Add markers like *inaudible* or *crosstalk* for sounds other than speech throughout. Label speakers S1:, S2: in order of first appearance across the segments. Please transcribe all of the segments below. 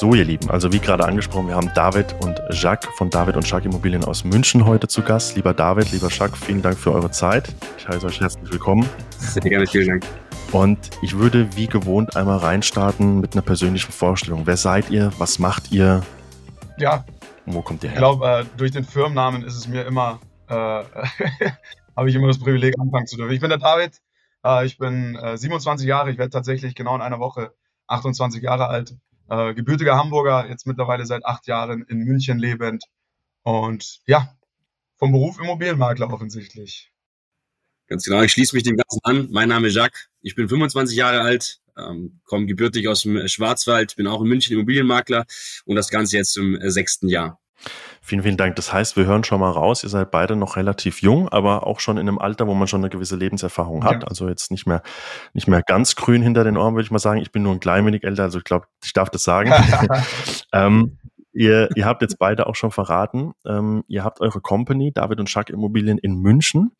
S1: So, ihr Lieben, also wie gerade angesprochen, wir haben David und Jacques von David und Jacques Immobilien aus München heute zu Gast. Lieber David, lieber Jacques, vielen Dank für eure Zeit. Ich heiße euch herzlich willkommen.
S2: Sehr gerne, vielen Dank.
S1: Und ich würde wie gewohnt einmal reinstarten mit einer persönlichen Vorstellung. Wer seid ihr? Was macht ihr?
S3: Ja.
S1: Und wo kommt ihr her?
S3: Ich glaube, äh, durch den Firmennamen ist es mir immer, äh, *laughs* habe ich immer das Privileg, anfangen zu dürfen. Ich bin der David, äh, ich bin 27 äh, Jahre, ich werde tatsächlich genau in einer Woche 28 Jahre alt. Äh, gebürtiger Hamburger, jetzt mittlerweile seit acht Jahren in München lebend. Und ja, vom Beruf Immobilienmakler offensichtlich.
S2: Ganz genau, ich schließe mich dem Ganzen an. Mein Name ist Jacques, ich bin 25 Jahre alt, ähm, komme gebürtig aus dem Schwarzwald, bin auch in München Immobilienmakler und das Ganze jetzt zum äh, sechsten Jahr.
S1: Vielen, vielen Dank. Das heißt, wir hören schon mal raus, ihr seid beide noch relativ jung, aber auch schon in einem Alter, wo man schon eine gewisse Lebenserfahrung hat. Ja. Also jetzt nicht mehr, nicht mehr ganz grün hinter den Ohren, würde ich mal sagen. Ich bin nur ein klein wenig älter, also ich glaube, ich darf das sagen. *laughs* ähm, Ihr, ihr habt jetzt beide auch schon verraten, ähm, ihr habt eure Company, David und Schack Immobilien in München.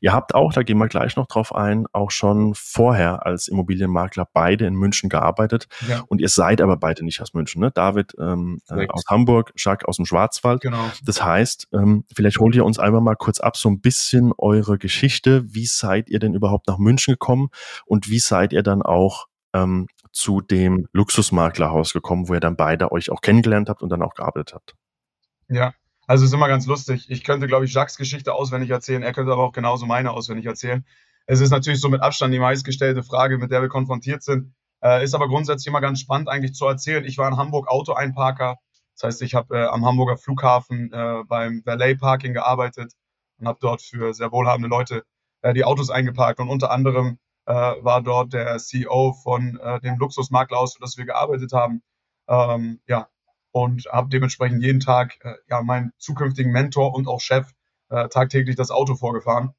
S1: Ihr habt auch, da gehen wir gleich noch drauf ein, auch schon vorher als Immobilienmakler beide in München gearbeitet. Ja. Und ihr seid aber beide nicht aus München, ne? David ähm, äh, aus Hamburg, Schack aus dem Schwarzwald. Genau. Das heißt, ähm, vielleicht holt ihr uns einmal mal kurz ab, so ein bisschen eure Geschichte. Wie seid ihr denn überhaupt nach München gekommen und wie seid ihr dann auch ähm, zu dem Luxusmaklerhaus gekommen, wo ihr dann beide euch auch kennengelernt habt und dann auch gearbeitet habt.
S3: Ja, also ist immer ganz lustig. Ich könnte, glaube ich, Jacques Geschichte auswendig erzählen. Er könnte aber auch genauso meine auswendig erzählen. Es ist natürlich so mit Abstand die meistgestellte Frage, mit der wir konfrontiert sind. Äh, ist aber grundsätzlich immer ganz spannend eigentlich zu erzählen. Ich war in Hamburg Autoeinparker. Das heißt, ich habe äh, am Hamburger Flughafen äh, beim Valet Parking gearbeitet und habe dort für sehr wohlhabende Leute äh, die Autos eingeparkt und unter anderem äh, war dort der CEO von äh, dem Luxusmaklerhaus, für das wir gearbeitet haben. Ähm, ja, und habe dementsprechend jeden Tag äh, ja meinen zukünftigen Mentor und auch Chef äh, tagtäglich das Auto vorgefahren,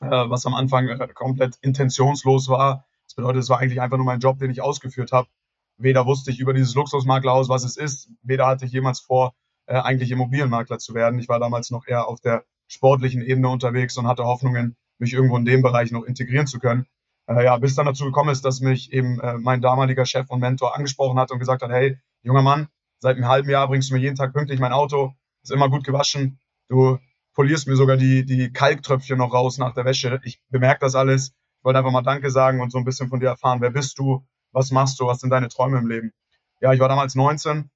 S3: äh, was am Anfang äh, komplett intentionslos war. Das bedeutet, es war eigentlich einfach nur mein Job, den ich ausgeführt habe. Weder wusste ich über dieses Luxusmaklerhaus, was es ist, weder hatte ich jemals vor, eigentlich Immobilienmakler zu werden. Ich war damals noch eher auf der sportlichen Ebene unterwegs und hatte Hoffnungen, mich irgendwo in dem Bereich noch integrieren zu können. Äh, ja, bis dann dazu gekommen ist, dass mich eben äh, mein damaliger Chef und Mentor angesprochen hat und gesagt hat, hey, junger Mann, seit einem halben Jahr bringst du mir jeden Tag pünktlich mein Auto, ist immer gut gewaschen, du polierst mir sogar die, die Kalktröpfchen noch raus nach der Wäsche. Ich bemerke das alles, ich wollte einfach mal Danke sagen und so ein bisschen von dir erfahren, wer bist du, was machst du, was sind deine Träume im Leben. Ja, ich war damals 19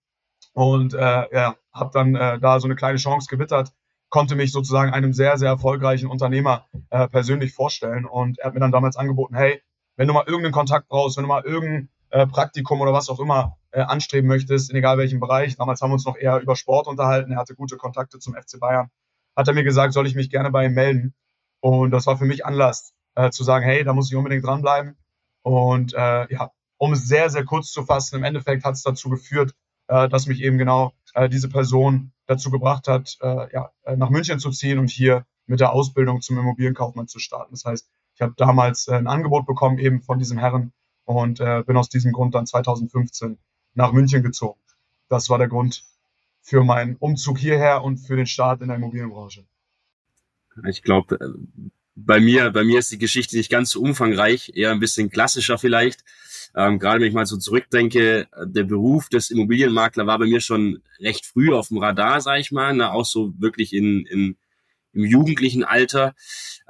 S3: und äh, ja, habe dann äh, da so eine kleine Chance gewittert, konnte mich sozusagen einem sehr, sehr erfolgreichen Unternehmer äh, persönlich vorstellen. Und er hat mir dann damals angeboten, hey, wenn du mal irgendeinen Kontakt brauchst, wenn du mal irgendein äh, Praktikum oder was auch immer äh, anstreben möchtest, in egal welchem Bereich, damals haben wir uns noch eher über Sport unterhalten, er hatte gute Kontakte zum FC Bayern, hat er mir gesagt, soll ich mich gerne bei ihm melden. Und das war für mich Anlass äh, zu sagen, hey, da muss ich unbedingt dranbleiben. Und äh, ja, um es sehr, sehr kurz zu fassen, im Endeffekt hat es dazu geführt, äh, dass mich eben genau äh, diese Person dazu gebracht hat, äh, ja, äh, nach München zu ziehen und hier mit der Ausbildung zum Immobilienkaufmann zu starten. Das heißt, ich habe damals äh, ein Angebot bekommen eben von diesem Herren und äh, bin aus diesem Grund dann 2015 nach München gezogen. Das war der Grund für meinen Umzug hierher und für den Start in der Immobilienbranche.
S2: Ich glaube, äh, bei mir, bei mir ist die Geschichte nicht ganz so umfangreich, eher ein bisschen klassischer vielleicht. Ähm, gerade wenn ich mal so zurückdenke, der Beruf des Immobilienmakler war bei mir schon recht früh auf dem Radar, sag ich mal, ne? auch so wirklich in, in, im jugendlichen Alter.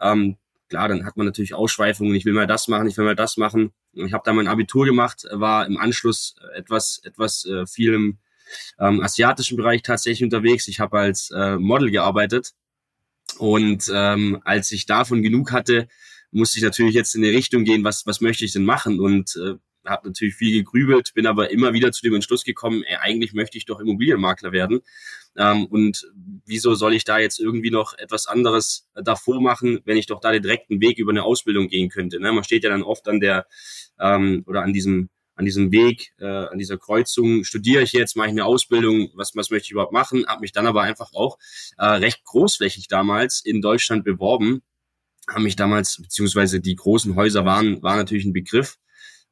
S2: Ähm, klar, dann hat man natürlich Ausschweifungen, ich will mal das machen, ich will mal das machen. Ich habe da mein Abitur gemacht, war im Anschluss etwas, etwas äh, viel im ähm, asiatischen Bereich tatsächlich unterwegs. Ich habe als äh, Model gearbeitet und ähm, als ich davon genug hatte, musste ich natürlich jetzt in die Richtung gehen, was, was möchte ich denn machen? Und äh, habe natürlich viel gegrübelt, bin aber immer wieder zu dem Entschluss gekommen, ey, eigentlich möchte ich doch Immobilienmakler werden. Ähm, und wieso soll ich da jetzt irgendwie noch etwas anderes davor machen, wenn ich doch da den direkten Weg über eine Ausbildung gehen könnte? Ne? Man steht ja dann oft an der ähm, oder an diesem an diesem Weg, äh, an dieser Kreuzung, studiere ich jetzt, mache ich eine Ausbildung, was, was möchte ich überhaupt machen, habe mich dann aber einfach auch äh, recht großflächig damals in Deutschland beworben, haben mich damals, beziehungsweise die großen Häuser waren, war natürlich ein Begriff,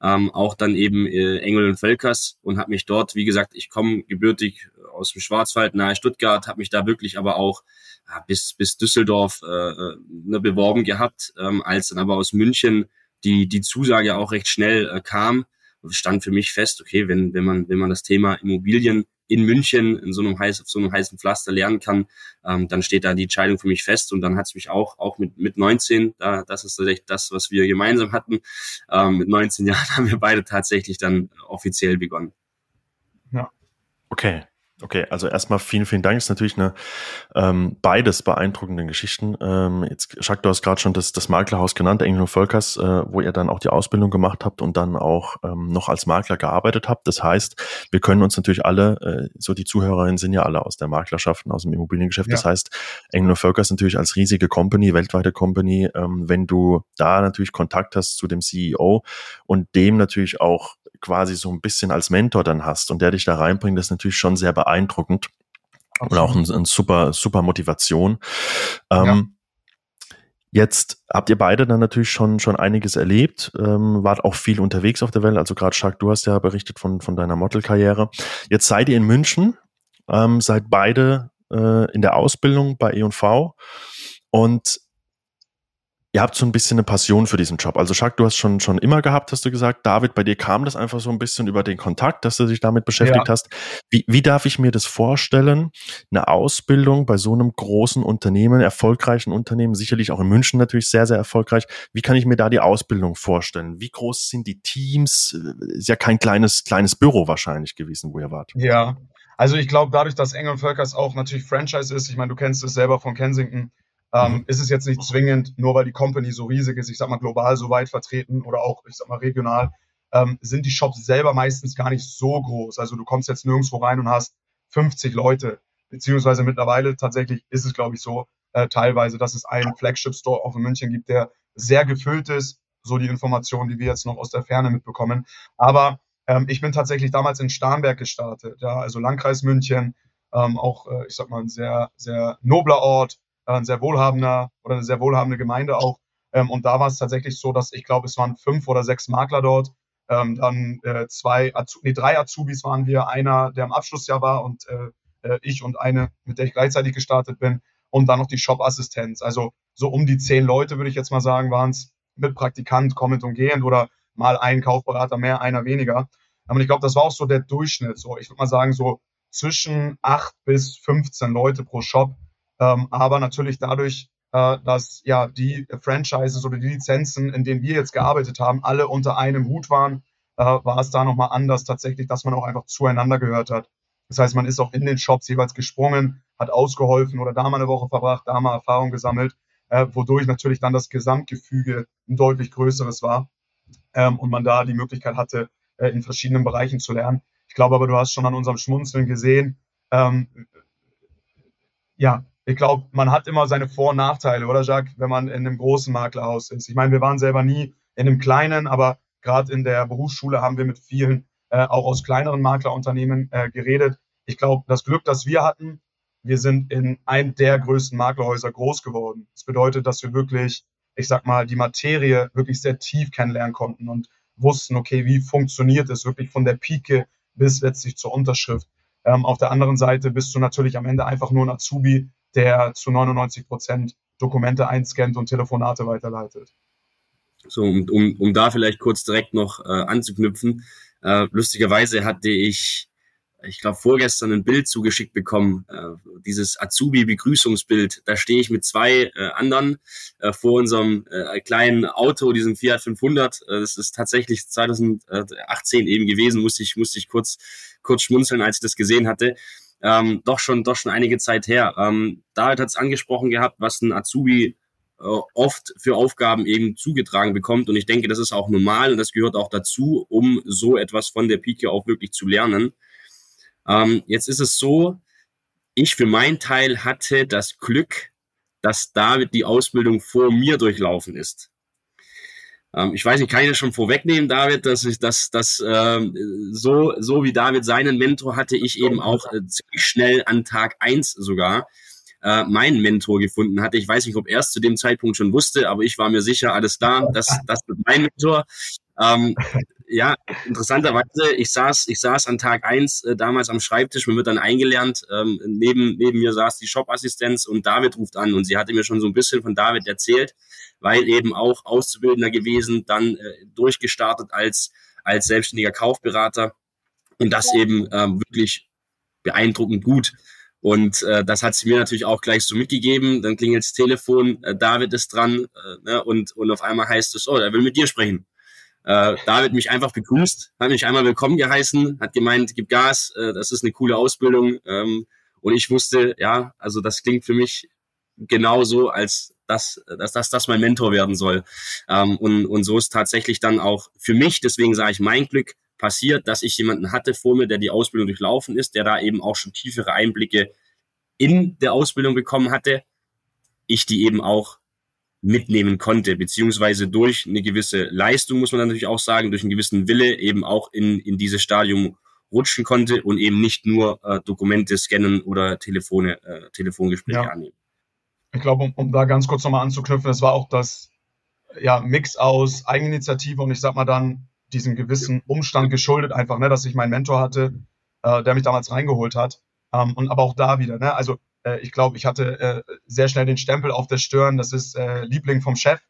S2: ähm, auch dann eben äh, Engel und Völkers und habe mich dort, wie gesagt, ich komme gebürtig aus dem Schwarzwald nahe Stuttgart, habe mich da wirklich aber auch ja, bis bis Düsseldorf äh, äh, ne, beworben gehabt, ähm, als dann aber aus München die die Zusage auch recht schnell äh, kam stand für mich fest, okay, wenn, wenn man, wenn man das Thema Immobilien in München in so einem heiß, auf so einem heißen Pflaster lernen kann, ähm, dann steht da die Entscheidung für mich fest und dann hat es mich auch, auch mit, mit 19, da, das ist echt das, was wir gemeinsam hatten, ähm, mit 19 *laughs* Jahren haben wir beide tatsächlich dann offiziell begonnen.
S1: Ja. Okay. Okay, also erstmal vielen, vielen Dank. Das ist natürlich eine ähm, beides beeindruckende Geschichten. Ähm, jetzt, Jacques, du hast gerade schon das, das Maklerhaus genannt, Engel und Völkers, äh, wo ihr dann auch die Ausbildung gemacht habt und dann auch ähm, noch als Makler gearbeitet habt. Das heißt, wir können uns natürlich alle, äh, so die Zuhörerinnen sind ja alle aus der Maklerschaft und aus dem Immobiliengeschäft. Ja. Das heißt, Engel und Völkers natürlich als riesige Company, weltweite Company, ähm, wenn du da natürlich Kontakt hast zu dem CEO und dem natürlich auch quasi so ein bisschen als Mentor dann hast und der dich da reinbringt, das ist natürlich schon sehr beeindruckend. Absolut. Und auch ein, ein, super, super Motivation. Ähm, ja. Jetzt habt ihr beide dann natürlich schon, schon einiges erlebt, ähm, wart auch viel unterwegs auf der Welt. Also gerade Jacques, du hast ja berichtet von, von deiner Modelkarriere. Jetzt seid ihr in München, ähm, seid beide äh, in der Ausbildung bei E&V und ihr habt so ein bisschen eine Passion für diesen Job. Also Jacques, du hast schon, schon immer gehabt, hast du gesagt. David, bei dir kam das einfach so ein bisschen über den Kontakt, dass du dich damit beschäftigt ja. hast. Wie, wie darf ich mir das vorstellen? Eine Ausbildung bei so einem großen Unternehmen, erfolgreichen Unternehmen, sicherlich auch in München natürlich sehr, sehr erfolgreich. Wie kann ich mir da die Ausbildung vorstellen? Wie groß sind die Teams? Ist ja kein kleines, kleines Büro wahrscheinlich gewesen, wo ihr wart.
S3: Ja, also ich glaube, dadurch, dass Engel Völkers auch natürlich Franchise ist, ich meine, du kennst es selber von Kensington, ähm, mhm. ist es jetzt nicht zwingend, nur weil die Company so riesig ist, ich sag mal global so weit vertreten oder auch, ich sag mal regional, ähm, sind die Shops selber meistens gar nicht so groß. Also du kommst jetzt nirgendwo rein und hast 50 Leute, beziehungsweise mittlerweile tatsächlich ist es, glaube ich, so äh, teilweise, dass es einen Flagship-Store auch in München gibt, der sehr gefüllt ist, so die Informationen, die wir jetzt noch aus der Ferne mitbekommen. Aber ähm, ich bin tatsächlich damals in Starnberg gestartet, ja, also Landkreis München, ähm, auch, äh, ich sag mal, ein sehr, sehr nobler Ort, ein sehr wohlhabender oder eine sehr wohlhabende Gemeinde auch. Ähm, und da war es tatsächlich so, dass ich glaube, es waren fünf oder sechs Makler dort. Ähm, dann äh, zwei, nee, drei Azubis waren wir, einer, der im Abschlussjahr war und äh, äh, ich und eine, mit der ich gleichzeitig gestartet bin. Und dann noch die Shop-Assistenz. Also so um die zehn Leute, würde ich jetzt mal sagen, waren es mit Praktikant kommend und gehend oder mal ein Kaufberater mehr, einer weniger. Und ich glaube, das war auch so der Durchschnitt. So, ich würde mal sagen, so zwischen acht bis 15 Leute pro Shop. Ähm, aber natürlich dadurch, äh, dass ja die Franchises oder die Lizenzen, in denen wir jetzt gearbeitet haben, alle unter einem Hut waren, äh, war es da nochmal anders tatsächlich, dass man auch einfach zueinander gehört hat. Das heißt, man ist auch in den Shops jeweils gesprungen, hat ausgeholfen oder da mal eine Woche verbracht, da mal Erfahrung gesammelt, äh, wodurch natürlich dann das Gesamtgefüge ein deutlich größeres war ähm, und man da die Möglichkeit hatte, äh, in verschiedenen Bereichen zu lernen. Ich glaube aber, du hast schon an unserem Schmunzeln gesehen, ähm, ja, ich glaube, man hat immer seine Vor- und Nachteile, oder Jacques, wenn man in einem großen Maklerhaus ist. Ich meine, wir waren selber nie in einem kleinen, aber gerade in der Berufsschule haben wir mit vielen äh, auch aus kleineren Maklerunternehmen äh, geredet. Ich glaube, das Glück, das wir hatten, wir sind in einem der größten Maklerhäuser groß geworden. Das bedeutet, dass wir wirklich, ich sag mal, die Materie wirklich sehr tief kennenlernen konnten und wussten, okay, wie funktioniert es wirklich von der Pike bis letztlich zur Unterschrift. Ähm, auf der anderen Seite bist du natürlich am Ende einfach nur ein Azubi, der zu 99 Prozent Dokumente einscannt und Telefonate weiterleitet.
S2: So, um, um, um da vielleicht kurz direkt noch äh, anzuknüpfen. Äh, lustigerweise hatte ich, ich glaube, vorgestern ein Bild zugeschickt bekommen, äh, dieses Azubi-Begrüßungsbild. Da stehe ich mit zwei äh, anderen äh, vor unserem äh, kleinen Auto, diesem Fiat 500. Äh, das ist tatsächlich 2018 eben gewesen, musste ich, musste ich kurz, kurz schmunzeln, als ich das gesehen hatte ähm, doch schon doch schon einige Zeit her. Ähm, David hat es angesprochen gehabt, was ein Azubi äh, oft für Aufgaben eben zugetragen bekommt. Und ich denke, das ist auch normal und das gehört auch dazu, um so etwas von der Pike auch wirklich zu lernen. Ähm, jetzt ist es so, ich für meinen Teil hatte das Glück, dass David die Ausbildung vor mir durchlaufen ist. Ähm, ich weiß nicht, kann ich das schon vorwegnehmen, David, dass ich das, das ähm, so, so wie David seinen Mentor hatte, ich eben auch äh, ziemlich schnell an Tag eins sogar äh, meinen Mentor gefunden hatte. Ich weiß nicht, ob er es zu dem Zeitpunkt schon wusste, aber ich war mir sicher, alles da, das, das wird mein Mentor. Ähm, ja, interessanterweise, ich saß, ich saß an Tag eins äh, damals am Schreibtisch, man wird dann eingelernt. Ähm, neben, neben mir saß die Shop-Assistenz und David ruft an und sie hatte mir schon so ein bisschen von David erzählt, weil eben auch Auszubildender gewesen, dann äh, durchgestartet als, als selbstständiger Kaufberater und das eben ähm, wirklich beeindruckend gut. Und äh, das hat sie mir natürlich auch gleich so mitgegeben. Dann klingelt das Telefon, äh, David ist dran äh, ne, und, und auf einmal heißt es, oh, er will mit dir sprechen. Äh, David mich einfach begrüßt, hat mich einmal willkommen geheißen, hat gemeint, gib Gas, äh, das ist eine coole Ausbildung. Ähm, und ich wusste, ja, also das klingt für mich genauso, als dass, dass, dass das mein Mentor werden soll. Ähm, und, und so ist tatsächlich dann auch für mich, deswegen sage ich mein Glück, passiert, dass ich jemanden hatte vor mir, der die Ausbildung durchlaufen ist, der da eben auch schon tiefere Einblicke in der Ausbildung bekommen hatte, ich die eben auch mitnehmen konnte, beziehungsweise durch eine gewisse Leistung, muss man natürlich auch sagen, durch einen gewissen Wille eben auch in, in dieses Stadium rutschen konnte und eben nicht nur äh, Dokumente scannen oder Telefone, äh, Telefongespräche ja. annehmen.
S3: Ich glaube, um, um da ganz kurz nochmal anzuknüpfen, es war auch das ja, Mix aus Eigeninitiative und ich sag mal dann diesem gewissen Umstand geschuldet, einfach, ne, dass ich meinen Mentor hatte, äh, der mich damals reingeholt hat. Ähm, und aber auch da wieder, ne, also äh, ich glaube, ich hatte äh, sehr schnell den Stempel auf der Stirn, das ist äh, Liebling vom Chef.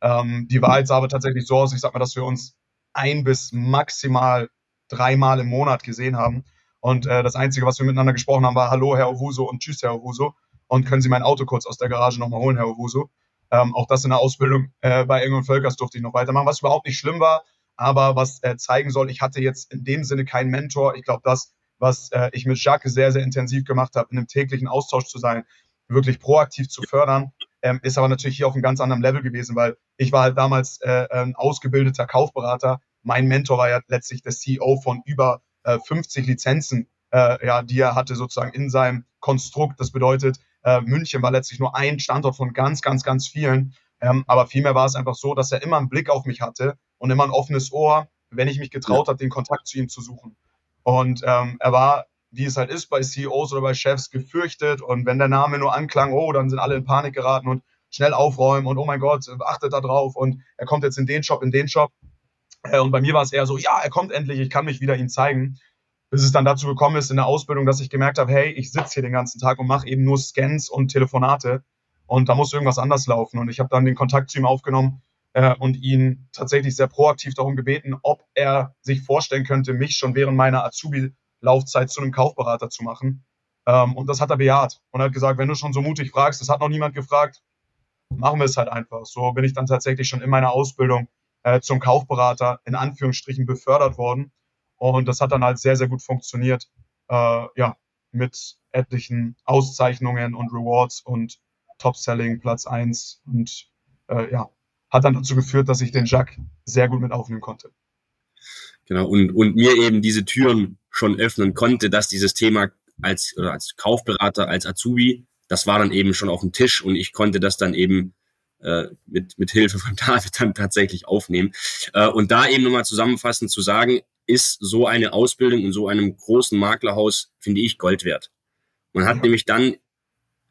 S3: Ähm, die Wahrheit sah aber tatsächlich so aus, ich sag mal, dass wir uns ein bis maximal dreimal im Monat gesehen haben. Und äh, das Einzige, was wir miteinander gesprochen haben, war Hallo, Herr Owuso und Tschüss, Herr Owuso. Und können Sie mein Auto kurz aus der Garage nochmal holen, Herr Owuso? Ähm, auch das in der Ausbildung äh, bei Engel und Völkers durfte ich noch weitermachen, was überhaupt nicht schlimm war, aber was äh, zeigen soll, ich hatte jetzt in dem Sinne keinen Mentor. Ich glaube, das, was äh, ich mit Jacques sehr, sehr intensiv gemacht habe, in einem täglichen Austausch zu sein, wirklich proaktiv zu fördern, ähm, ist aber natürlich hier auf einem ganz anderen Level gewesen, weil ich war halt damals äh, ein ausgebildeter Kaufberater. Mein Mentor war ja letztlich der CEO von über äh, 50 Lizenzen, äh, ja, die er hatte sozusagen in seinem Konstrukt. Das bedeutet, äh, München war letztlich nur ein Standort von ganz, ganz, ganz vielen. Ähm, aber vielmehr war es einfach so, dass er immer einen Blick auf mich hatte und immer ein offenes Ohr, wenn ich mich getraut ja. habe, den Kontakt zu ihm zu suchen. Und ähm, er war, wie es halt ist bei CEOs oder bei Chefs, gefürchtet. Und wenn der Name nur anklang, oh, dann sind alle in Panik geraten und schnell aufräumen und oh mein Gott, achtet da drauf und er kommt jetzt in den Shop, in den Shop. Äh, und bei mir war es eher so, ja, er kommt endlich, ich kann mich wieder ihm zeigen. Bis es dann dazu gekommen ist in der Ausbildung, dass ich gemerkt habe, hey, ich sitze hier den ganzen Tag und mache eben nur Scans und Telefonate und da muss irgendwas anders laufen. Und ich habe dann den Kontakt zu ihm aufgenommen äh, und ihn tatsächlich sehr proaktiv darum gebeten, ob er sich vorstellen könnte, mich schon während meiner Azubi-Laufzeit zu einem Kaufberater zu machen. Ähm, und das hat er bejaht und hat gesagt, wenn du schon so mutig fragst, das hat noch niemand gefragt, machen wir es halt einfach. So bin ich dann tatsächlich schon in meiner Ausbildung äh, zum Kaufberater in Anführungsstrichen befördert worden. Und das hat dann halt sehr, sehr gut funktioniert. Äh, ja, mit etlichen Auszeichnungen und Rewards und Top-Selling, Platz 1 und äh, ja, hat dann dazu geführt, dass ich den Jacques sehr gut mit aufnehmen konnte.
S2: Genau, und, und mir eben diese Türen schon öffnen konnte, dass dieses Thema als, oder als Kaufberater, als Azubi, das war dann eben schon auf dem Tisch und ich konnte das dann eben äh, mit, mit Hilfe von *laughs* David dann tatsächlich aufnehmen. Äh, und da eben nochmal zusammenfassend zu sagen, ist so eine Ausbildung in so einem großen Maklerhaus, finde ich, Gold wert. Man hat nämlich dann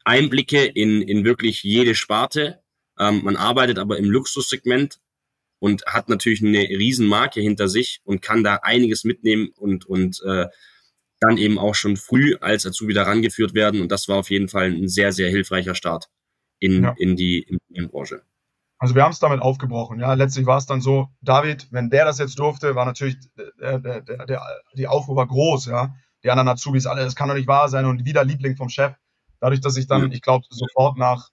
S2: Einblicke in, in wirklich jede Sparte. Ähm, man arbeitet aber im Luxussegment und hat natürlich eine Riesenmarke hinter sich und kann da einiges mitnehmen und, und äh, dann eben auch schon früh als Azubi da rangeführt werden. Und das war auf jeden Fall ein sehr, sehr hilfreicher Start in, ja. in die in, in Branche.
S3: Also wir haben es damit aufgebrochen. Ja, letztlich war es dann so, David, wenn der das jetzt durfte, war natürlich der, der, der, der, die Aufruhr war groß, ja. Die anderen Azubis alle, das kann doch nicht wahr sein und wieder Liebling vom Chef. Dadurch, dass ich dann, ich glaube, sofort nach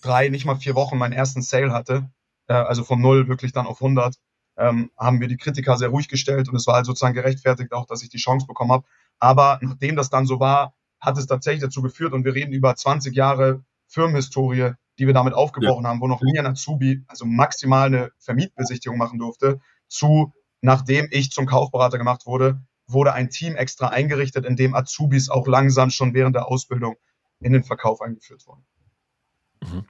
S3: drei, nicht mal vier Wochen meinen ersten Sale hatte, äh, also von null wirklich dann auf 100, ähm, haben wir die Kritiker sehr ruhig gestellt und es war halt sozusagen gerechtfertigt auch, dass ich die Chance bekommen habe. Aber nachdem das dann so war, hat es tatsächlich dazu geführt und wir reden über 20 Jahre Firmenhistorie, die wir damit aufgebrochen ja. haben, wo noch nie ein Azubi, also maximal eine Vermietbesichtigung machen durfte, zu, nachdem ich zum Kaufberater gemacht wurde, wurde ein Team extra eingerichtet, in dem Azubis auch langsam schon während der Ausbildung in den Verkauf eingeführt worden.
S1: Mhm.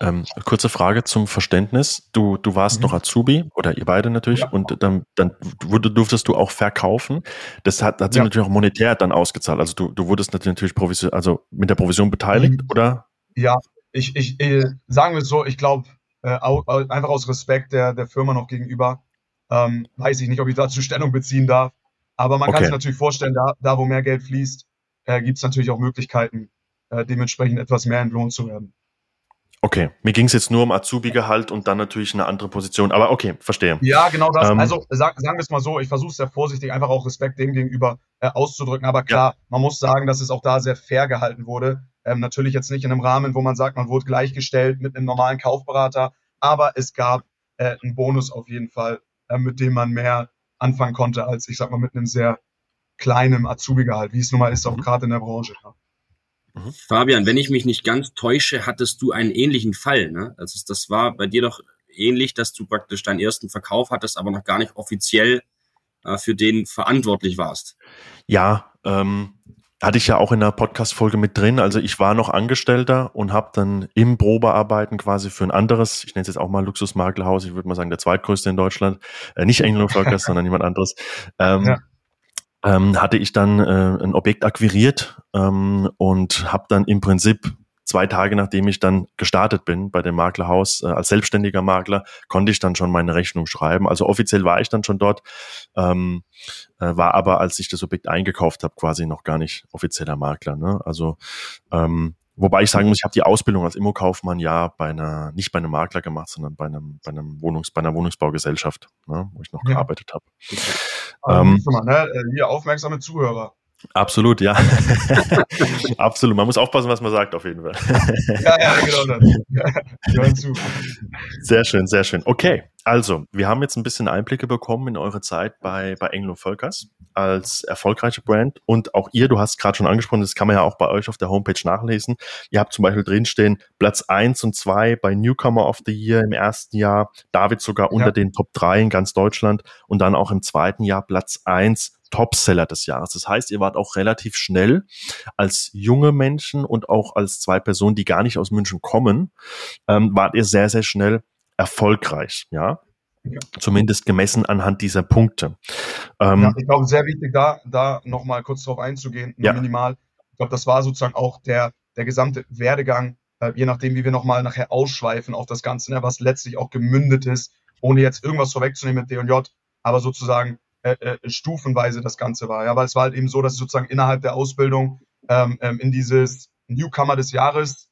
S1: Ähm, kurze Frage zum Verständnis. Du, du warst mhm. noch Azubi oder ihr beide natürlich ja. und dann, dann wurde, durftest du auch verkaufen. Das hat, hat sich ja. natürlich auch monetär dann ausgezahlt. Also du, du wurdest natürlich Provision, also mit der Provision beteiligt mhm. oder?
S3: Ja, ich, ich, äh, sagen wir es so, ich glaube, äh, einfach aus Respekt der, der Firma noch gegenüber, Ähm, weiß ich nicht, ob ich dazu Stellung beziehen darf. Aber man okay. kann sich natürlich vorstellen, da, da wo mehr Geld fließt, äh, gibt es natürlich auch Möglichkeiten, äh, dementsprechend etwas mehr entlohnt zu werden.
S1: Okay, mir ging es jetzt nur um Azubi-Gehalt und dann natürlich eine andere Position, aber okay, verstehe.
S3: Ja, genau das. Ähm, also sag, sagen wir es mal so, ich versuche sehr vorsichtig, einfach auch Respekt dem gegenüber äh, auszudrücken, aber klar, ja. man muss sagen, dass es auch da sehr fair gehalten wurde. Ähm, natürlich jetzt nicht in einem Rahmen, wo man sagt, man wurde gleichgestellt mit einem normalen Kaufberater, aber es gab äh, einen Bonus auf jeden Fall, äh, mit dem man mehr anfangen konnte, als ich sag mal mit einem sehr kleinen Azubi-Gehalt, wie es nun mal ist, auch mhm. gerade in der Branche. Ja.
S2: Mhm. Fabian, wenn ich mich nicht ganz täusche, hattest du einen ähnlichen Fall. Ne? Also das war bei dir doch ähnlich, dass du praktisch deinen ersten Verkauf hattest, aber noch gar nicht offiziell äh, für den verantwortlich warst.
S1: Ja, ähm, hatte ich ja auch in der Podcast-Folge mit drin. Also ich war noch Angestellter und habe dann im Probearbeiten quasi für ein anderes, ich nenne es jetzt auch mal Luxusmaklerhaus, ich würde mal sagen der zweitgrößte in Deutschland, äh, nicht Anglo Focus, *laughs* sondern jemand anderes, ähm, ja ähm, hatte ich dann äh, ein Objekt akquiriert ähm, und habe dann im Prinzip zwei Tage nachdem ich dann gestartet bin bei dem Maklerhaus äh, als selbstständiger Makler, konnte ich dann schon meine Rechnung schreiben. Also offiziell war ich dann schon dort, ähm, äh, war aber, als ich das Objekt eingekauft habe, quasi noch gar nicht offizieller Makler. Ne? Also ähm, Wobei ich sagen muss, ich habe die Ausbildung als Immokaufmann ja bei einer, nicht bei einem Makler gemacht, sondern bei einem, bei einem Wohnungs, bei einer Wohnungsbaugesellschaft, ne, wo ich noch ja. gearbeitet habe.
S3: Ähm, mal, ne? Hier aufmerksame Zuhörer.
S1: Absolut, ja. *laughs* Absolut. Man muss aufpassen, was man sagt, auf jeden Fall. *laughs*
S3: ja, ja, genau das. Ja,
S1: sehr schön, sehr schön. Okay, also, wir haben jetzt ein bisschen Einblicke bekommen in eure Zeit bei, bei Englo Völkers als erfolgreiche Brand. Und auch ihr, du hast gerade schon angesprochen, das kann man ja auch bei euch auf der Homepage nachlesen. Ihr habt zum Beispiel drinstehen Platz eins und zwei bei Newcomer of the Year im ersten Jahr, David sogar unter ja. den Top drei in ganz Deutschland und dann auch im zweiten Jahr Platz eins Topseller des Jahres. Das heißt, ihr wart auch relativ schnell als junge Menschen und auch als zwei Personen, die gar nicht aus München kommen, ähm, wart ihr sehr, sehr schnell erfolgreich, ja. Ja. Zumindest gemessen anhand dieser Punkte.
S3: Ähm, ja, ich glaube, sehr wichtig, da, da nochmal kurz drauf einzugehen, ja. minimal. Ich glaube, das war sozusagen auch der, der gesamte Werdegang, äh, je nachdem, wie wir nochmal nachher ausschweifen auf das Ganze, ne, was letztlich auch gemündet ist, ohne jetzt irgendwas vorwegzunehmen mit D&J, aber sozusagen äh, äh, stufenweise das Ganze war. Ja, weil es war halt eben so, dass ich sozusagen innerhalb der Ausbildung ähm, ähm, in dieses Newcomer des Jahres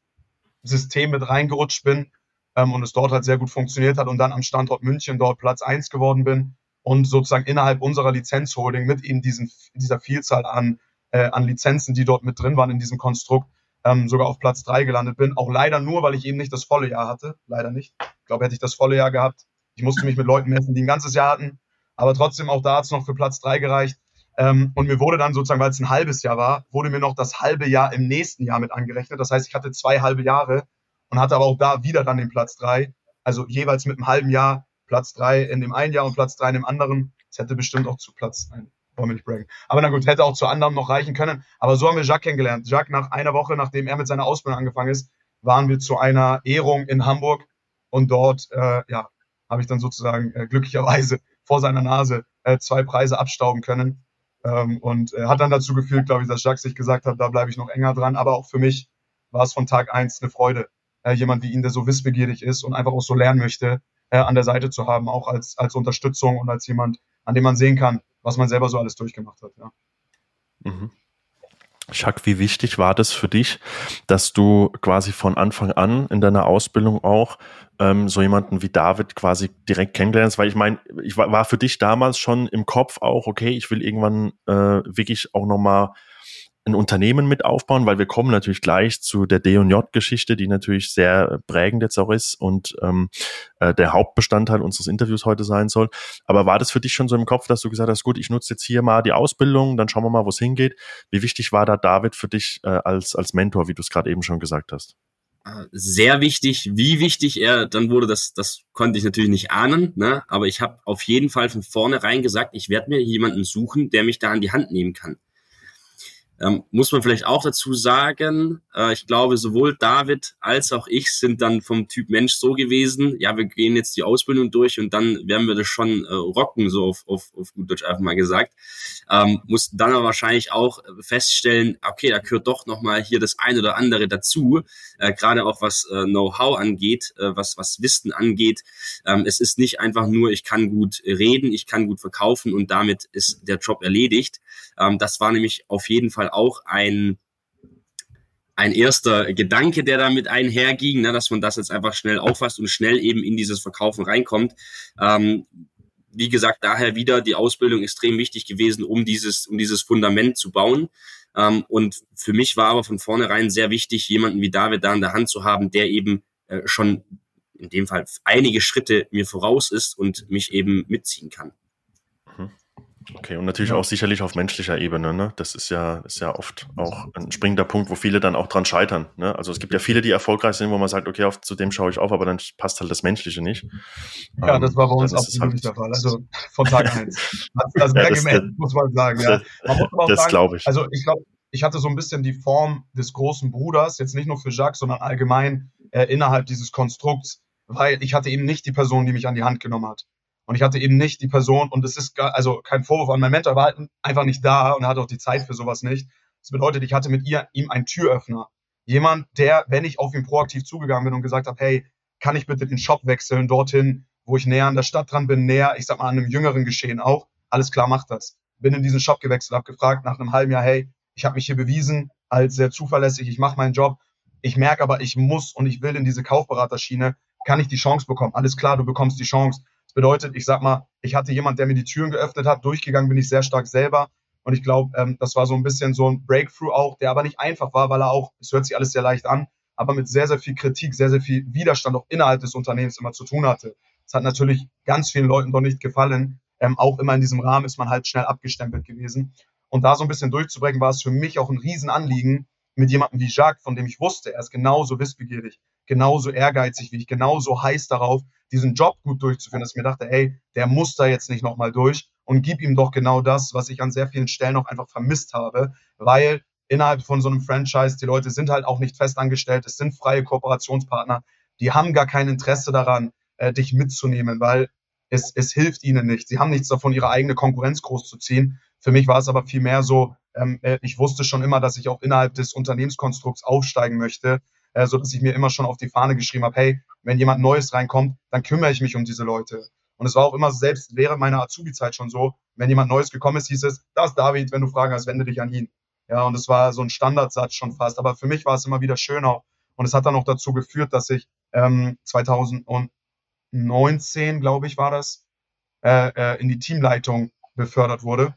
S3: System mit reingerutscht bin ähm, und es dort halt sehr gut funktioniert hat und dann am Standort München dort Platz eins geworden bin und sozusagen innerhalb unserer Lizenzholding mit eben diesen, dieser Vielzahl an, äh, an Lizenzen, die dort mit drin waren in diesem Konstrukt, ähm, sogar auf Platz drei gelandet bin. Auch leider nur, weil ich eben nicht das volle Jahr hatte. Leider nicht. Ich glaube, hätte ich das volle Jahr gehabt, ich musste mich mit Leuten messen, die ein ganzes Jahr hatten, aber trotzdem auch da hat es noch für Platz drei gereicht. Ähm, und mir wurde dann sozusagen, weil es ein halbes Jahr war, wurde mir noch das halbe Jahr im nächsten Jahr mit angerechnet. Das heißt, ich hatte zwei halbe Jahre und hatte aber auch da wieder dann den Platz drei. Also jeweils mit einem halben Jahr Platz drei in dem einen Jahr und Platz drei in dem anderen. Das hätte bestimmt auch zu Platz, nein, wollen wir nicht braggen. Aber na gut, hätte auch zu anderen noch reichen können. Aber so haben wir Jacques kennengelernt. Jacques, nach einer Woche, nachdem er mit seiner Ausbildung angefangen ist, waren wir zu einer Ehrung in Hamburg und dort, äh, ja, habe ich dann sozusagen äh, glücklicherweise vor seiner Nase äh, zwei Preise abstauben können. Ähm, und äh, hat dann dazu geführt, glaube ich, dass Jacques sich gesagt hat, da bleibe ich noch enger dran. Aber auch für mich war es von Tag eins eine Freude, äh, jemand wie ihn, der so wissbegierig ist und einfach auch so lernen möchte, äh, an der Seite zu haben, auch als, als Unterstützung und als jemand, an dem man sehen kann, was man selber so alles durchgemacht hat. Ja.
S1: Mhm. Jacques, wie wichtig war das für dich, dass du quasi von Anfang an in deiner Ausbildung auch ähm, so jemanden wie David quasi direkt kennenlernst? Weil ich meine, ich war, war für dich damals schon im Kopf auch, okay, ich will irgendwann äh, wirklich auch nochmal ein Unternehmen mit aufbauen, weil wir kommen natürlich gleich zu der D&J-Geschichte, die natürlich sehr prägend jetzt auch ist und ähm, äh, der Hauptbestandteil unseres Interviews heute sein soll. Aber war das für dich schon so im Kopf, dass du gesagt hast, gut, ich nutze jetzt hier mal die Ausbildung, dann schauen wir mal, wo es hingeht. Wie wichtig war da David für dich äh, als, als Mentor, wie du es gerade eben schon gesagt hast?
S2: Sehr wichtig. Wie wichtig er dann wurde, das, das konnte ich natürlich nicht ahnen. Ne? Aber ich habe auf jeden Fall von vornherein gesagt, ich werde mir jemanden suchen, der mich da an die Hand nehmen kann. Ähm, muss man vielleicht auch dazu sagen, äh, ich glaube, sowohl David als auch ich sind dann vom Typ Mensch so gewesen, ja, wir gehen jetzt die Ausbildung durch und dann werden wir das schon äh, rocken, so auf, auf, auf gut Deutsch einfach mal gesagt. Ähm, mussten dann aber wahrscheinlich auch feststellen, okay, da gehört doch nochmal hier das eine oder andere dazu, äh, gerade auch was äh, Know-how angeht, äh, was, was Wissen angeht. Ähm, es ist nicht einfach nur, ich kann gut reden, ich kann gut verkaufen und damit ist der Job erledigt. Ähm, das war nämlich auf jeden Fall auch ein ein erster Gedanke, der damit einherging, ne, dass man das jetzt einfach schnell auffasst und schnell eben in dieses Verkaufen reinkommt. Ähm, wie gesagt, daher wieder die Ausbildung extrem wichtig gewesen, um dieses, um dieses Fundament zu bauen. Ähm, und für mich war aber von vornherein sehr wichtig, jemanden wie David da in der Hand zu haben, der eben äh, schon in dem Fall einige Schritte mir voraus ist und mich eben mitziehen kann.
S1: Okay, und natürlich ja. auch sicherlich auf menschlicher Ebene. Ne? Das ist ja, ist ja oft auch ein springender Punkt, wo viele dann auch dran scheitern. Ne? Also es gibt ja viele, die erfolgreich sind, wo man sagt, okay, auf, zu dem schaue ich auf, aber dann passt halt das Menschliche nicht.
S3: Ja, das war bei uns absolut halt, der Fall. Also von Tag *laughs* eins. Das, das, ja, das, das muss man sagen. Ja. Man das glaube ich. Also ich glaube, ich hatte so ein bisschen die Form des großen Bruders, jetzt nicht nur für Jacques, sondern allgemein äh, innerhalb dieses Konstrukts, weil ich hatte eben nicht die Person, die mich an die Hand genommen hat. Und ich hatte eben nicht die Person, und es ist gar, also kein Vorwurf an meinen Mentor, war halt einfach nicht da und hatte auch die Zeit für sowas nicht. Das bedeutet, ich hatte mit ihr, ihm einen Türöffner. Jemand, der, wenn ich auf ihn proaktiv zugegangen bin und gesagt habe, hey, kann ich bitte den Shop wechseln, dorthin, wo ich näher an der Stadt dran bin, näher, ich sag mal, an einem jüngeren Geschehen auch, alles klar, mach das. Bin in diesen Shop gewechselt, habe gefragt nach einem halben Jahr, hey, ich habe mich hier bewiesen als sehr zuverlässig, ich mache meinen Job. Ich merke aber, ich muss und ich will in diese Kaufberaterschiene, kann ich die Chance bekommen? Alles klar, du bekommst die Chance. Das bedeutet, ich sag mal, ich hatte jemand, der mir die Türen geöffnet hat. Durchgegangen bin ich sehr stark selber. Und ich glaube, ähm, das war so ein bisschen so ein Breakthrough auch, der aber nicht einfach war, weil er auch, es hört sich alles sehr leicht an, aber mit sehr, sehr viel Kritik, sehr, sehr viel Widerstand auch innerhalb des Unternehmens immer zu tun hatte. Das hat natürlich ganz vielen Leuten doch nicht gefallen. Ähm, auch immer in diesem Rahmen ist man halt schnell abgestempelt gewesen. Und da so ein bisschen durchzubrechen, war es für mich auch ein Riesenanliegen, mit jemandem wie Jacques, von dem ich wusste, er ist genauso wissbegierig, genauso ehrgeizig wie ich, genauso heiß darauf, diesen Job gut durchzuführen, dass ich mir dachte, ey, der muss da jetzt nicht nochmal durch und gib ihm doch genau das, was ich an sehr vielen Stellen auch einfach vermisst habe, weil innerhalb von so einem Franchise, die Leute sind halt auch nicht festangestellt, es sind freie Kooperationspartner, die haben gar kein Interesse daran, äh, dich mitzunehmen, weil es, es hilft ihnen nicht. Sie haben nichts davon, ihre eigene Konkurrenz großzuziehen. Für mich war es aber viel mehr so, ähm, äh, ich wusste schon immer, dass ich auch innerhalb des Unternehmenskonstrukts aufsteigen möchte, äh, so dass ich mir immer schon auf die Fahne geschrieben habe, hey, wenn jemand Neues reinkommt, dann kümmere ich mich um diese Leute. Und es war auch immer selbst während meiner Azubi-Zeit schon so, wenn jemand Neues gekommen ist, hieß es, da ist David, wenn du Fragen hast, wende dich an ihn. Ja, und es war so ein Standardsatz schon fast. Aber für mich war es immer wieder schön auch. Und es hat dann auch dazu geführt, dass ich ähm, 2019, glaube ich, war das, äh, äh, in die Teamleitung befördert wurde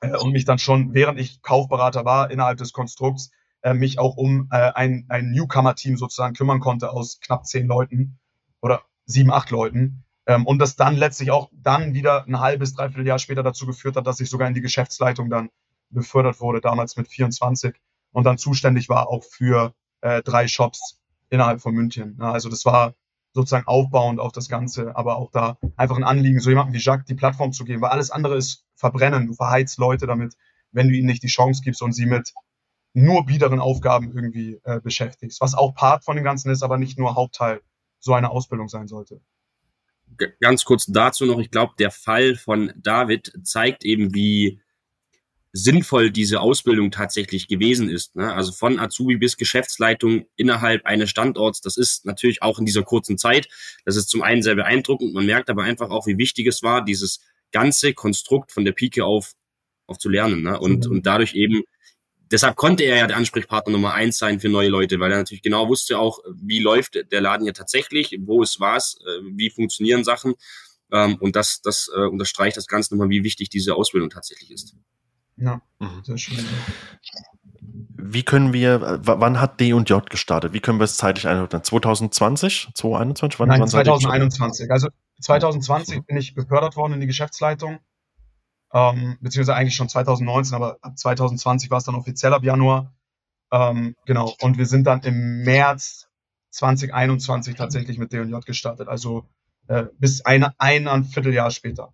S3: äh, und mich dann schon, während ich Kaufberater war, innerhalb des Konstrukts, äh, mich auch um äh, ein, ein Newcomer-Team sozusagen kümmern konnte aus knapp zehn Leuten oder sieben, acht Leuten. Ähm, und das dann letztlich auch dann wieder ein halbes, dreiviertel Jahr später dazu geführt hat, dass ich sogar in die Geschäftsleitung dann befördert wurde, damals mit 24 und dann zuständig war auch für äh, drei Shops innerhalb von München. Ja, also das war sozusagen aufbauend auf das Ganze, aber auch da einfach ein Anliegen, so jemandem wie Jacques die Plattform zu geben, weil alles andere ist verbrennen. Du verheizt Leute damit, wenn du ihnen nicht die Chance gibst und sie mit nur biederen Aufgaben irgendwie äh, beschäftigst, was auch Part von dem Ganzen ist, aber nicht nur Hauptteil so einer Ausbildung sein sollte.
S2: Ganz kurz dazu noch, ich glaube, der Fall von David zeigt eben, wie sinnvoll diese Ausbildung tatsächlich gewesen ist. Ne? Also von Azubi bis Geschäftsleitung innerhalb eines Standorts, das ist natürlich auch in dieser kurzen Zeit, das ist zum einen sehr beeindruckend, man merkt aber einfach auch, wie wichtig es war, dieses ganze Konstrukt von der Pike auf, auf zu lernen ne? und, mhm. und dadurch eben deshalb konnte er ja der Ansprechpartner Nummer eins sein für neue Leute, weil er natürlich genau wusste auch, wie läuft der Laden hier tatsächlich, wo ist was, äh, wie funktionieren Sachen. Ähm, und das, das äh, unterstreicht das Ganze nochmal, wie wichtig diese Ausbildung tatsächlich ist.
S1: Ja, mhm. sehr schön. Wie können wir, wann hat D und J gestartet? Wie können wir es zeitlich einordnen? 2020? 2021? Wann,
S3: Nein, wann 2021. Also 2020 bin ich befördert worden in die Geschäftsleitung ähm, beziehungsweise eigentlich schon 2019, aber ab 2020 war es dann offiziell ab Januar. Ähm, genau, und wir sind dann im März 2021 tatsächlich mit D&J gestartet, also äh, bis eine, ein, ein Vierteljahr später.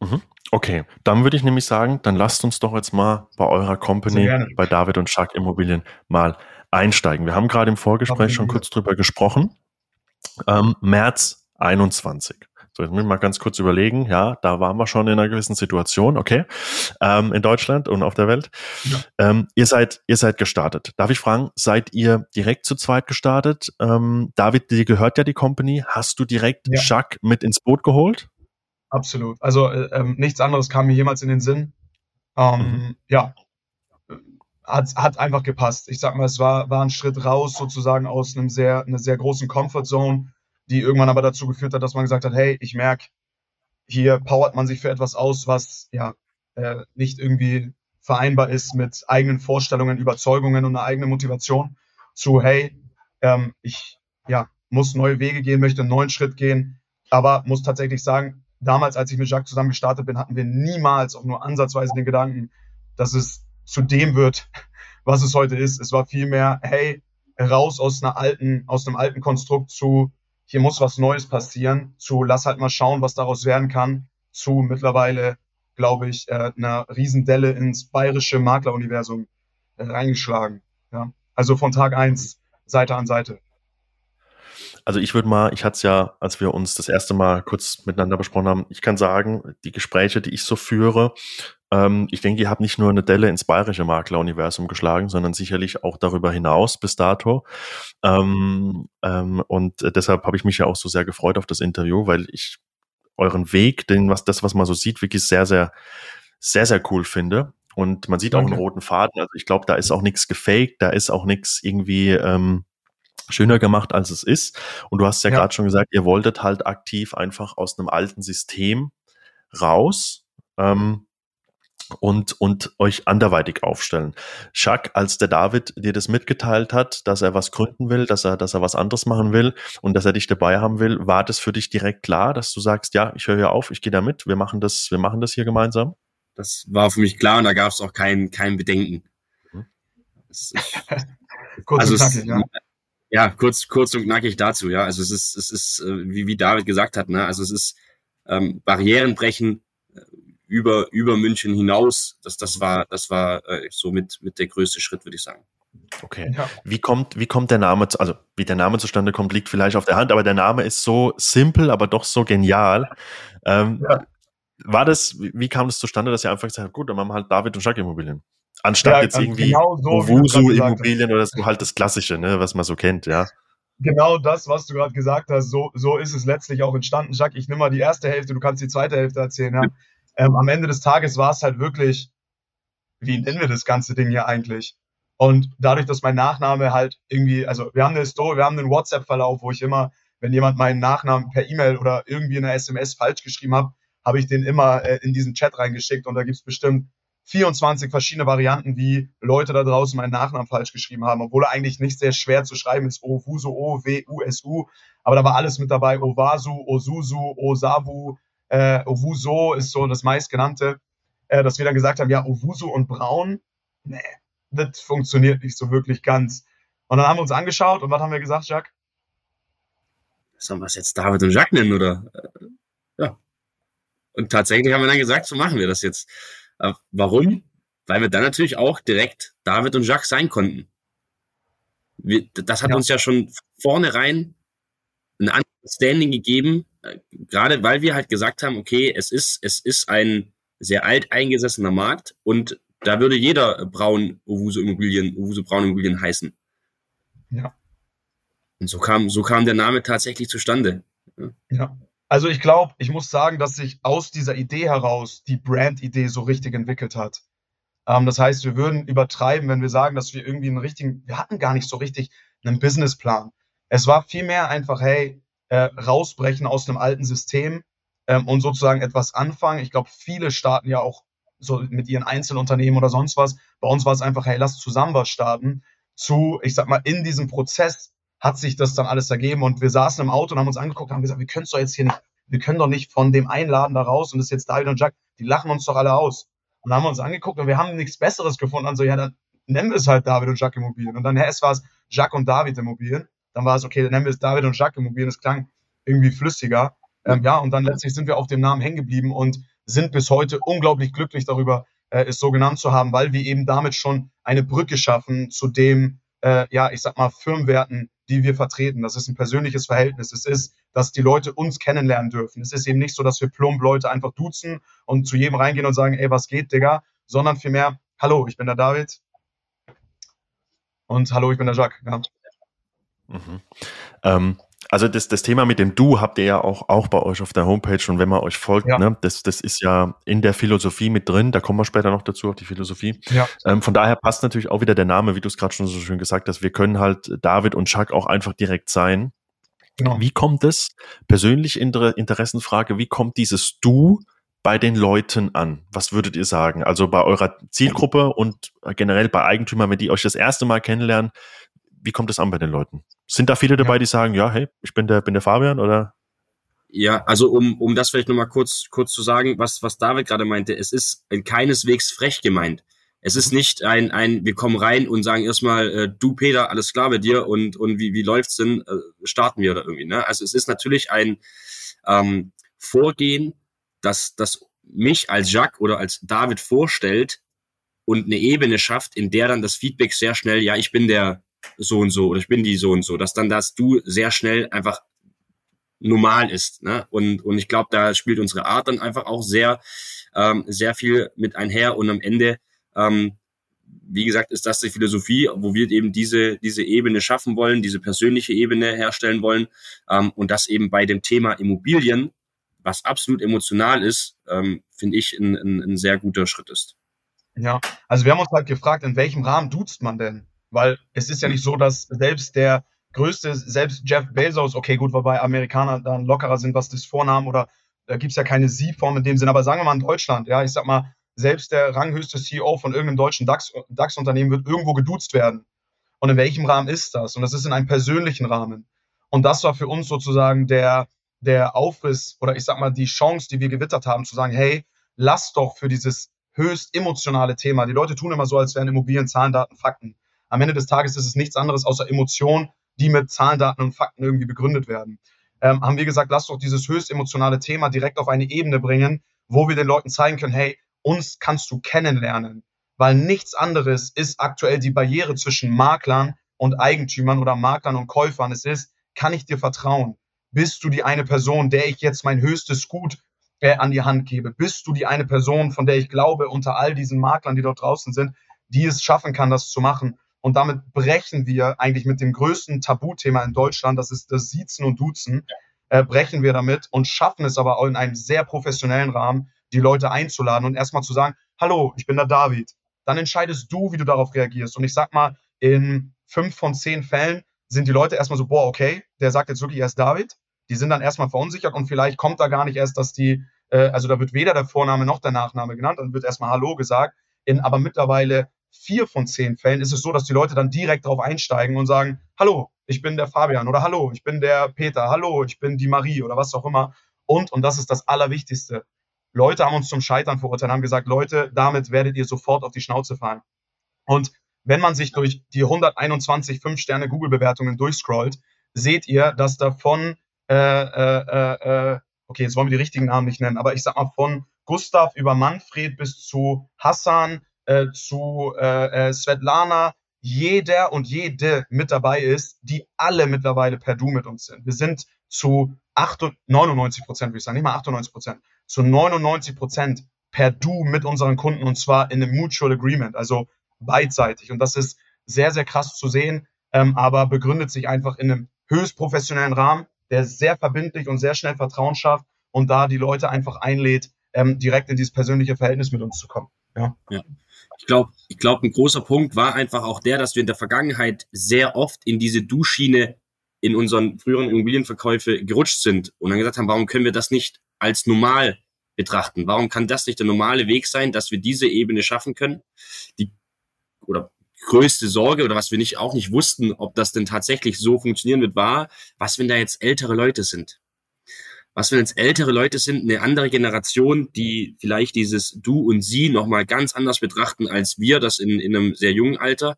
S1: Mhm. Okay, dann würde ich nämlich sagen, dann lasst uns doch jetzt mal bei eurer Company, bei David und Schack Immobilien mal einsteigen. Wir haben gerade im Vorgespräch schon kurz drüber gesprochen. Ähm, März 21. So, jetzt muss ich mal ganz kurz überlegen. Ja, da waren wir schon in einer gewissen Situation, okay, ähm, in Deutschland und auf der Welt. Ja. Ähm, ihr seid, ihr seid gestartet. Darf ich fragen, seid ihr direkt zu zweit gestartet? Ähm, David, dir gehört ja die Company. Hast du direkt ja. Jacques mit ins Boot geholt?
S3: Absolut. Also äh, ähm, nichts anderes kam mir jemals in den Sinn. Ähm, mhm. Ja, hat, hat einfach gepasst. Ich sag mal, es war, war ein Schritt raus sozusagen aus einem sehr, einer sehr großen Comfort Zone die irgendwann aber dazu geführt hat, dass man gesagt hat, hey, ich merke, hier powert man sich für etwas aus, was ja äh, nicht irgendwie vereinbar ist mit eigenen Vorstellungen, Überzeugungen und einer eigenen Motivation zu, hey, ähm, ich ja, muss neue Wege gehen, möchte einen neuen Schritt gehen, aber muss tatsächlich sagen, damals, als ich mit Jacques zusammen gestartet bin, hatten wir niemals auch nur ansatzweise den Gedanken, dass es zu dem wird, *laughs* was es heute ist. Es war vielmehr, hey, raus aus einer alten, aus einem alten Konstrukt zu, hier muss was Neues passieren, zu lass halt mal schauen, was daraus werden kann, zu mittlerweile, glaube ich, äh, einer Riesendelle ins bayerische Makleruniversum äh, reingeschlagen. Ja? Also von Tag eins Seite an Seite.
S1: Also ich würde mal, ich hatte es ja, als wir uns das erste Mal kurz miteinander besprochen haben, ich kann sagen, die Gespräche, die ich so führe, ähm, ich denke, ihr habt nicht nur eine Delle ins bayerische Makleruniversum geschlagen, sondern sicherlich auch darüber hinaus bis dato. Ähm, ähm, und deshalb habe ich mich ja auch so sehr gefreut auf das Interview, weil ich euren Weg, den, was, das, was man so sieht, wirklich sehr, sehr, sehr, sehr cool finde. Und man sieht Danke. auch einen roten Faden. Also ich glaube, da ist auch nichts gefaked, da ist auch nichts irgendwie ähm, schöner gemacht, als es ist. Und du hast ja, ja. gerade schon gesagt, ihr wolltet halt aktiv einfach aus einem alten System raus. Ähm, und, und euch anderweitig aufstellen. Chuck, als der David dir das mitgeteilt hat, dass er was gründen will, dass er, dass er was anderes machen will und dass er dich dabei haben will, war das für dich direkt klar, dass du sagst, ja, ich höre hier auf, ich gehe da mit, wir machen das, wir machen das hier gemeinsam?
S2: Das war für mich klar und da gab es auch kein, kein Bedenken. Mhm. *laughs* kurz also und knackig, ja. Ja, kurz, kurz und knackig dazu, ja. Also es ist, es ist, äh, wie, wie David gesagt hat, ne, also es ist ähm, Barrieren brechen, über, über München hinaus. Das, das war, das war äh, so mit, mit der größte Schritt, würde ich sagen.
S1: Okay. Ja. Wie kommt, wie kommt der Name, zu, also wie der Name zustande kommt, liegt vielleicht auf der Hand, aber der Name ist so simpel, aber doch so genial. Ähm, ja. War das, wie kam das zustande, dass ihr einfach gesagt habt, gut, dann machen wir halt David und Schack Immobilien? Anstatt ja, jetzt irgendwie genau so, Owusu Immobilien oder so halt das Klassische, ne, was man so kennt, ja.
S3: Genau das, was du gerade gesagt hast, so, so ist es letztlich auch entstanden. Jacques, ich nehme mal die erste Hälfte, du kannst die zweite Hälfte erzählen, ja. Ähm, am Ende des Tages war es halt wirklich, wie nennen wir das ganze Ding hier eigentlich? Und dadurch, dass mein Nachname halt irgendwie, also wir haben eine Story, wir haben einen WhatsApp-Verlauf, wo ich immer, wenn jemand meinen Nachnamen per E-Mail oder irgendwie in einer SMS falsch geschrieben hat, habe ich den immer äh, in diesen Chat reingeschickt und da gibt es bestimmt 24 verschiedene Varianten, wie Leute da draußen meinen Nachnamen falsch geschrieben haben, obwohl er eigentlich nicht sehr schwer zu schreiben ist. Ovusu, O-W-U-S-U. Aber da war alles mit dabei. Ovasu, Osusu, Osavu, äh, Owuso ist so das meistgenannte, äh, dass wir dann gesagt haben, ja, Owusu und Braun, nee, das funktioniert nicht so wirklich ganz. Und dann haben wir uns angeschaut und was haben wir gesagt, Jacques?
S2: Sollen wir es jetzt David und Jacques nennen, oder? Ja. Und tatsächlich haben wir dann gesagt, so machen wir das jetzt. Äh, warum? Weil wir dann natürlich auch direkt David und Jacques sein konnten. Wir, das hat ja. uns ja schon vornherein ein anderes Standing gegeben, gerade weil wir halt gesagt haben, okay, es ist, es ist ein sehr alt eingesessener Markt und da würde jeder Braun Owusu Immobilien, Owusu Braun Immobilien heißen.
S3: Ja.
S2: Und so kam, so kam der Name tatsächlich zustande.
S3: Ja. ja. Also ich glaube, ich muss sagen, dass sich aus dieser Idee heraus die Brand-Idee so richtig entwickelt hat. Ähm, das heißt, wir würden übertreiben, wenn wir sagen, dass wir irgendwie einen richtigen, wir hatten gar nicht so richtig einen Businessplan. Es war vielmehr einfach, hey, äh, rausbrechen aus einem alten System ähm, und sozusagen etwas anfangen. Ich glaube, viele starten ja auch so mit ihren Einzelunternehmen oder sonst was. Bei uns war es einfach, hey, lass zusammen was starten. Zu, ich sag mal, in diesem Prozess hat sich das dann alles ergeben und wir saßen im Auto und haben uns angeguckt und haben gesagt, wir können doch jetzt hier nicht, wir können doch nicht von dem Einladen da raus und das ist jetzt David und Jack, die lachen uns doch alle aus. Und dann haben wir uns angeguckt und wir haben nichts Besseres gefunden. Also, ja, dann nennen wir es halt David und Jack Immobilien. Und dann, ja, es war es Jack und David Immobilien. Dann war es, okay, dann nennen wir es David und Jacques Immobilien. Das klang irgendwie flüssiger. Ähm, ja, und dann letztlich sind wir auf dem Namen hängen geblieben und sind bis heute unglaublich glücklich darüber, äh, es so genannt zu haben, weil wir eben damit schon eine Brücke schaffen zu dem, äh, ja, ich sag mal, Firmenwerten, die wir vertreten. Das ist ein persönliches Verhältnis. Es ist, dass die Leute uns kennenlernen dürfen. Es ist eben nicht so, dass wir plump Leute einfach duzen und zu jedem reingehen und sagen, ey, was geht, Digga, sondern vielmehr, hallo, ich bin der David und hallo, ich bin der Jacques. Ja.
S1: Mhm. Ähm, also das, das Thema mit dem Du habt ihr ja auch, auch bei euch auf der Homepage und wenn man euch folgt, ja. ne, das, das ist ja in der Philosophie mit drin, da kommen wir später noch dazu, auf die Philosophie. Ja. Ähm, von daher passt natürlich auch wieder der Name, wie du es gerade schon so schön gesagt hast. Wir können halt David und Chuck auch einfach direkt sein. Genau. Wie kommt es, persönlich Interessenfrage, wie kommt dieses Du bei den Leuten an? Was würdet ihr sagen? Also bei eurer Zielgruppe und generell bei Eigentümern, wenn die euch das erste Mal kennenlernen, wie kommt es an bei den Leuten? Sind da viele dabei, ja. die sagen, ja, hey, ich bin der, bin der Fabian oder?
S2: Ja, also um, um das vielleicht nochmal kurz, kurz zu sagen, was, was David gerade meinte, es ist keineswegs frech gemeint. Es ist nicht ein, ein, wir kommen rein und sagen erstmal, äh, du Peter, alles klar bei dir und, und wie, wie läuft's denn, äh, starten wir oder irgendwie, ne? Also es ist natürlich ein ähm, Vorgehen, das, das mich als Jacques oder als David vorstellt und eine Ebene schafft, in der dann das Feedback sehr schnell, ja, ich bin der, so und so oder ich bin die so und so, dass dann das Du sehr schnell einfach normal ist. Ne? Und, und ich glaube, da spielt unsere Art dann einfach auch sehr, ähm, sehr viel mit einher und am Ende, ähm, wie gesagt, ist das die Philosophie, wo wir eben diese, diese Ebene schaffen wollen, diese persönliche Ebene herstellen wollen ähm, und das eben bei dem Thema Immobilien, was absolut emotional ist, ähm, finde ich ein, ein, ein sehr guter Schritt ist.
S3: Ja, also wir haben uns halt gefragt, in welchem Rahmen duzt man denn? Weil es ist ja nicht so, dass selbst der größte, selbst Jeff Bezos, okay, gut, wobei Amerikaner dann lockerer sind, was das Vornamen oder da gibt es ja keine Sie-Form in dem Sinn, aber sagen wir mal in Deutschland, ja, ich sag mal, selbst der ranghöchste CEO von irgendeinem deutschen DAX-Unternehmen DAX wird irgendwo geduzt werden. Und in welchem Rahmen ist das? Und das ist in einem persönlichen Rahmen. Und das war für uns sozusagen der, der Aufriss oder ich sag mal die Chance, die wir gewittert haben, zu sagen, hey, lass doch für dieses höchst emotionale Thema, die Leute tun immer so, als wären Immobilien, Zahlen, Daten, Fakten. Am Ende des Tages ist es nichts anderes außer Emotionen, die mit Zahlen, Daten und Fakten irgendwie begründet werden. Ähm, haben wir gesagt, lass doch dieses höchst emotionale Thema direkt auf eine Ebene bringen, wo wir den Leuten zeigen können, hey, uns kannst du kennenlernen. Weil nichts anderes ist aktuell die Barriere zwischen Maklern und Eigentümern oder Maklern und Käufern. Es ist, kann ich dir vertrauen? Bist du die eine Person, der ich jetzt mein höchstes Gut äh, an die Hand gebe? Bist du die eine Person, von der ich glaube, unter all diesen Maklern, die dort draußen sind, die es schaffen kann, das zu machen? Und damit brechen wir eigentlich mit dem größten Tabuthema in Deutschland, das ist das Siezen und Duzen, äh, brechen wir damit und schaffen es aber auch in einem sehr professionellen Rahmen, die Leute einzuladen und erstmal zu sagen, hallo, ich bin der David. Dann entscheidest du, wie du darauf reagierst. Und ich sag mal, in fünf von zehn Fällen sind die Leute erstmal so, boah, okay, der sagt jetzt wirklich erst David. Die sind dann erstmal verunsichert und vielleicht kommt da gar nicht erst, dass die, äh, also da wird weder der Vorname noch der Nachname genannt, dann wird erstmal Hallo gesagt. In aber mittlerweile vier von zehn Fällen ist es so, dass die Leute dann direkt darauf einsteigen und sagen, hallo, ich bin der Fabian oder hallo, ich bin der Peter, hallo, ich bin die Marie oder was auch immer. Und, und das ist das Allerwichtigste, Leute haben uns zum Scheitern verurteilt, haben gesagt, Leute, damit werdet ihr sofort auf die Schnauze fallen. Und wenn man sich durch die 121 5-Sterne Google-Bewertungen durchscrollt, seht ihr, dass davon, äh, äh, äh, äh, okay, jetzt wollen wir die richtigen Namen nicht nennen, aber ich sag mal von Gustav über Manfred bis zu Hassan, äh, zu äh, äh, Svetlana, jeder und jede mit dabei ist, die alle mittlerweile per Du mit uns sind. Wir sind zu 8, 99 Prozent, würde ich sagen, nicht mal 98 Prozent, zu 99 Prozent per Du mit unseren Kunden und zwar in einem Mutual Agreement, also beidseitig. Und das ist sehr, sehr krass zu sehen, ähm, aber begründet sich einfach in einem höchst professionellen Rahmen, der sehr verbindlich und sehr schnell Vertrauen schafft und da die Leute einfach einlädt, ähm, direkt in dieses persönliche Verhältnis mit uns zu kommen. Ja.
S2: ja. Ich glaube, ich glaube, ein großer Punkt war einfach auch der, dass wir in der Vergangenheit sehr oft in diese Duschschiene in unseren früheren Immobilienverkäufe gerutscht sind und dann gesagt haben, warum können wir das nicht als normal betrachten? Warum kann das nicht der normale Weg sein, dass wir diese Ebene schaffen können? Die oder größte Sorge oder was wir nicht auch nicht wussten, ob das denn tatsächlich so funktionieren wird, war, was wenn da jetzt ältere Leute sind? Was wenn jetzt ältere Leute sind, eine andere Generation, die vielleicht dieses Du und Sie nochmal ganz anders betrachten als wir, das in, in einem sehr jungen Alter,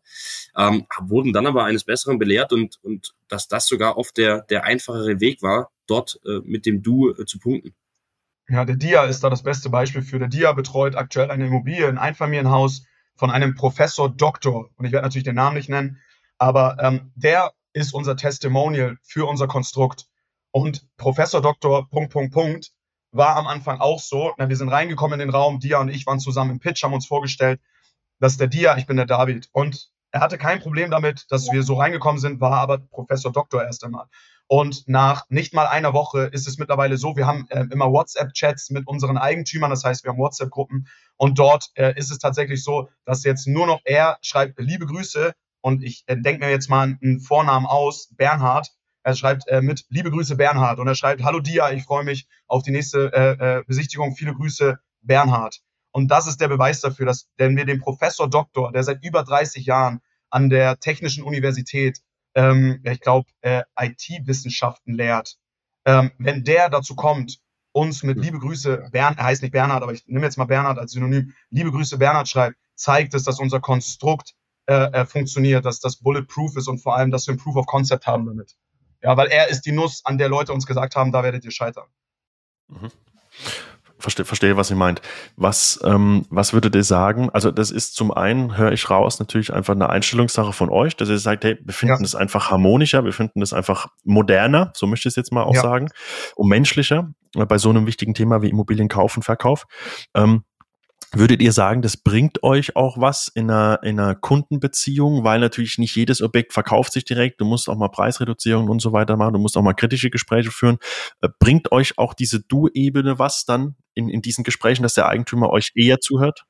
S2: ähm, wurden dann aber eines Besseren belehrt und, und dass das sogar oft der, der einfachere Weg war, dort äh, mit dem Du äh, zu punkten.
S3: Ja, der DIA ist da das beste Beispiel für. Der DIA betreut aktuell eine Immobilie, ein Einfamilienhaus von einem Professor Doktor. Und ich werde natürlich den Namen nicht nennen, aber ähm, der ist unser Testimonial für unser Konstrukt. Und Professor Doktor Punkt, Punkt, Punkt war am Anfang auch so. Na, wir sind reingekommen in den Raum, Dia und ich waren zusammen im Pitch, haben uns vorgestellt, dass der Dia, ich bin der David. Und er hatte kein Problem damit, dass wir so reingekommen sind, war aber Professor Doktor erst einmal. Und nach nicht mal einer Woche ist es mittlerweile so, wir haben äh, immer WhatsApp-Chats mit unseren Eigentümern, das heißt, wir haben WhatsApp-Gruppen und dort äh, ist es tatsächlich so, dass jetzt nur noch er schreibt, liebe Grüße und ich äh, denke mir jetzt mal einen Vornamen aus, Bernhard, er schreibt äh, mit Liebe Grüße Bernhard und er schreibt Hallo Dia, ich freue mich auf die nächste äh, äh, Besichtigung. Viele Grüße Bernhard. Und das ist der Beweis dafür, dass wenn wir den Professor Doktor, der seit über 30 Jahren an der Technischen Universität, ähm, ich glaube, äh, IT-Wissenschaften lehrt, ähm, wenn der dazu kommt, uns mit Liebe Grüße, Bern, er heißt nicht Bernhard, aber ich nehme jetzt mal Bernhard als Synonym, Liebe Grüße Bernhard schreibt, zeigt es, dass unser Konstrukt äh, äh, funktioniert, dass das bulletproof ist und vor allem, dass wir ein Proof of Concept haben damit. Ja, weil er ist die Nuss, an der Leute uns gesagt haben, da werdet ihr scheitern.
S1: Mhm. Verstehe, verstehe, was ihr meint. Was, ähm, was würdet ihr sagen? Also, das ist zum einen, höre ich raus, natürlich einfach eine Einstellungssache von euch, dass ihr sagt, hey, wir finden es einfach harmonischer, wir finden es einfach moderner, so möchte ich es jetzt mal auch ja. sagen, und menschlicher bei so einem wichtigen Thema wie Immobilienkauf und Verkauf. Ähm, Würdet ihr sagen, das bringt euch auch was in einer, in einer Kundenbeziehung, weil natürlich nicht jedes Objekt verkauft sich direkt, du musst auch mal Preisreduzierungen und so weiter machen, du musst auch mal kritische Gespräche führen. Äh, bringt euch auch diese Du-Ebene was dann in, in diesen Gesprächen, dass der Eigentümer euch eher zuhört?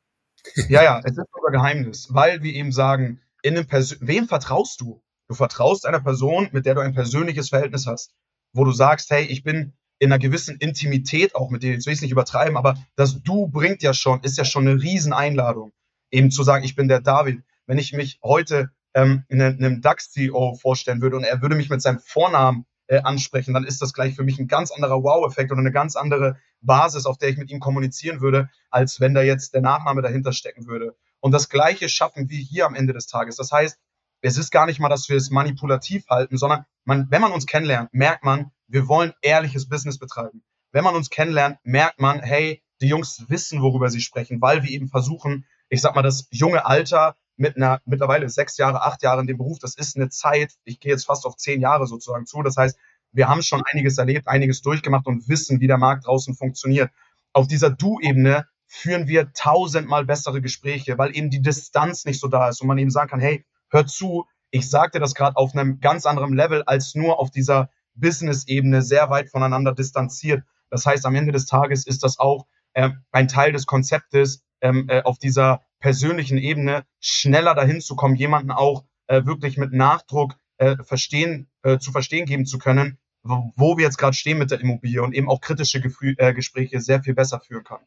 S3: Ja, ja, es ist unser Geheimnis, weil wir eben sagen, in einem wem vertraust du? Du vertraust einer Person, mit der du ein persönliches Verhältnis hast, wo du sagst, hey, ich bin in einer gewissen Intimität auch mit dir, jetzt will ich es nicht übertreiben, aber das Du bringt ja schon, ist ja schon eine Rieseneinladung, eben zu sagen, ich bin der David. Wenn ich mich heute ähm, einem DAX-CEO vorstellen würde und er würde mich mit seinem Vornamen äh, ansprechen, dann ist das gleich für mich ein ganz anderer Wow-Effekt oder eine ganz andere Basis, auf der ich mit ihm kommunizieren würde, als wenn da jetzt der Nachname dahinter stecken würde. Und das Gleiche schaffen wir hier am Ende des Tages. Das heißt, es ist gar nicht mal, dass wir es manipulativ halten, sondern man, wenn man uns kennenlernt, merkt man, wir wollen ehrliches Business betreiben. Wenn man uns kennenlernt, merkt man, hey, die Jungs wissen, worüber sie sprechen, weil wir eben versuchen, ich sag mal, das junge Alter mit einer mittlerweile sechs Jahre, acht Jahre in dem Beruf, das ist eine Zeit, ich gehe jetzt fast auf zehn Jahre sozusagen zu. Das heißt, wir haben schon einiges erlebt, einiges durchgemacht und wissen, wie der Markt draußen funktioniert. Auf dieser Du-Ebene führen wir tausendmal bessere Gespräche, weil eben die Distanz nicht so da ist und man eben sagen kann, hey, hör zu, ich sagte das gerade auf einem ganz anderen Level als nur auf dieser Business-Ebene sehr weit voneinander distanziert. Das heißt, am Ende des Tages ist das auch äh, ein Teil des Konzeptes, ähm, äh, auf dieser persönlichen Ebene schneller dahin zu kommen, jemanden auch äh, wirklich mit Nachdruck äh, verstehen, äh, zu verstehen geben zu können, wo, wo wir jetzt gerade stehen mit der Immobilie und eben auch kritische Gefühl, äh, Gespräche sehr viel besser führen kann.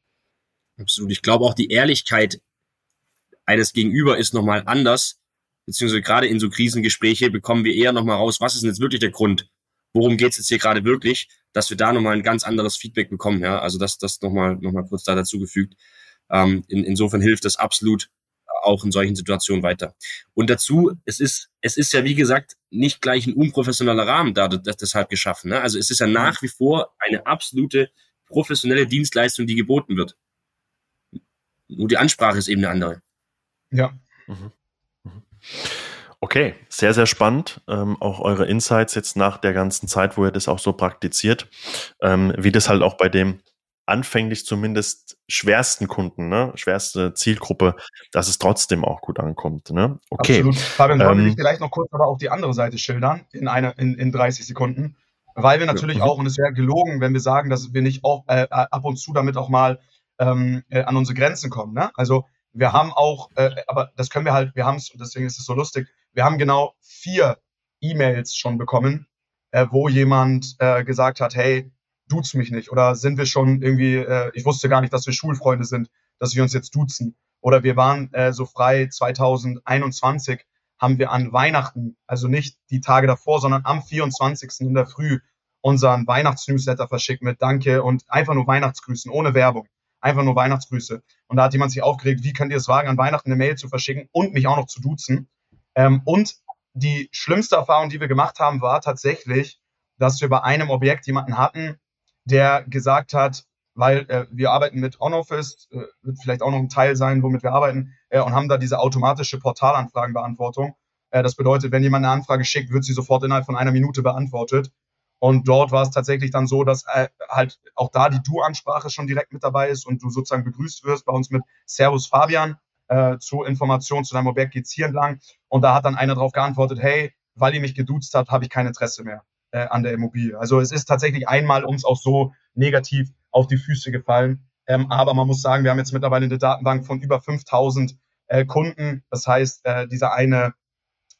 S2: Absolut. Ich glaube auch die Ehrlichkeit eines Gegenüber ist nochmal anders, beziehungsweise gerade in so Krisengespräche bekommen wir eher nochmal raus, was ist denn jetzt wirklich der Grund? Worum geht's jetzt hier gerade wirklich, dass wir da nochmal ein ganz anderes Feedback bekommen. Ja, also das, das nochmal noch mal kurz da dazugefügt. Ähm, in, insofern hilft das absolut auch in solchen Situationen weiter. Und dazu, es ist, es ist ja wie gesagt nicht gleich ein unprofessioneller Rahmen da das, deshalb geschaffen. Ne? Also es ist ja nach wie vor eine absolute professionelle Dienstleistung, die geboten wird. Nur die Ansprache ist eben eine andere.
S3: Ja. Mhm.
S1: Mhm. Okay, sehr, sehr spannend. Ähm, auch eure Insights jetzt nach der ganzen Zeit, wo ihr das auch so praktiziert, ähm, wie das halt auch bei dem anfänglich zumindest schwersten Kunden, ne, schwerste Zielgruppe, dass es trotzdem auch gut ankommt. Ne? Okay. Absolut.
S3: Fabian, ähm, wollte ich vielleicht noch kurz aber auch die andere Seite schildern in, eine, in, in 30 Sekunden, weil wir natürlich. Mhm. auch, und es wäre gelogen, wenn wir sagen, dass wir nicht auch äh, ab und zu damit auch mal ähm, äh, an unsere Grenzen kommen. Ne? Also wir haben auch, äh, aber das können wir halt, wir haben es, und deswegen ist es so lustig, wir haben genau vier E-Mails schon bekommen, äh, wo jemand äh, gesagt hat, hey, duzt mich nicht. Oder sind wir schon irgendwie, äh, ich wusste gar nicht, dass wir Schulfreunde sind, dass wir uns jetzt duzen. Oder wir waren äh, so frei 2021, haben wir an Weihnachten, also nicht die Tage davor, sondern am 24. in der Früh unseren Weihnachtsnewsletter verschickt mit Danke und einfach nur Weihnachtsgrüßen, ohne Werbung. Einfach nur Weihnachtsgrüße. Und da hat jemand sich aufgeregt, wie könnt ihr es wagen, an Weihnachten eine Mail zu verschicken und mich auch noch zu duzen? Ähm, und die schlimmste Erfahrung, die wir gemacht haben, war tatsächlich, dass wir bei einem Objekt jemanden hatten, der gesagt hat, weil äh, wir arbeiten mit OnOffice, äh, wird vielleicht auch noch ein Teil sein, womit wir arbeiten, äh, und haben da diese automatische Portalanfragenbeantwortung. Äh, das bedeutet, wenn jemand eine Anfrage schickt, wird sie sofort innerhalb von einer Minute beantwortet. Und dort war es tatsächlich dann so, dass äh, halt auch da die Du-Ansprache schon direkt mit dabei ist und du sozusagen begrüßt wirst bei uns mit Servus Fabian äh, zur Information zu deinem Objekt geht's hier entlang. Und da hat dann einer darauf geantwortet, hey, weil ihr mich geduzt habt, habe ich kein Interesse mehr äh, an der Immobilie. Also es ist tatsächlich einmal uns auch so negativ auf die Füße gefallen. Ähm, aber man muss sagen, wir haben jetzt mittlerweile eine Datenbank von über 5000 äh, Kunden. Das heißt, äh, dieser eine,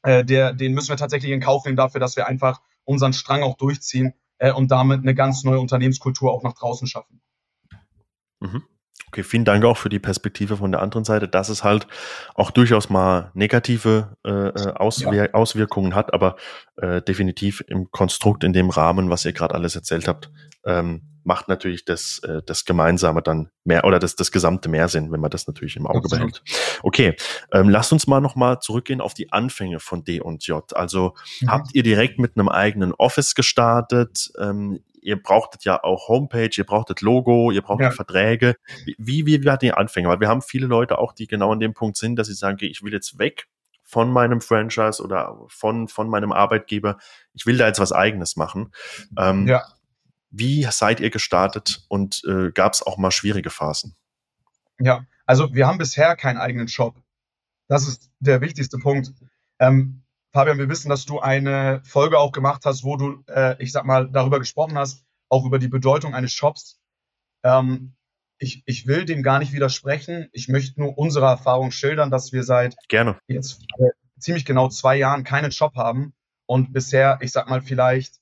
S3: äh, der, den müssen wir tatsächlich in Kauf nehmen dafür, dass wir einfach unseren Strang auch durchziehen äh, und damit eine ganz neue Unternehmenskultur auch nach draußen schaffen.
S1: Mhm. Okay, vielen Dank auch für die Perspektive von der anderen Seite, dass es halt auch durchaus mal negative äh, äh Auswir ja. Auswirkungen hat, aber äh, definitiv im Konstrukt, in dem Rahmen, was ihr gerade alles erzählt habt, ähm, macht natürlich das, äh, das Gemeinsame dann mehr oder das, das gesamte mehr Sinn, wenn man das natürlich im Auge behält. Okay, ähm, lasst uns mal nochmal zurückgehen auf die Anfänge von D und J. Also mhm. habt ihr direkt mit einem eigenen Office gestartet? Ähm, ihr brauchtet ja auch Homepage, ihr brauchtet Logo, ihr brauchtet ja. Verträge. Wie, wie, wie war die Anfänge? Weil wir haben viele Leute auch, die genau an dem Punkt sind, dass sie sagen, okay, ich will jetzt weg von meinem Franchise oder von, von meinem Arbeitgeber. Ich will da jetzt was eigenes machen. Ähm, ja. Wie seid ihr gestartet und äh, gab es auch mal schwierige Phasen?
S3: Ja, also wir haben bisher keinen eigenen Shop. Das ist der wichtigste Punkt. Ähm, Fabian, wir wissen, dass du eine Folge auch gemacht hast, wo du, äh, ich sag mal, darüber gesprochen hast, auch über die Bedeutung eines Shops. Ähm, ich, ich will dem gar nicht widersprechen. Ich möchte nur unsere Erfahrung schildern, dass wir seit
S1: Gerne.
S3: jetzt äh, ziemlich genau zwei Jahren keinen Shop haben und bisher, ich sag mal, vielleicht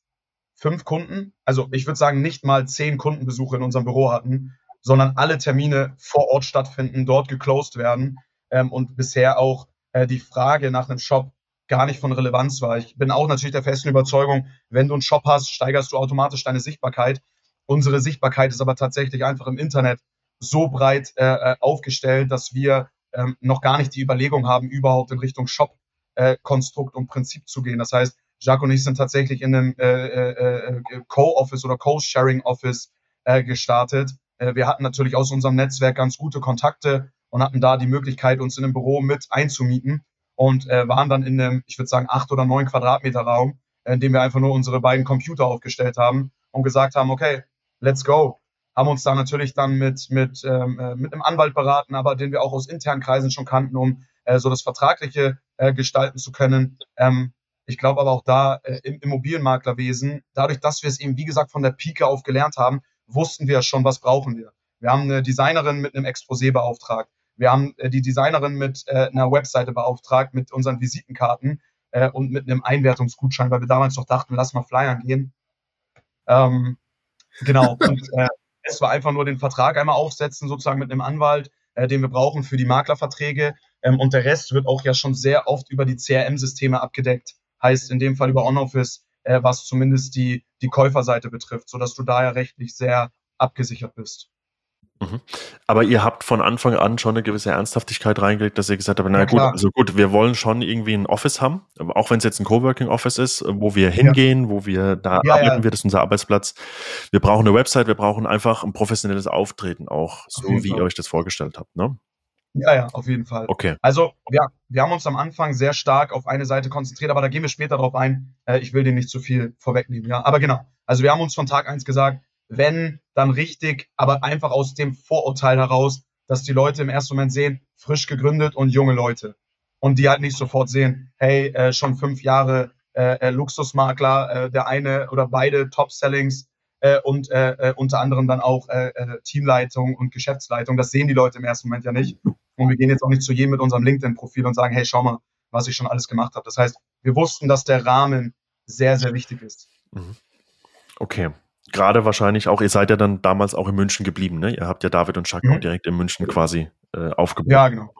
S3: fünf Kunden, also ich würde sagen, nicht mal zehn Kundenbesuche in unserem Büro hatten, sondern alle Termine vor Ort stattfinden, dort geclosed werden ähm, und bisher auch äh, die Frage nach einem Shop gar nicht von Relevanz war. Ich bin auch natürlich der festen Überzeugung, wenn du einen Shop hast, steigerst du automatisch deine Sichtbarkeit. Unsere Sichtbarkeit ist aber tatsächlich einfach im Internet so breit äh, äh aufgestellt, dass wir ähm, noch gar nicht die Überlegung haben, überhaupt in Richtung Shop-Konstrukt äh, und Prinzip zu gehen. Das heißt, Jacques und ich sind tatsächlich in einem äh, äh, äh, Co-Office oder Co-Sharing-Office äh, gestartet. Äh, wir hatten natürlich aus unserem Netzwerk ganz gute Kontakte und hatten da die Möglichkeit, uns in einem Büro mit einzumieten und äh, waren dann in einem, ich würde sagen, acht oder neun Quadratmeter Raum, in dem wir einfach nur unsere beiden Computer aufgestellt haben und gesagt haben, okay, let's go. Haben uns da natürlich dann mit, mit, ähm, mit einem Anwalt beraten, aber den wir auch aus internen Kreisen schon kannten, um äh, so das Vertragliche äh, gestalten zu können. Ähm, ich glaube aber auch da äh, im Immobilienmaklerwesen, dadurch, dass wir es eben, wie gesagt, von der Pike auf gelernt haben, wussten wir schon, was brauchen wir. Wir haben eine Designerin mit einem Exposé beauftragt. Wir haben äh, die Designerin mit äh, einer Webseite beauftragt, mit unseren Visitenkarten äh, und mit einem Einwertungsgutschein, weil wir damals doch dachten, lass mal Flyern gehen. Ähm, genau. *laughs* Und äh, es war einfach nur den Vertrag einmal aufsetzen, sozusagen mit einem Anwalt, äh, den wir brauchen für die Maklerverträge. Ähm, und der Rest wird auch ja schon sehr oft über die CRM-Systeme abgedeckt heißt in dem Fall über OnOffice, äh, was zumindest die, die Käuferseite betrifft, sodass du da ja rechtlich sehr abgesichert bist.
S1: Mhm. Aber ihr habt von Anfang an schon eine gewisse Ernsthaftigkeit reingelegt, dass ihr gesagt habt, na ja, gut, also gut, wir wollen schon irgendwie ein Office haben, auch wenn es jetzt ein Coworking Office ist, wo wir hingehen, ja. wo wir da ja, arbeiten, ja. wird es unser Arbeitsplatz. Wir brauchen eine Website, wir brauchen einfach ein professionelles Auftreten auch, so wie ihr euch das vorgestellt habt, ne?
S3: Ja, ja, auf jeden Fall.
S1: Okay.
S3: Also, ja, wir haben uns am Anfang sehr stark auf eine Seite konzentriert, aber da gehen wir später drauf ein. Äh, ich will dem nicht zu viel vorwegnehmen, ja. Aber genau. Also, wir haben uns von Tag eins gesagt, wenn, dann richtig, aber einfach aus dem Vorurteil heraus, dass die Leute im ersten Moment sehen, frisch gegründet und junge Leute. Und die halt nicht sofort sehen, hey, äh, schon fünf Jahre äh, äh Luxusmakler, äh, der eine oder beide Top-Sellings äh, und äh, unter anderem dann auch Teamleitung und Geschäftsleitung. Das sehen die Leute im ersten Moment ja nicht. Und wir gehen jetzt auch nicht zu jedem mit unserem LinkedIn-Profil und sagen, hey, schau mal, was ich schon alles gemacht habe. Das heißt, wir wussten, dass der Rahmen sehr, sehr wichtig ist. Mhm.
S1: Okay. Gerade wahrscheinlich auch, ihr seid ja dann damals auch in München geblieben, ne? Ihr habt ja David und Chuck mhm. auch direkt in München quasi äh, aufgebaut.
S3: Ja, genau.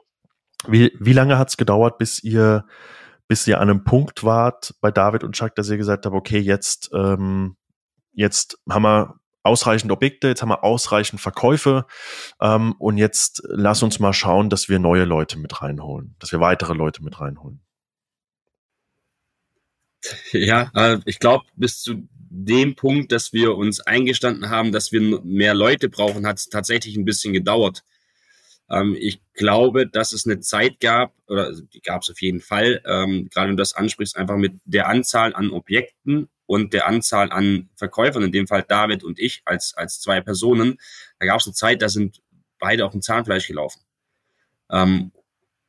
S1: Wie, wie lange hat es gedauert, bis ihr, bis ihr an einem Punkt wart bei David und Chuck, dass ihr gesagt habt, okay, jetzt, ähm, jetzt haben wir ausreichend Objekte, jetzt haben wir ausreichend Verkäufe ähm, und jetzt lass uns mal schauen, dass wir neue Leute mit reinholen, dass wir weitere Leute mit reinholen.
S2: Ja, ich glaube, bis zu dem Punkt, dass wir uns eingestanden haben, dass wir mehr Leute brauchen, hat es tatsächlich ein bisschen gedauert. Ähm, ich glaube, dass es eine Zeit gab, oder die gab es auf jeden Fall, ähm, gerade wenn du das ansprichst, einfach mit der Anzahl an Objekten und der Anzahl an Verkäufern, in dem Fall David und ich als, als zwei Personen, da gab es eine Zeit, da sind beide auf dem Zahnfleisch gelaufen. Ähm,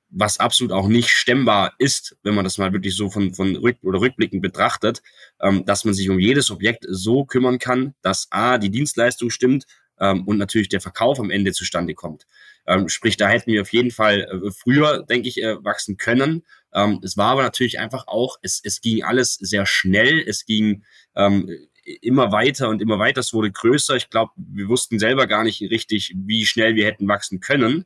S2: was absolut auch nicht stemmbar ist, wenn man das mal wirklich so von, von rück oder rückblickend betrachtet, ähm, dass man sich um jedes Objekt so kümmern kann, dass A, die Dienstleistung stimmt ähm, und natürlich der Verkauf am Ende zustande kommt. Ähm, sprich, da hätten wir auf jeden Fall äh, früher, denke ich, äh, wachsen können. Ähm, es war aber natürlich einfach auch, es, es ging alles sehr schnell, es ging ähm, immer weiter und immer weiter, es wurde größer. Ich glaube, wir wussten selber gar nicht richtig, wie schnell wir hätten wachsen können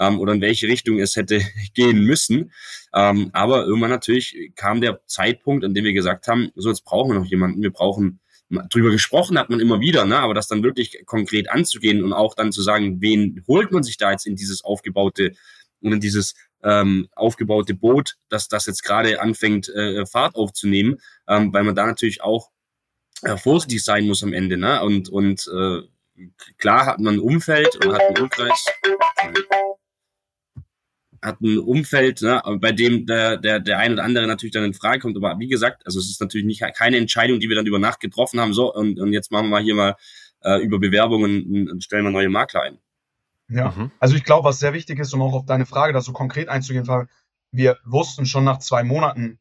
S2: ähm, oder in welche Richtung es hätte *laughs* gehen müssen. Ähm, aber irgendwann natürlich kam der Zeitpunkt, an dem wir gesagt haben, so jetzt brauchen wir noch jemanden, wir brauchen drüber gesprochen hat man immer wieder, ne? aber das dann wirklich konkret anzugehen und auch dann zu sagen, wen holt man sich da jetzt in dieses aufgebaute und in dieses ähm, aufgebaute Boot, dass das jetzt gerade anfängt, äh, Fahrt aufzunehmen, ähm, weil man da natürlich auch äh, vorsichtig sein muss am Ende. Ne? Und, und äh, klar hat man ein Umfeld und hat einen Umkreis hat ein Umfeld, ne, bei dem der, der, der ein oder andere natürlich dann in Frage kommt. Aber wie gesagt, also es ist natürlich nicht keine Entscheidung, die wir dann über Nacht getroffen haben. So, und, und jetzt machen wir hier mal äh, über Bewerbungen und stellen wir neue Makler ein.
S3: Ja, mhm. also ich glaube, was sehr wichtig ist, um auch auf deine Frage da so konkret einzugehen, war, wir wussten schon nach zwei Monaten,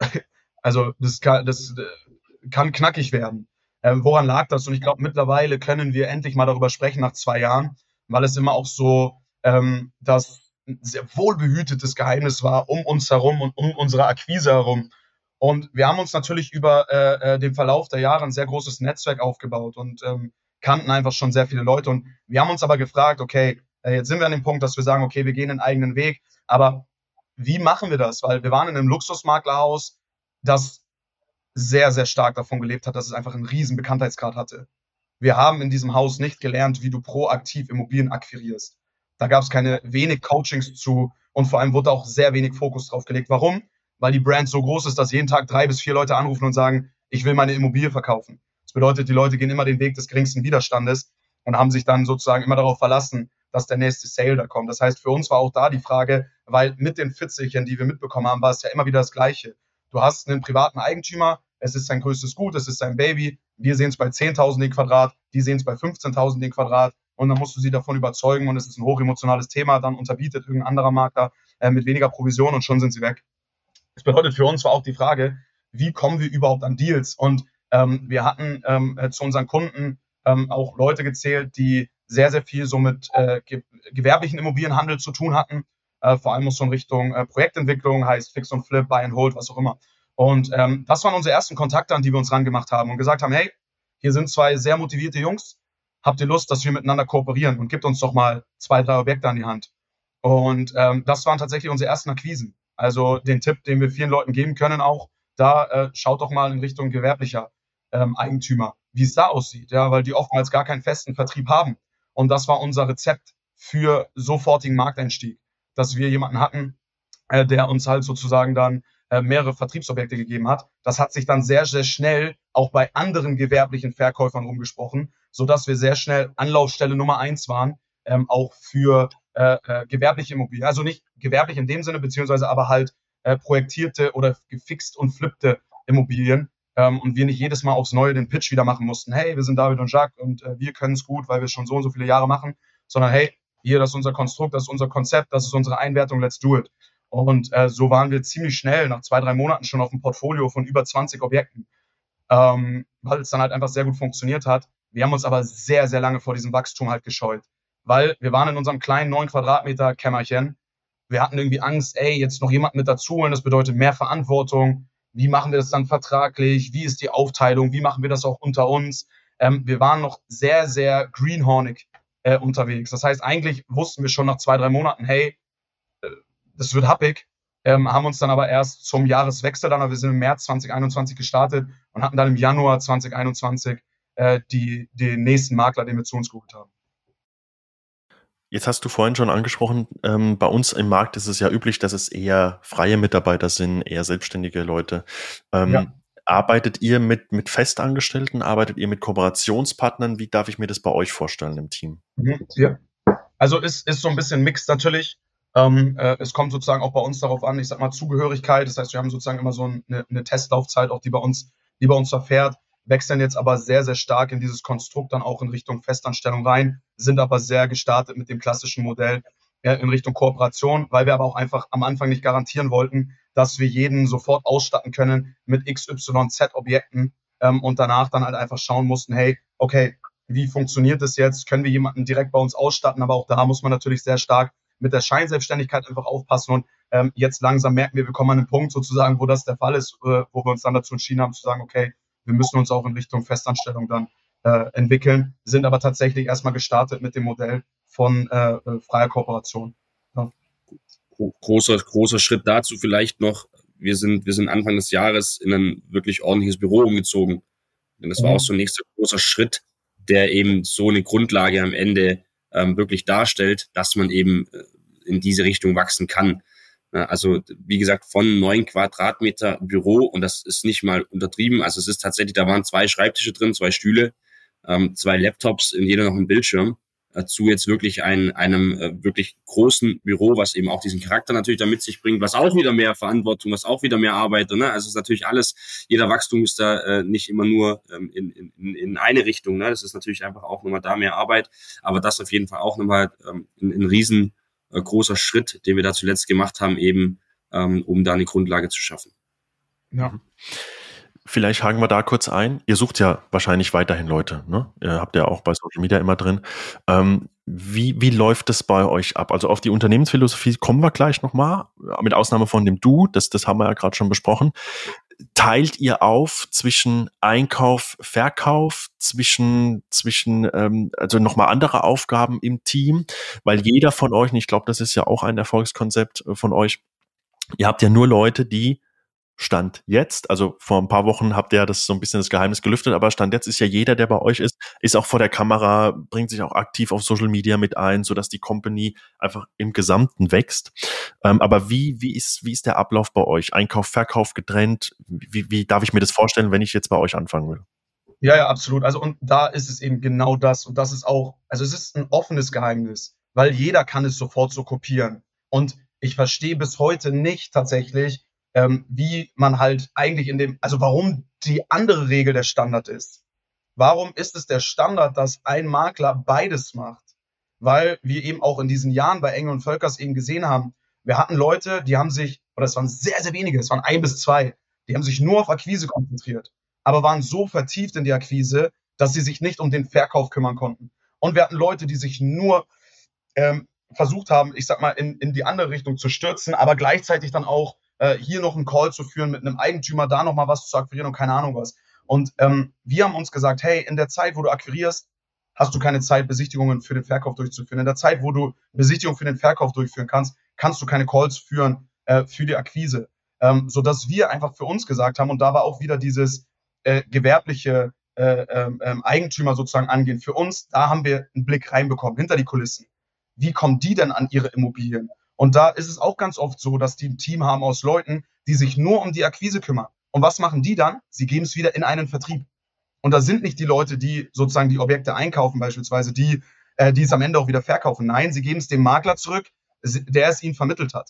S3: *laughs* also das kann, das äh, kann knackig werden. Ähm, woran lag das? Und ich glaube, mittlerweile können wir endlich mal darüber sprechen nach zwei Jahren, weil es immer auch so ähm, das sehr wohlbehütetes Geheimnis war um uns herum und um unsere Akquise herum. Und wir haben uns natürlich über äh, äh, den Verlauf der Jahre ein sehr großes Netzwerk aufgebaut und ähm, kannten einfach schon sehr viele Leute. Und wir haben uns aber gefragt, okay, äh, jetzt sind wir an dem Punkt, dass wir sagen, okay, wir gehen einen eigenen Weg. Aber wie machen wir das? Weil wir waren in einem Luxusmaklerhaus, das sehr, sehr stark davon gelebt hat, dass es einfach einen riesen Bekanntheitsgrad hatte. Wir haben in diesem Haus nicht gelernt, wie du proaktiv Immobilien akquirierst. Da gab es keine wenig Coachings zu und vor allem wurde auch sehr wenig Fokus drauf gelegt. Warum? Weil die Brand so groß ist, dass jeden Tag drei bis vier Leute anrufen und sagen, ich will meine Immobilie verkaufen. Das bedeutet, die Leute gehen immer den Weg des geringsten Widerstandes und haben sich dann sozusagen immer darauf verlassen, dass der nächste Sale da kommt. Das heißt, für uns war auch da die Frage, weil mit den Fitzelchen, die wir mitbekommen haben, war es ja immer wieder das Gleiche. Du hast einen privaten Eigentümer, es ist sein größtes Gut, es ist sein Baby. Wir sehen es bei 10.000 den Quadrat, die sehen es bei 15.000 den Quadrat und dann musst du sie davon überzeugen und es ist ein hochemotionales Thema, dann unterbietet irgendein anderer Makler äh, mit weniger Provision und schon sind sie weg. Das bedeutet für uns war auch die Frage, wie kommen wir überhaupt an Deals? Und ähm, wir hatten ähm, äh, zu unseren Kunden ähm, auch Leute gezählt, die sehr, sehr viel so mit äh, ge gewerblichen Immobilienhandel zu tun hatten, äh, vor allem so in Richtung äh, Projektentwicklung, heißt Fix und Flip, Buy and Hold, was auch immer. Und ähm, das waren unsere ersten Kontakte, an die wir uns rangemacht haben und gesagt haben, hey, hier sind zwei sehr motivierte Jungs, habt ihr Lust, dass wir miteinander kooperieren und gibt uns doch mal zwei, drei Objekte an die Hand. Und ähm, das waren tatsächlich unsere ersten Akquisen. Also den Tipp, den wir vielen Leuten geben können auch, da äh, schaut doch mal in Richtung gewerblicher ähm, Eigentümer, wie es da aussieht, ja, weil die oftmals gar keinen festen Vertrieb haben. Und das war unser Rezept für sofortigen Markteinstieg, dass wir jemanden hatten, äh, der uns halt sozusagen dann äh, mehrere Vertriebsobjekte gegeben hat. Das hat sich dann sehr, sehr schnell auch bei anderen gewerblichen Verkäufern rumgesprochen, so dass wir sehr schnell Anlaufstelle Nummer eins waren, ähm, auch für äh, äh, gewerbliche Immobilien. Also nicht gewerblich in dem Sinne, beziehungsweise aber halt äh, projektierte oder gefixt und flippte Immobilien. Ähm, und wir nicht jedes Mal aufs Neue den Pitch wieder machen mussten. Hey, wir sind David und Jacques und äh, wir können es gut, weil wir schon so und so viele Jahre machen, sondern hey, hier, das ist unser Konstrukt, das ist unser Konzept, das ist unsere Einwertung, let's do it. Und äh, so waren wir ziemlich schnell, nach zwei, drei Monaten schon auf einem Portfolio von über 20 Objekten, ähm, weil es dann halt einfach sehr gut funktioniert hat. Wir haben uns aber sehr, sehr lange vor diesem Wachstum halt gescheut, weil wir waren in unserem kleinen 9 Quadratmeter Kämmerchen. Wir hatten irgendwie Angst, ey, jetzt noch jemand mit dazu holen, das bedeutet mehr Verantwortung. Wie machen wir das dann vertraglich? Wie ist die Aufteilung? Wie machen wir das auch unter uns? Ähm, wir waren noch sehr, sehr greenhornig äh, unterwegs. Das heißt, eigentlich wussten wir schon nach zwei, drei Monaten, hey, das wird happig. Ähm, haben uns dann aber erst zum Jahreswechsel dann, wir sind im März 2021 gestartet und hatten dann im Januar 2021 äh, die, den nächsten Makler, den wir zu uns geholt haben.
S1: Jetzt hast du vorhin schon angesprochen, ähm, bei uns im Markt ist es ja üblich, dass es eher freie Mitarbeiter sind, eher selbstständige Leute. Ähm, ja. Arbeitet ihr mit, mit Festangestellten? Arbeitet ihr mit Kooperationspartnern? Wie darf ich mir das bei euch vorstellen im Team?
S3: Mhm, ja. Also ist, ist so ein bisschen Mix natürlich. Ähm, äh, es kommt sozusagen auch bei uns darauf an, ich sag mal Zugehörigkeit. Das heißt, wir haben sozusagen immer so eine, eine Testlaufzeit, auch die bei uns, die bei uns verfährt wechseln jetzt aber sehr, sehr stark in dieses Konstrukt dann auch in Richtung Festanstellung rein, sind aber sehr gestartet mit dem klassischen Modell äh, in Richtung Kooperation, weil wir aber auch einfach am Anfang nicht garantieren wollten, dass wir jeden sofort ausstatten können mit XYZ-Objekten ähm, und danach dann halt einfach schauen mussten, hey, okay, wie funktioniert das jetzt? Können wir jemanden direkt bei uns ausstatten? Aber auch da muss man natürlich sehr stark mit der Scheinselbstständigkeit einfach aufpassen. Und ähm, jetzt langsam merken wir, wir kommen an einen Punkt sozusagen, wo das der Fall ist, äh, wo wir uns dann dazu entschieden haben zu sagen, okay, wir müssen uns auch in Richtung Festanstellung dann äh, entwickeln, sind aber tatsächlich erstmal gestartet mit dem Modell von äh, äh, freier Kooperation. Ja.
S2: Großer, großer Schritt dazu vielleicht noch. Wir sind, wir sind Anfang des Jahres in ein wirklich ordentliches Büro umgezogen. Denn das war mhm. auch so ein nächster großer Schritt, der eben so eine Grundlage am Ende ähm, wirklich darstellt, dass man eben äh, in diese Richtung wachsen kann. Also wie gesagt, von neun Quadratmeter Büro und das ist nicht mal untertrieben. Also es ist tatsächlich, da waren zwei Schreibtische drin, zwei Stühle, ähm, zwei Laptops, in jeder noch ein Bildschirm. Dazu jetzt wirklich ein, einem äh, wirklich großen Büro, was eben auch diesen Charakter natürlich da mit sich bringt, was auch wieder mehr Verantwortung, was auch wieder mehr Arbeit. Ne? Also es ist natürlich alles, jeder Wachstum ist da äh, nicht immer nur ähm, in, in, in eine Richtung. Ne? Das ist natürlich einfach auch nochmal da mehr Arbeit, aber das auf jeden Fall auch nochmal ähm, ein, ein riesen äh, Schritt, den wir da zuletzt gemacht haben, eben ähm, um da eine Grundlage zu schaffen.
S1: Ja. Vielleicht haken wir da kurz ein. Ihr sucht ja wahrscheinlich weiterhin Leute. Ne? Ihr habt ja auch bei Social Media immer drin. Ähm, wie, wie läuft das bei euch ab? Also auf die Unternehmensphilosophie kommen wir gleich nochmal, mit Ausnahme von dem Du, das, das haben wir ja gerade schon besprochen teilt ihr auf zwischen Einkauf, Verkauf, zwischen, zwischen ähm, also nochmal andere Aufgaben im Team, weil jeder von euch, und ich glaube, das ist ja auch ein Erfolgskonzept äh, von euch, ihr habt ja nur Leute, die Stand jetzt, also vor ein paar Wochen habt ihr das so ein bisschen das Geheimnis gelüftet, aber Stand jetzt ist ja jeder, der bei euch ist, ist auch vor der Kamera, bringt sich auch aktiv auf Social Media mit ein, so dass die Company einfach im Gesamten wächst. Ähm, aber wie, wie ist, wie ist der Ablauf bei euch? Einkauf, Verkauf getrennt? Wie, wie darf ich mir das vorstellen, wenn ich jetzt bei euch anfangen will?
S3: Ja, ja, absolut. Also und da ist es eben genau das und das ist auch, also es ist ein offenes Geheimnis, weil jeder kann es sofort so kopieren. Und ich verstehe bis heute nicht tatsächlich, ähm, wie man halt eigentlich in dem, also warum die andere Regel der Standard ist. Warum ist es der Standard, dass ein Makler beides macht? Weil wir eben auch in diesen Jahren bei Engel und Völkers eben gesehen haben, wir hatten Leute, die haben sich, oder es waren sehr, sehr wenige, es waren ein bis zwei, die haben sich nur auf Akquise konzentriert, aber waren so vertieft in die Akquise, dass sie sich nicht um den Verkauf kümmern konnten. Und wir hatten Leute, die sich nur ähm, versucht haben, ich sag mal, in, in die andere Richtung zu stürzen, aber gleichzeitig dann auch äh, hier noch einen Call zu führen mit einem Eigentümer, da noch mal was zu akquirieren und keine Ahnung was. Und ähm, wir haben uns gesagt, hey, in der Zeit, wo du akquirierst, hast du keine Zeit, Besichtigungen für den Verkauf durchzuführen. In der Zeit, wo du Besichtigungen für den Verkauf durchführen kannst, kannst du keine Calls führen äh, für die Akquise. Ähm, sodass wir einfach für uns gesagt haben, und da war auch wieder dieses äh, gewerbliche äh, ähm, ähm Eigentümer sozusagen angehen. Für uns, da haben wir einen Blick reinbekommen, hinter die Kulissen. Wie kommen die denn an ihre Immobilien? Und da ist es auch ganz oft so, dass die ein Team haben aus Leuten, die sich nur um die Akquise kümmern. Und was machen die dann? Sie geben es wieder in einen Vertrieb. Und da sind nicht die Leute, die sozusagen die Objekte einkaufen, beispielsweise, die, äh, die es am Ende auch wieder verkaufen. Nein, sie geben es dem Makler zurück, der es ihnen vermittelt hat.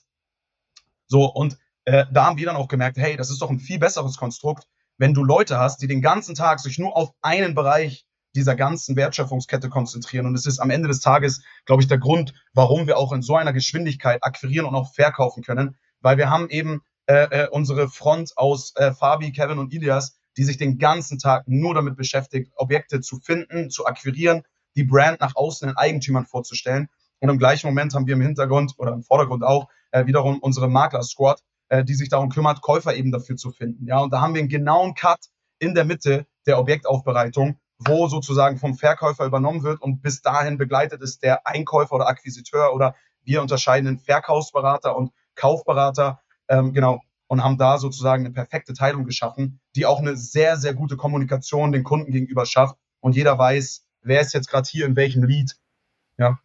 S3: So, und äh, da haben wir dann auch gemerkt, hey, das ist doch ein viel besseres Konstrukt, wenn du Leute hast, die den ganzen Tag sich nur auf einen Bereich dieser ganzen Wertschöpfungskette konzentrieren. Und es ist am Ende des Tages, glaube ich, der Grund, warum wir auch in so einer Geschwindigkeit akquirieren und auch verkaufen können, weil wir haben eben äh, äh, unsere Front aus äh, Fabi, Kevin und Ilias, die sich den ganzen Tag nur damit beschäftigt, Objekte zu finden, zu akquirieren, die Brand nach außen den Eigentümern vorzustellen. Und im gleichen Moment haben wir im Hintergrund oder im Vordergrund auch äh, wiederum unsere Makler-Squad, äh, die sich darum kümmert, Käufer eben dafür zu finden. Ja, und da haben wir einen genauen Cut in der Mitte der Objektaufbereitung, wo sozusagen vom Verkäufer übernommen wird und bis dahin begleitet ist der Einkäufer oder Akquisiteur oder wir unterscheiden den Verkaufsberater und Kaufberater, ähm, genau, und haben da sozusagen eine perfekte Teilung geschaffen, die auch eine sehr, sehr gute Kommunikation den Kunden gegenüber schafft und jeder weiß, wer ist jetzt gerade hier in welchem Lied. Ja.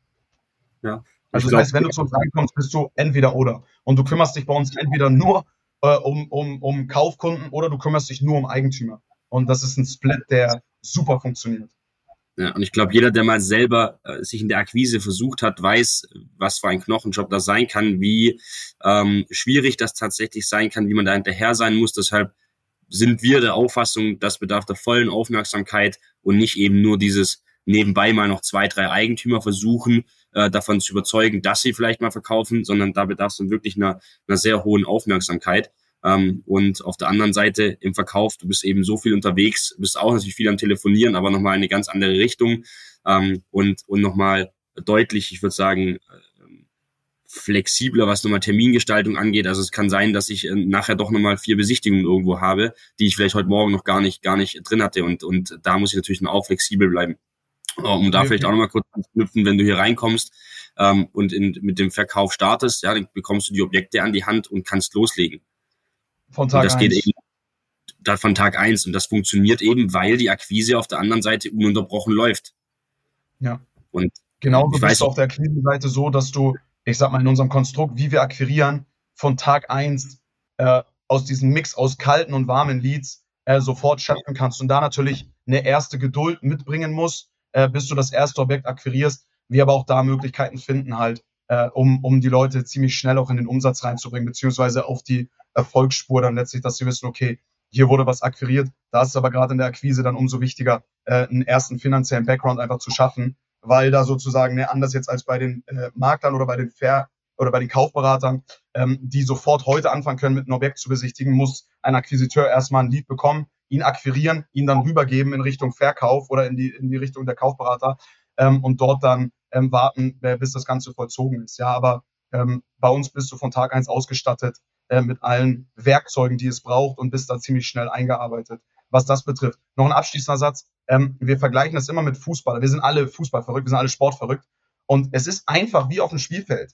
S3: Ja. Also das heißt, wenn du zu uns reinkommst, bist du entweder oder. Und du kümmerst dich bei uns entweder nur äh, um, um, um Kaufkunden oder du kümmerst dich nur um Eigentümer. Und das ist ein Split, der super funktioniert.
S2: Ja, und ich glaube, jeder, der mal selber äh, sich in der Akquise versucht hat, weiß, was für ein Knochenjob das sein kann, wie ähm, schwierig das tatsächlich sein kann, wie man da hinterher sein muss. Deshalb sind wir der Auffassung, das bedarf der vollen Aufmerksamkeit und nicht eben nur dieses nebenbei mal noch zwei, drei Eigentümer versuchen, äh, davon zu überzeugen, dass sie vielleicht mal verkaufen, sondern da bedarf es dann wirklich einer, einer sehr hohen Aufmerksamkeit. Ähm, und auf der anderen Seite im Verkauf, du bist eben so viel unterwegs, bist auch natürlich viel am Telefonieren, aber nochmal eine ganz andere Richtung ähm, und, und nochmal deutlich, ich würde sagen, äh, flexibler, was nochmal Termingestaltung angeht. Also es kann sein, dass ich äh, nachher doch nochmal vier Besichtigungen irgendwo habe, die ich vielleicht heute Morgen noch gar nicht, gar nicht drin hatte. Und, und da muss ich natürlich dann auch flexibel bleiben. Um da okay. vielleicht auch nochmal kurz knüpfen, wenn du hier reinkommst ähm, und in, mit dem Verkauf startest, ja, dann bekommst du die Objekte an die Hand und kannst loslegen. Von Tag und das 1. geht eben von Tag eins und das funktioniert eben, weil die Akquise auf der anderen Seite ununterbrochen läuft.
S3: Ja. Und genau, du bist auf der Akquise-Seite so, dass du, ich sag mal, in unserem Konstrukt, wie wir akquirieren, von Tag eins äh, aus diesem Mix aus kalten und warmen Leads äh, sofort schöpfen kannst und da natürlich eine erste Geduld mitbringen musst, äh, bis du das erste Objekt akquirierst, wir aber auch da Möglichkeiten finden halt, äh, um, um die Leute ziemlich schnell auch in den Umsatz reinzubringen, beziehungsweise auf die Erfolgsspur dann letztlich, dass sie wissen, okay, hier wurde was akquiriert. Da ist es aber gerade in der Akquise dann umso wichtiger, äh, einen ersten finanziellen Background einfach zu schaffen, weil da sozusagen, ne, anders jetzt als bei den äh, Maklern oder bei den Fair oder bei den Kaufberatern, ähm, die sofort heute anfangen können, mit einem Objekt zu besichtigen, muss ein Akquisiteur erstmal ein Lied bekommen, ihn akquirieren, ihn dann rübergeben in Richtung Verkauf oder in die, in die Richtung der Kaufberater ähm, und dort dann ähm, warten, äh, bis das Ganze vollzogen ist. Ja, aber ähm, bei uns bist du von Tag eins ausgestattet äh, mit allen Werkzeugen, die es braucht und bist da ziemlich schnell eingearbeitet, was das betrifft. Noch ein abschließender Satz. Ähm, wir vergleichen das immer mit Fußball. Wir sind alle Fußball verrückt, wir sind alle Sport verrückt. Und es ist einfach wie auf dem Spielfeld.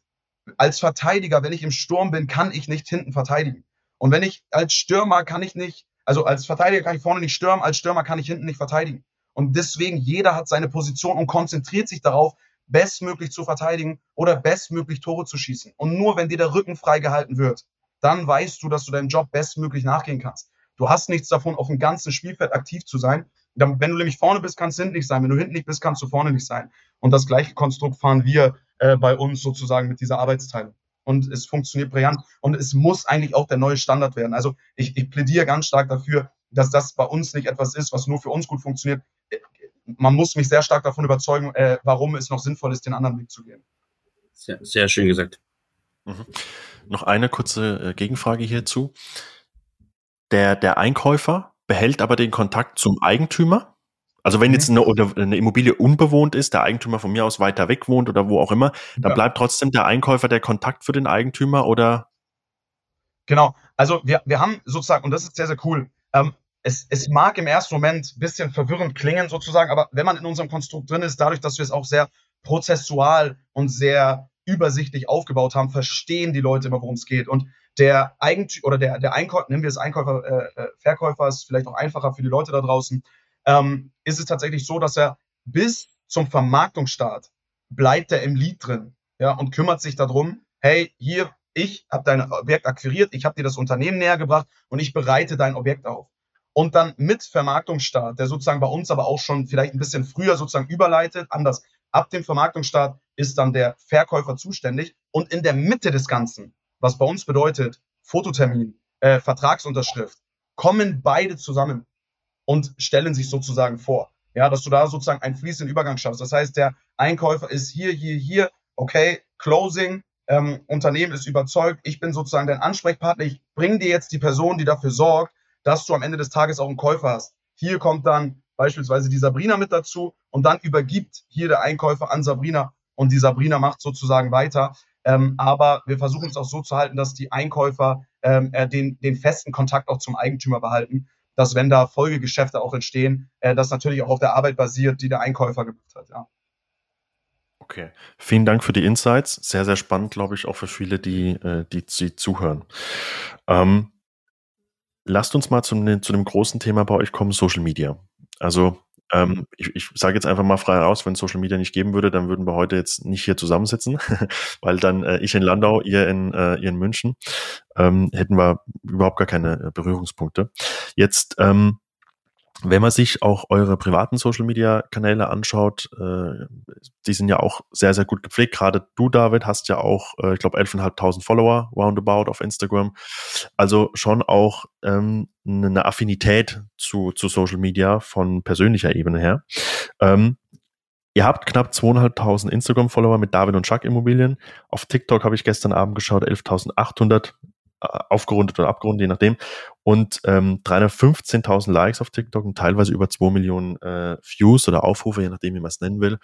S3: Als Verteidiger, wenn ich im Sturm bin, kann ich nicht hinten verteidigen. Und wenn ich als Stürmer kann ich nicht, also als Verteidiger kann ich vorne nicht stürmen, als Stürmer kann ich hinten nicht verteidigen. Und deswegen, jeder hat seine Position und konzentriert sich darauf, bestmöglich zu verteidigen oder bestmöglich Tore zu schießen. Und nur wenn dir der Rücken freigehalten wird, dann weißt du, dass du deinem Job bestmöglich nachgehen kannst. Du hast nichts davon, auf dem ganzen Spielfeld aktiv zu sein. Wenn du nämlich vorne bist, kannst du hinten nicht sein. Wenn du hinten nicht bist, kannst du vorne nicht sein. Und das gleiche Konstrukt fahren wir äh, bei uns sozusagen mit dieser Arbeitsteilung. Und es funktioniert brillant. Und es muss eigentlich auch der neue Standard werden. Also ich, ich plädiere ganz stark dafür, dass das bei uns nicht etwas ist, was nur für uns gut funktioniert. Man muss mich sehr stark davon überzeugen, äh, warum es noch sinnvoll ist, den anderen Weg zu gehen.
S2: Sehr, sehr schön gesagt.
S1: Mhm. Noch eine kurze äh, Gegenfrage hierzu. Der, der Einkäufer behält aber den Kontakt zum Eigentümer. Also wenn jetzt mhm. eine, eine, Immobilie unbewohnt ist, der Eigentümer von mir aus weiter weg wohnt oder wo auch immer, dann ja. bleibt trotzdem der Einkäufer der Kontakt für den Eigentümer oder?
S3: Genau. Also wir, wir haben sozusagen, und das ist sehr, sehr cool, ähm, es, es mag im ersten Moment ein bisschen verwirrend klingen sozusagen, aber wenn man in unserem Konstrukt drin ist, dadurch, dass wir es auch sehr prozessual und sehr übersichtlich aufgebaut haben, verstehen die Leute immer, worum es geht. Und der Eigentümer oder der, der Einkäufer, nehmen wir es Einkäufer, äh, äh, Verkäufer, ist vielleicht auch einfacher für die Leute da draußen, ähm, ist es tatsächlich so, dass er bis zum Vermarktungsstart bleibt er im Lied drin ja, und kümmert sich darum, hey, hier, ich habe dein Objekt akquiriert, ich habe dir das Unternehmen näher gebracht und ich bereite dein Objekt auf. Und dann mit Vermarktungsstart, der sozusagen bei uns aber auch schon vielleicht ein bisschen früher sozusagen überleitet, anders Ab dem Vermarktungsstart ist dann der Verkäufer zuständig und in der Mitte des Ganzen, was bei uns bedeutet, Fototermin, äh, Vertragsunterschrift, kommen beide zusammen und stellen sich sozusagen vor. Ja, dass du da sozusagen einen fließenden Übergang schaffst. Das heißt, der Einkäufer ist hier, hier, hier, okay, Closing, ähm, Unternehmen ist überzeugt, ich bin sozusagen dein Ansprechpartner, ich bringe dir jetzt die Person, die dafür sorgt, dass du am Ende des Tages auch einen Käufer hast. Hier kommt dann beispielsweise die Sabrina mit dazu und dann übergibt hier der Einkäufer an Sabrina und die Sabrina macht sozusagen weiter. Ähm, aber wir versuchen es auch so zu halten, dass die Einkäufer ähm, äh, den, den festen Kontakt auch zum Eigentümer behalten, dass wenn da Folgegeschäfte auch entstehen, äh, das natürlich auch auf der Arbeit basiert, die der Einkäufer gemacht hat. Ja.
S1: Okay, vielen Dank für die Insights. Sehr, sehr spannend, glaube ich, auch für viele, die, äh, die, die zuhören. Ähm, lasst uns mal zum, zu dem großen Thema bei euch kommen, Social Media. Also Ähm, ich ich sage jetzt einfach mal frei raus, wenn Social Media nicht geben würde, dann würden wir heute jetzt nicht hier zusammensitzen, *laughs* weil dann äh, ich in Landau, ihr in, äh, ihr in München, ähm, hätten wir überhaupt gar keine äh, Berührungspunkte. Jetzt ähm, wenn man sich auch eure privaten Social Media Kanäle anschaut, äh, die sind ja auch sehr, sehr gut gepflegt. Gerade du, David, hast ja auch, äh, ich glaube, 11.500 Follower roundabout auf Instagram. Also schon auch ähm, eine Affinität zu, zu Social Media von persönlicher Ebene her. Ähm, Ihr habt knapp 2.500 Instagram-Follower mit David und Chuck Immobilien. Auf TikTok habe ich gestern Abend geschaut, 11.800 aufgerundet oder abgerundet, je nachdem. Und ähm, 315.000 Likes auf TikTok und teilweise über 2 Millionen äh, Views oder Aufrufe, je nachdem, wie man es nennen will.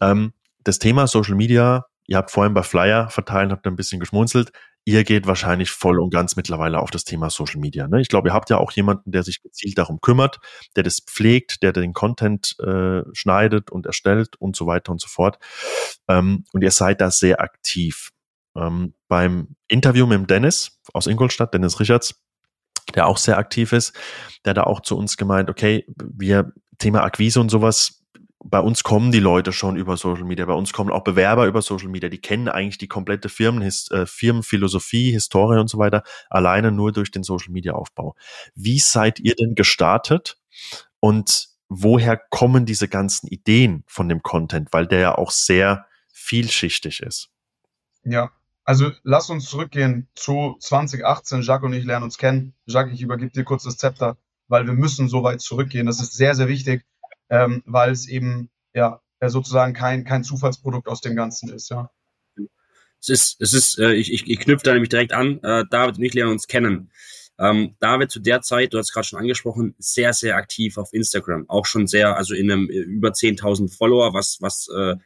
S1: Ähm, das Thema Social Media, ihr habt vorhin bei Flyer verteilen, habt ein bisschen geschmunzelt. Ihr geht wahrscheinlich voll und ganz mittlerweile auf das Thema Social Media. Ne? Ich glaube, ihr habt ja auch jemanden, der sich gezielt darum kümmert, der das pflegt, der den Content äh, schneidet und erstellt und so weiter und so fort. Ähm, und ihr seid da sehr aktiv. Ähm, beim Interview mit dem Dennis aus Ingolstadt, Dennis Richards, der auch sehr aktiv ist, der da auch zu uns gemeint, okay, wir, Thema Akquise und sowas, bei uns kommen die Leute schon über Social Media, bei uns kommen auch Bewerber über Social Media, die kennen eigentlich die komplette Firmen, His, äh, Firmenphilosophie, Historie und so weiter, alleine nur durch den Social Media Aufbau. Wie seid ihr denn gestartet und woher kommen diese ganzen Ideen von dem Content, weil der ja auch sehr vielschichtig ist?
S3: Ja, also lass uns zurückgehen zu 2018. Jacques und ich lernen uns kennen. Jacques, ich übergebe dir kurz das Zepter, weil wir müssen so weit zurückgehen. Das ist sehr, sehr wichtig, ähm, weil es eben ja sozusagen kein, kein Zufallsprodukt aus dem Ganzen ist. Ja.
S2: Es ist, es ist, äh, ich, ich, ich knüpfe da nämlich direkt an. Äh, David und ich lernen uns kennen. Ähm, David zu der Zeit, du hast gerade schon angesprochen, sehr, sehr aktiv auf Instagram. Auch schon sehr, also in einem äh, über 10.000 Follower, was, was äh,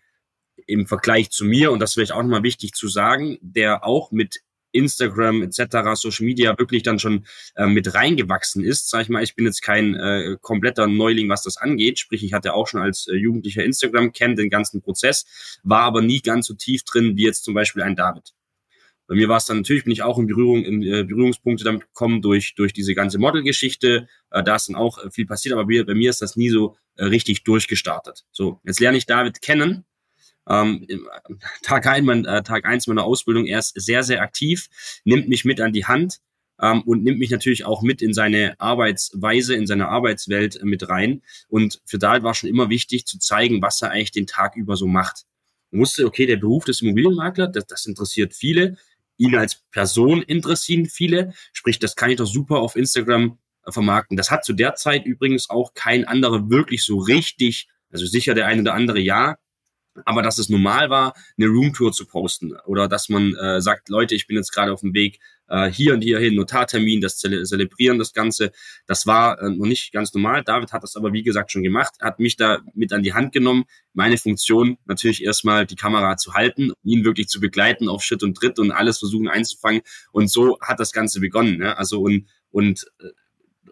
S2: im Vergleich zu mir, und das wäre auch nochmal wichtig zu sagen, der auch mit Instagram etc., Social Media wirklich dann schon äh, mit reingewachsen ist. Sag ich mal, ich bin jetzt kein äh, kompletter Neuling, was das angeht. Sprich, ich hatte auch schon als äh, Jugendlicher Instagram, kennt den ganzen Prozess, war aber nie ganz so tief drin wie jetzt zum Beispiel ein David. Bei mir war es dann natürlich, bin ich auch in Berührung, in äh, Berührungspunkte damit gekommen durch, durch diese ganze Modelgeschichte. Äh, da ist dann auch äh, viel passiert, aber bei, bei mir ist das nie so äh, richtig durchgestartet. So, jetzt lerne ich David kennen ähm, Tag, ein, mein, äh, Tag eins meiner Ausbildung, er ist sehr, sehr aktiv, nimmt mich mit an die Hand ähm, und nimmt mich natürlich auch mit in seine Arbeitsweise, in seine Arbeitswelt äh, mit rein. Und für Dahl war schon immer wichtig zu zeigen, was er eigentlich den Tag über so macht. Ich wusste, okay, der Beruf des Immobilienmaklers, das, das interessiert viele. Ihn als Person interessieren viele. Sprich, das kann ich doch super auf Instagram äh, vermarkten. Das hat zu der Zeit übrigens auch kein anderer wirklich so richtig, also sicher der eine oder andere ja, aber dass es normal war, eine Roomtour zu posten oder dass man äh, sagt, Leute, ich bin jetzt gerade auf dem Weg äh, hier und hier hin, Notartermin, das Zele Zelebrieren, das Ganze, das war äh, noch nicht ganz normal. David hat das aber, wie gesagt, schon gemacht, hat mich da mit an die Hand genommen. Meine Funktion natürlich erstmal die Kamera zu halten, ihn wirklich zu begleiten auf Schritt und Tritt und alles versuchen einzufangen. Und so hat das Ganze begonnen. Ne? Also und, und äh,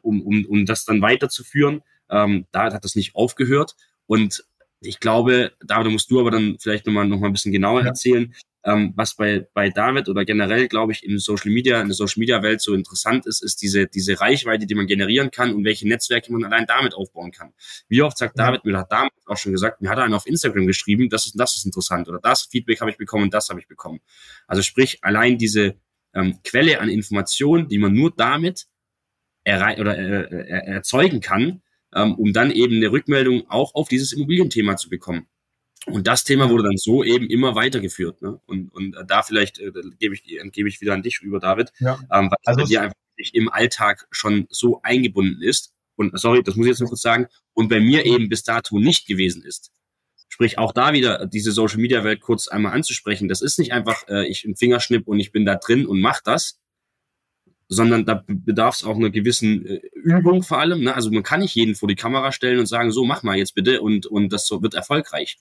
S2: um, um, um das dann weiterzuführen, ähm, David hat das nicht aufgehört. Und ich glaube, David, musst du aber dann vielleicht nochmal noch mal ein bisschen genauer ja. erzählen, ähm, was bei, bei David oder generell, glaube ich, in Social Media, in der Social Media Welt so interessant ist, ist diese, diese Reichweite, die man generieren kann und welche Netzwerke man allein damit aufbauen kann. Wie oft sagt. David, mir hat damals auch schon gesagt, mir hat er einen auf Instagram geschrieben, das ist, das ist interessant oder das Feedback habe ich bekommen und das habe ich bekommen. Also sprich, allein diese ähm, Quelle an Informationen, die man nur damit errei oder äh, äh, erzeugen kann, ähm, um dann eben eine Rückmeldung auch auf dieses Immobilienthema zu bekommen. Und das Thema wurde dann so eben immer weitergeführt. Ne? Und, und da vielleicht äh, gebe ich, gebe ich wieder an dich über, David, ja. ähm, weil also dir einfach im Alltag schon so eingebunden ist. Und sorry, das muss ich jetzt noch kurz sagen. Und bei mir eben bis dato nicht gewesen ist. Sprich, auch da wieder diese Social Media Welt kurz einmal anzusprechen. Das ist nicht einfach, äh, ich im Fingerschnipp und ich bin da drin und mach das, sondern da bedarf es auch einer gewissen äh, Übung vor allem. Ne? Also man kann nicht jeden vor die Kamera stellen und sagen, so mach mal jetzt bitte und, und das so wird erfolgreich.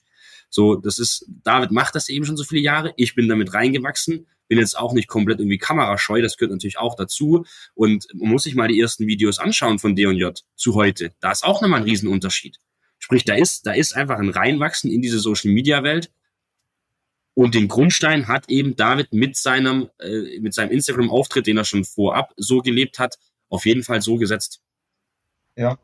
S2: So, das ist, David macht das eben schon so viele Jahre. Ich bin damit reingewachsen, bin jetzt auch nicht komplett irgendwie kamerascheu, das gehört natürlich auch dazu. Und man muss sich mal die ersten Videos anschauen von D&J zu heute. Da ist auch nochmal ein Riesenunterschied. Sprich, da ist, da ist einfach ein Reinwachsen in diese Social Media Welt, und den Grundstein hat eben David mit seinem, äh, mit seinem Instagram-Auftritt, den er schon vorab so gelebt hat, auf jeden Fall so gesetzt.
S3: Ja.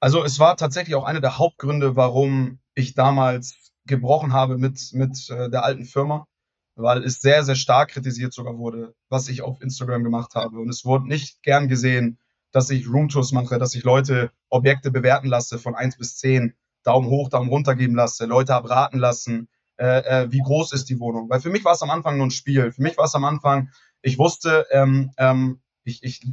S3: Also es war tatsächlich auch einer der Hauptgründe, warum ich damals gebrochen habe mit, mit äh, der alten Firma, weil es sehr, sehr stark kritisiert sogar wurde, was ich auf Instagram gemacht habe. Und es wurde nicht gern gesehen, dass ich Roomtours mache, dass ich Leute Objekte bewerten lasse von 1 bis 10, Daumen hoch, Daumen runter geben lasse, Leute abraten lassen, äh, äh, wie groß ist die Wohnung. Weil für mich war es am Anfang nur ein Spiel. Für mich war es am Anfang, ich wusste, ähm, ähm, ich, ich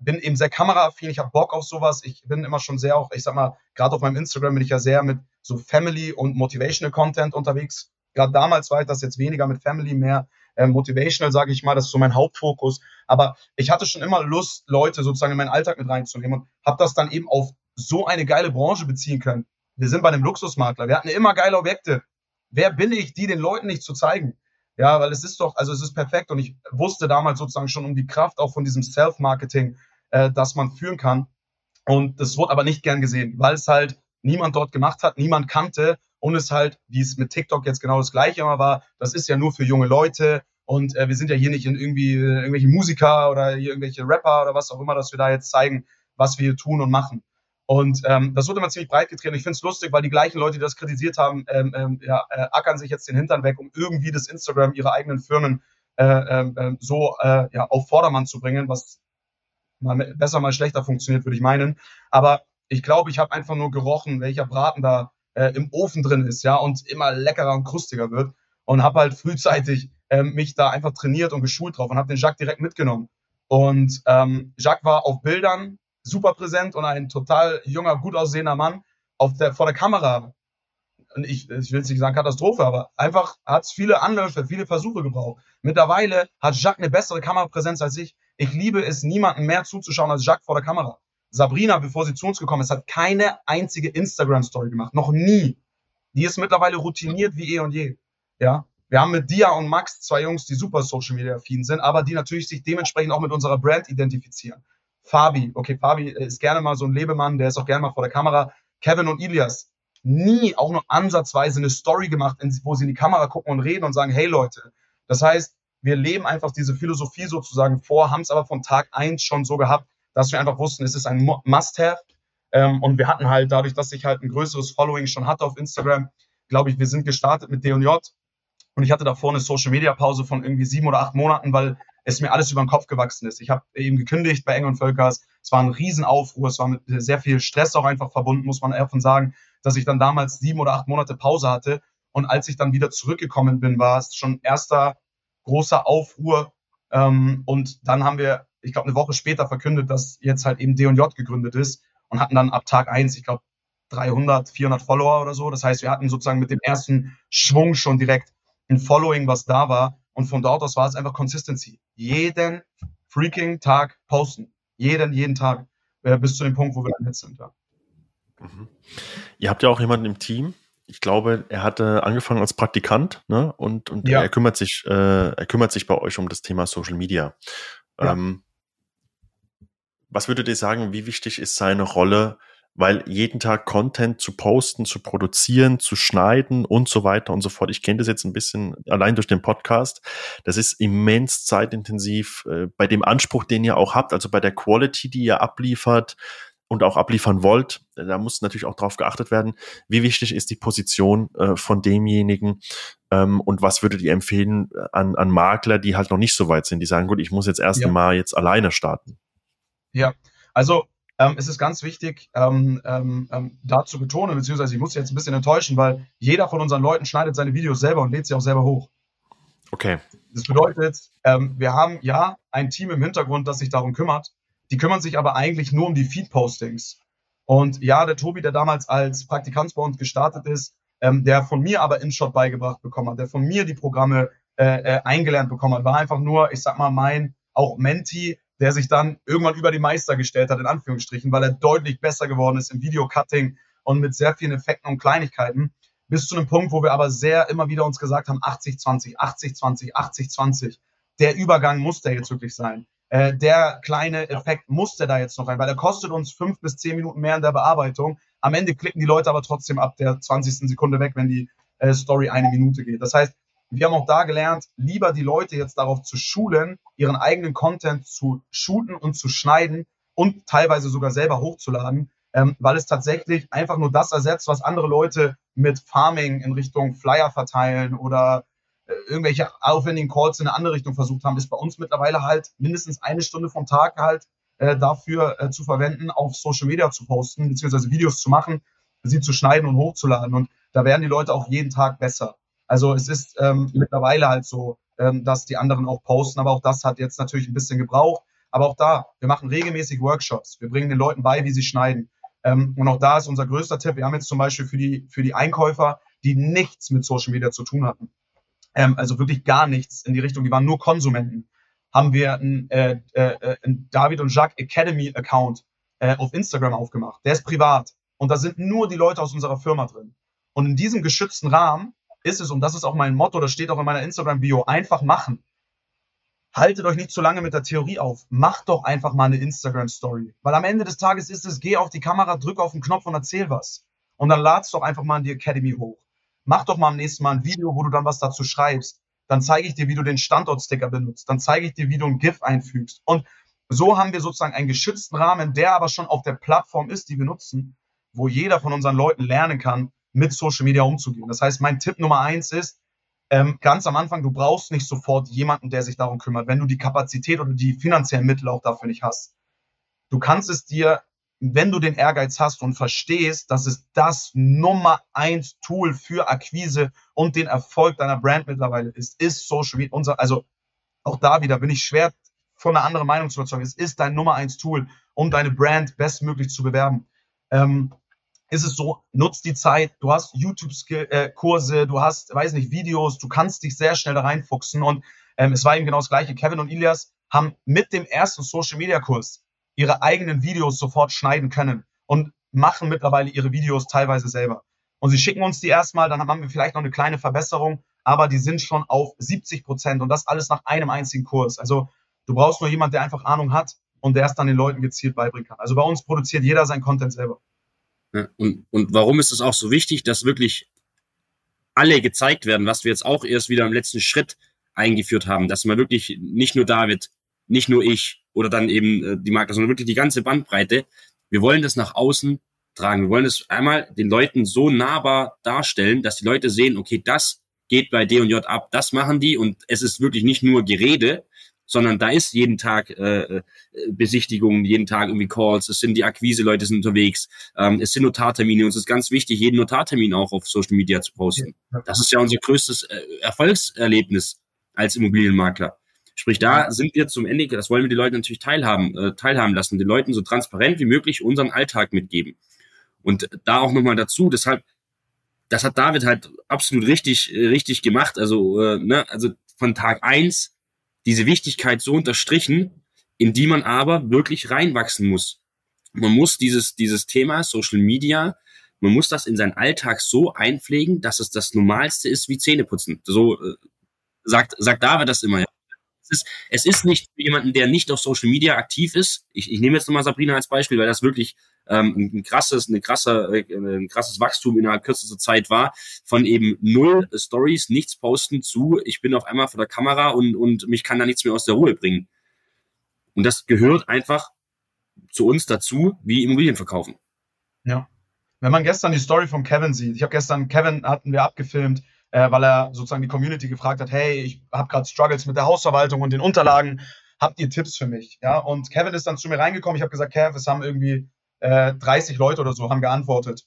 S3: bin eben sehr kameraaffin, ich habe Bock auf sowas. Ich bin immer schon sehr auch, ich sag mal, gerade auf meinem Instagram bin ich ja sehr mit so Family und Motivational Content unterwegs. Gerade damals war ich das jetzt weniger mit Family, mehr äh, Motivational, sage ich mal, das ist so mein Hauptfokus. Aber ich hatte schon immer Lust, Leute sozusagen in meinen Alltag mit reinzunehmen und habe das dann eben auf so eine geile Branche beziehen können. Wir sind bei einem Luxusmakler, wir hatten immer geile Objekte. Wer bin ich, die den Leuten nicht zu zeigen? Ja, weil es ist doch, also es ist perfekt und ich wusste damals sozusagen schon um die Kraft auch von diesem Self-Marketing, äh, das man führen kann. Und das wurde aber nicht gern gesehen, weil es halt niemand dort gemacht hat, niemand kannte und es halt, wie es mit TikTok jetzt genau das gleiche immer war, das ist ja nur für junge Leute und äh, wir sind ja hier nicht in irgendwie äh, irgendwelche Musiker oder hier irgendwelche Rapper oder was auch immer, dass wir da jetzt zeigen, was wir hier tun und machen. Und ähm, das wurde immer ziemlich breit getreten. Ich finde es lustig, weil die gleichen Leute, die das kritisiert haben, ähm, ähm, ja, äh, ackern sich jetzt den Hintern weg, um irgendwie das Instagram ihrer eigenen Firmen äh, äh, so äh, ja, auf Vordermann zu bringen, was mal besser, mal schlechter funktioniert, würde ich meinen. Aber ich glaube, ich habe einfach nur gerochen, welcher Braten da äh, im Ofen drin ist, ja, und immer leckerer und krustiger wird. Und habe halt frühzeitig äh, mich da einfach trainiert und geschult drauf und habe den Jacques direkt mitgenommen. Und ähm, Jacques war auf Bildern super präsent und ein total junger, gut aussehender Mann auf der, vor der Kamera. Und ich, ich will jetzt nicht sagen Katastrophe, aber einfach hat es viele Anläufe, viele Versuche gebraucht. Mittlerweile hat Jacques eine bessere Kamerapräsenz als ich. Ich liebe es, niemanden mehr zuzuschauen als Jacques vor der Kamera. Sabrina, bevor sie zu uns gekommen ist, hat keine einzige Instagram-Story gemacht. Noch nie. Die ist mittlerweile routiniert wie eh und je. Ja. Wir haben mit Dia und Max zwei Jungs, die super Social Media affin sind, aber die natürlich sich dementsprechend auch mit unserer Brand identifizieren. Fabi, okay, Fabi ist gerne mal so ein Lebemann, der ist auch gerne mal vor der Kamera. Kevin und Ilias, nie auch nur ansatzweise eine Story gemacht, wo sie in die Kamera gucken und reden und sagen, hey Leute. Das heißt, wir leben einfach diese Philosophie sozusagen vor, haben es aber von Tag eins schon so gehabt, dass wir einfach wussten, es ist ein Must-Have. Ähm, und wir hatten halt dadurch, dass ich halt ein größeres Following schon hatte auf Instagram, glaube ich, wir sind gestartet mit D&J und ich hatte davor eine Social-Media-Pause von irgendwie sieben oder acht Monaten, weil es mir alles über den Kopf gewachsen ist. Ich habe eben gekündigt bei Eng und Völkers. Es war ein Riesenaufruhr. Es war mit sehr viel Stress auch einfach verbunden, muss man davon sagen, dass ich dann damals sieben oder acht Monate Pause hatte. Und als ich dann wieder zurückgekommen bin, war es schon erster großer Aufruhr. Ähm, und dann haben wir, ich glaube, eine Woche später verkündet, dass jetzt halt eben D&J gegründet ist und hatten dann ab Tag eins, ich glaube, 300, 400 Follower oder so. Das heißt, wir hatten sozusagen mit dem ersten Schwung schon direkt ein Following, was da war. Und von dort aus war es einfach Consistency. Jeden freaking Tag posten. Jeden, jeden Tag. Äh, bis zu dem Punkt, wo wir jetzt sind. Ja.
S1: Mhm. Ihr habt ja auch jemanden im Team. Ich glaube, er hatte angefangen als Praktikant, ne? Und, und ja. er kümmert sich, äh, er kümmert sich bei euch um das Thema Social Media. Ja. Ähm, was würdet ihr sagen, wie wichtig ist seine Rolle weil jeden Tag Content zu posten, zu produzieren, zu schneiden und so weiter und so fort. Ich kenne das jetzt ein bisschen allein durch den Podcast. Das ist immens zeitintensiv äh, bei dem Anspruch, den ihr auch habt, also bei der Quality, die ihr abliefert und auch abliefern wollt. Da muss natürlich auch darauf geachtet werden, wie wichtig ist die Position äh, von demjenigen ähm, und was würdet ihr empfehlen an, an Makler, die halt noch nicht so weit sind, die sagen, gut, ich muss jetzt erst ja. mal jetzt alleine starten.
S3: Ja, also ähm, es ist ganz wichtig, ähm, ähm, ähm, da zu betonen, beziehungsweise ich muss jetzt ein bisschen enttäuschen, weil jeder von unseren Leuten schneidet seine Videos selber und lädt sie auch selber hoch.
S1: Okay.
S3: Das bedeutet, ähm, wir haben ja ein Team im Hintergrund, das sich darum kümmert. Die kümmern sich aber eigentlich nur um die Feed-Postings. Und ja, der Tobi, der damals als Praktikant bei uns gestartet ist, ähm, der von mir aber InShot beigebracht bekommen hat, der von mir die Programme äh, äh, eingelernt bekommen hat, war einfach nur, ich sag mal, mein auch Menti, der sich dann irgendwann über die Meister gestellt hat, in Anführungsstrichen, weil er deutlich besser geworden ist im Videocutting und mit sehr vielen Effekten und Kleinigkeiten. Bis zu einem Punkt, wo wir aber sehr immer wieder uns gesagt haben, 80-20, 80-20, 80-20. Der Übergang muss der jetzt wirklich sein. Äh, der kleine Effekt muss der da jetzt noch rein, weil er kostet uns fünf bis zehn Minuten mehr in der Bearbeitung. Am Ende klicken die Leute aber trotzdem ab der 20. Sekunde weg, wenn die äh, Story eine Minute geht. Das heißt, wir haben auch da gelernt, lieber die Leute jetzt darauf zu schulen, ihren eigenen Content zu shooten und zu schneiden und teilweise sogar selber hochzuladen, ähm, weil es tatsächlich einfach nur das ersetzt, was andere Leute mit Farming in Richtung Flyer verteilen oder äh, irgendwelche aufwendigen Calls in eine andere Richtung versucht haben, ist bei uns mittlerweile halt mindestens eine Stunde vom Tag halt äh, dafür äh, zu verwenden, auf Social Media zu posten, beziehungsweise Videos zu machen, sie zu schneiden und hochzuladen. Und da werden die Leute auch jeden Tag besser. Also es ist ähm, mittlerweile halt so, ähm, dass die anderen auch posten, aber auch das hat jetzt natürlich ein bisschen gebraucht. Aber auch da, wir machen regelmäßig Workshops. Wir bringen den Leuten bei, wie sie schneiden. Ähm, und auch da ist unser größter Tipp. Wir haben jetzt zum Beispiel für die, für die Einkäufer, die nichts mit Social Media zu tun hatten, ähm, also wirklich gar nichts in die Richtung, die waren nur Konsumenten, haben wir einen, äh, äh, einen David und Jacques Academy Account äh, auf Instagram aufgemacht. Der ist privat. Und da sind nur die Leute aus unserer Firma drin. Und in diesem geschützten Rahmen ist es, und das ist auch mein Motto, das steht auch in meiner Instagram-Bio, einfach machen haltet euch nicht zu lange mit der Theorie auf. Macht doch einfach mal eine Instagram-Story. Weil am Ende des Tages ist es, geh auf die Kamera, drück auf den Knopf und erzähl was. Und dann lad's doch einfach mal in die Academy hoch. Mach doch mal am nächsten Mal ein Video, wo du dann was dazu schreibst. Dann zeige ich dir, wie du den Standortsticker benutzt. Dann zeige ich dir, wie du ein GIF einfügst. Und so haben wir sozusagen einen geschützten Rahmen, der aber schon auf der Plattform ist, die wir nutzen, wo jeder von unseren Leuten lernen kann, mit Social Media umzugehen. Das heißt, mein Tipp Nummer eins ist, ähm, ganz am Anfang, du brauchst nicht sofort jemanden, der sich darum kümmert, wenn du die Kapazität oder die finanziellen Mittel auch dafür nicht hast. Du kannst es dir, wenn du den Ehrgeiz hast und verstehst, dass es das Nummer eins Tool für Akquise und den Erfolg deiner Brand mittlerweile ist, ist Social Media. Unser, also auch da wieder bin ich schwer von einer anderen Meinung zu überzeugen. Es ist dein Nummer eins Tool, um deine Brand bestmöglich zu bewerben. Ähm, ist es so, nutzt die Zeit, du hast YouTube-Kurse, du hast, weiß nicht, Videos, du kannst dich sehr schnell da reinfuchsen und ähm, es war eben genau das Gleiche. Kevin und Ilias haben mit dem ersten Social-Media-Kurs ihre eigenen Videos sofort schneiden können und machen mittlerweile ihre Videos teilweise selber. Und sie schicken uns die erstmal, dann haben wir vielleicht noch eine kleine Verbesserung, aber die sind schon auf 70 Prozent und das alles nach einem einzigen Kurs. Also du brauchst nur jemand, der einfach Ahnung hat und der es dann den Leuten gezielt beibringen kann. Also bei uns produziert jeder sein Content selber.
S2: Und, und warum ist es auch so wichtig, dass wirklich alle gezeigt werden, was wir jetzt auch erst wieder im letzten Schritt eingeführt haben, dass man wirklich nicht nur David, nicht nur ich oder dann eben äh, die Marke, sondern wirklich die ganze Bandbreite. Wir wollen das nach außen tragen. Wir wollen es einmal den Leuten so nahbar darstellen, dass die Leute sehen, okay, das geht bei D und J ab, das machen die und es ist wirklich nicht nur Gerede, sondern da ist jeden Tag äh, äh, Besichtigungen, jeden Tag irgendwie Calls, es sind die Akquise-Leute sind unterwegs, ähm, es sind Notartermine und es ist ganz wichtig, jeden Notartermin auch auf Social Media zu posten. Das ist ja unser größtes äh, Erfolgserlebnis als Immobilienmakler. Sprich, da sind wir zum Ende, das wollen wir die Leute natürlich teilhaben, äh, teilhaben lassen, den Leuten so transparent wie möglich unseren Alltag mitgeben. Und da auch nochmal dazu, deshalb, das hat David halt absolut richtig, äh, richtig gemacht. Also, äh, ne, also von Tag eins diese Wichtigkeit so unterstrichen, in die man aber wirklich reinwachsen muss. Man muss dieses, dieses Thema Social Media, man muss das in seinen Alltag so einpflegen, dass es das Normalste ist wie Zähneputzen. So äh, sagt, sagt David das immer. Es, ist, es ist nicht für jemanden, der nicht auf Social Media aktiv ist. Ich, ich nehme jetzt nochmal Sabrina als Beispiel, weil das wirklich ähm, ein krasses, eine krasse, äh, ein krasses Wachstum innerhalb kürzester Zeit war, von eben null Stories, nichts posten zu, ich bin auf einmal vor der Kamera und, und mich kann da nichts mehr aus der Ruhe bringen. Und das gehört einfach zu uns dazu, wie Immobilien verkaufen.
S3: Ja. Wenn man gestern die Story von Kevin sieht, ich habe gestern, Kevin hatten wir abgefilmt, äh, weil er sozusagen die Community gefragt hat, hey, ich habe gerade Struggles mit der Hausverwaltung und den Unterlagen, habt ihr Tipps für mich? Ja, und Kevin ist dann zu mir reingekommen, ich habe gesagt, Kev, es haben irgendwie äh, 30 Leute oder so haben geantwortet.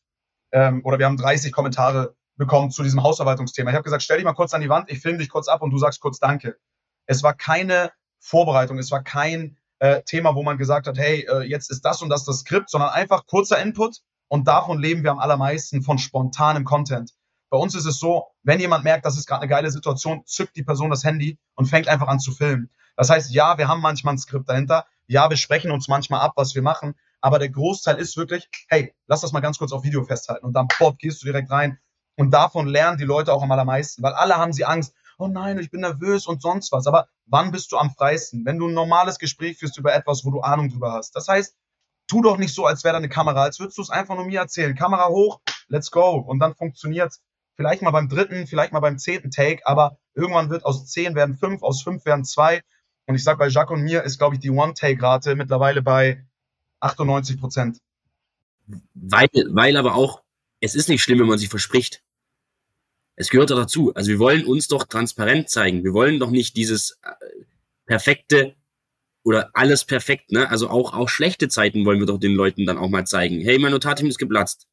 S3: Ähm, oder wir haben 30 Kommentare bekommen zu diesem Hausverwaltungsthema. Ich habe gesagt, stell dich mal kurz an die Wand, ich filme dich kurz ab und du sagst kurz Danke. Es war keine Vorbereitung, es war kein äh, Thema, wo man gesagt hat, hey, äh, jetzt ist das und das das Skript, sondern einfach kurzer Input und davon leben wir am allermeisten von spontanem Content. Bei uns ist es so, wenn jemand merkt, das ist gerade eine geile Situation, zückt die Person das Handy und fängt einfach an zu filmen. Das heißt, ja, wir haben manchmal ein Skript dahinter, ja, wir sprechen uns manchmal ab, was wir machen, aber der Großteil ist wirklich, hey, lass das mal ganz kurz auf Video festhalten und dann, bob, gehst du direkt rein. Und davon lernen die Leute auch am allermeisten, weil alle haben sie Angst, oh nein, ich bin nervös und sonst was. Aber wann bist du am freisten? Wenn du ein normales Gespräch führst über etwas, wo du Ahnung drüber hast. Das heißt, tu doch nicht so, als wäre da eine Kamera, als würdest du es einfach nur mir erzählen. Kamera hoch, let's go. Und dann funktioniert's. Vielleicht mal beim dritten, vielleicht mal beim zehnten Take, aber irgendwann wird aus zehn werden fünf, aus fünf werden zwei. Und ich sag, bei Jacques und mir ist, glaube ich, die One-Take-Rate mittlerweile bei 98 Prozent.
S2: weil, weil aber auch, es ist nicht schlimm, wenn man sich verspricht. Es gehört doch dazu. Also wir wollen uns doch transparent zeigen. Wir wollen doch nicht dieses äh, perfekte oder alles perfekt, ne? Also auch, auch schlechte Zeiten wollen wir doch den Leuten dann auch mal zeigen. Hey, mein Notarteam ist geplatzt.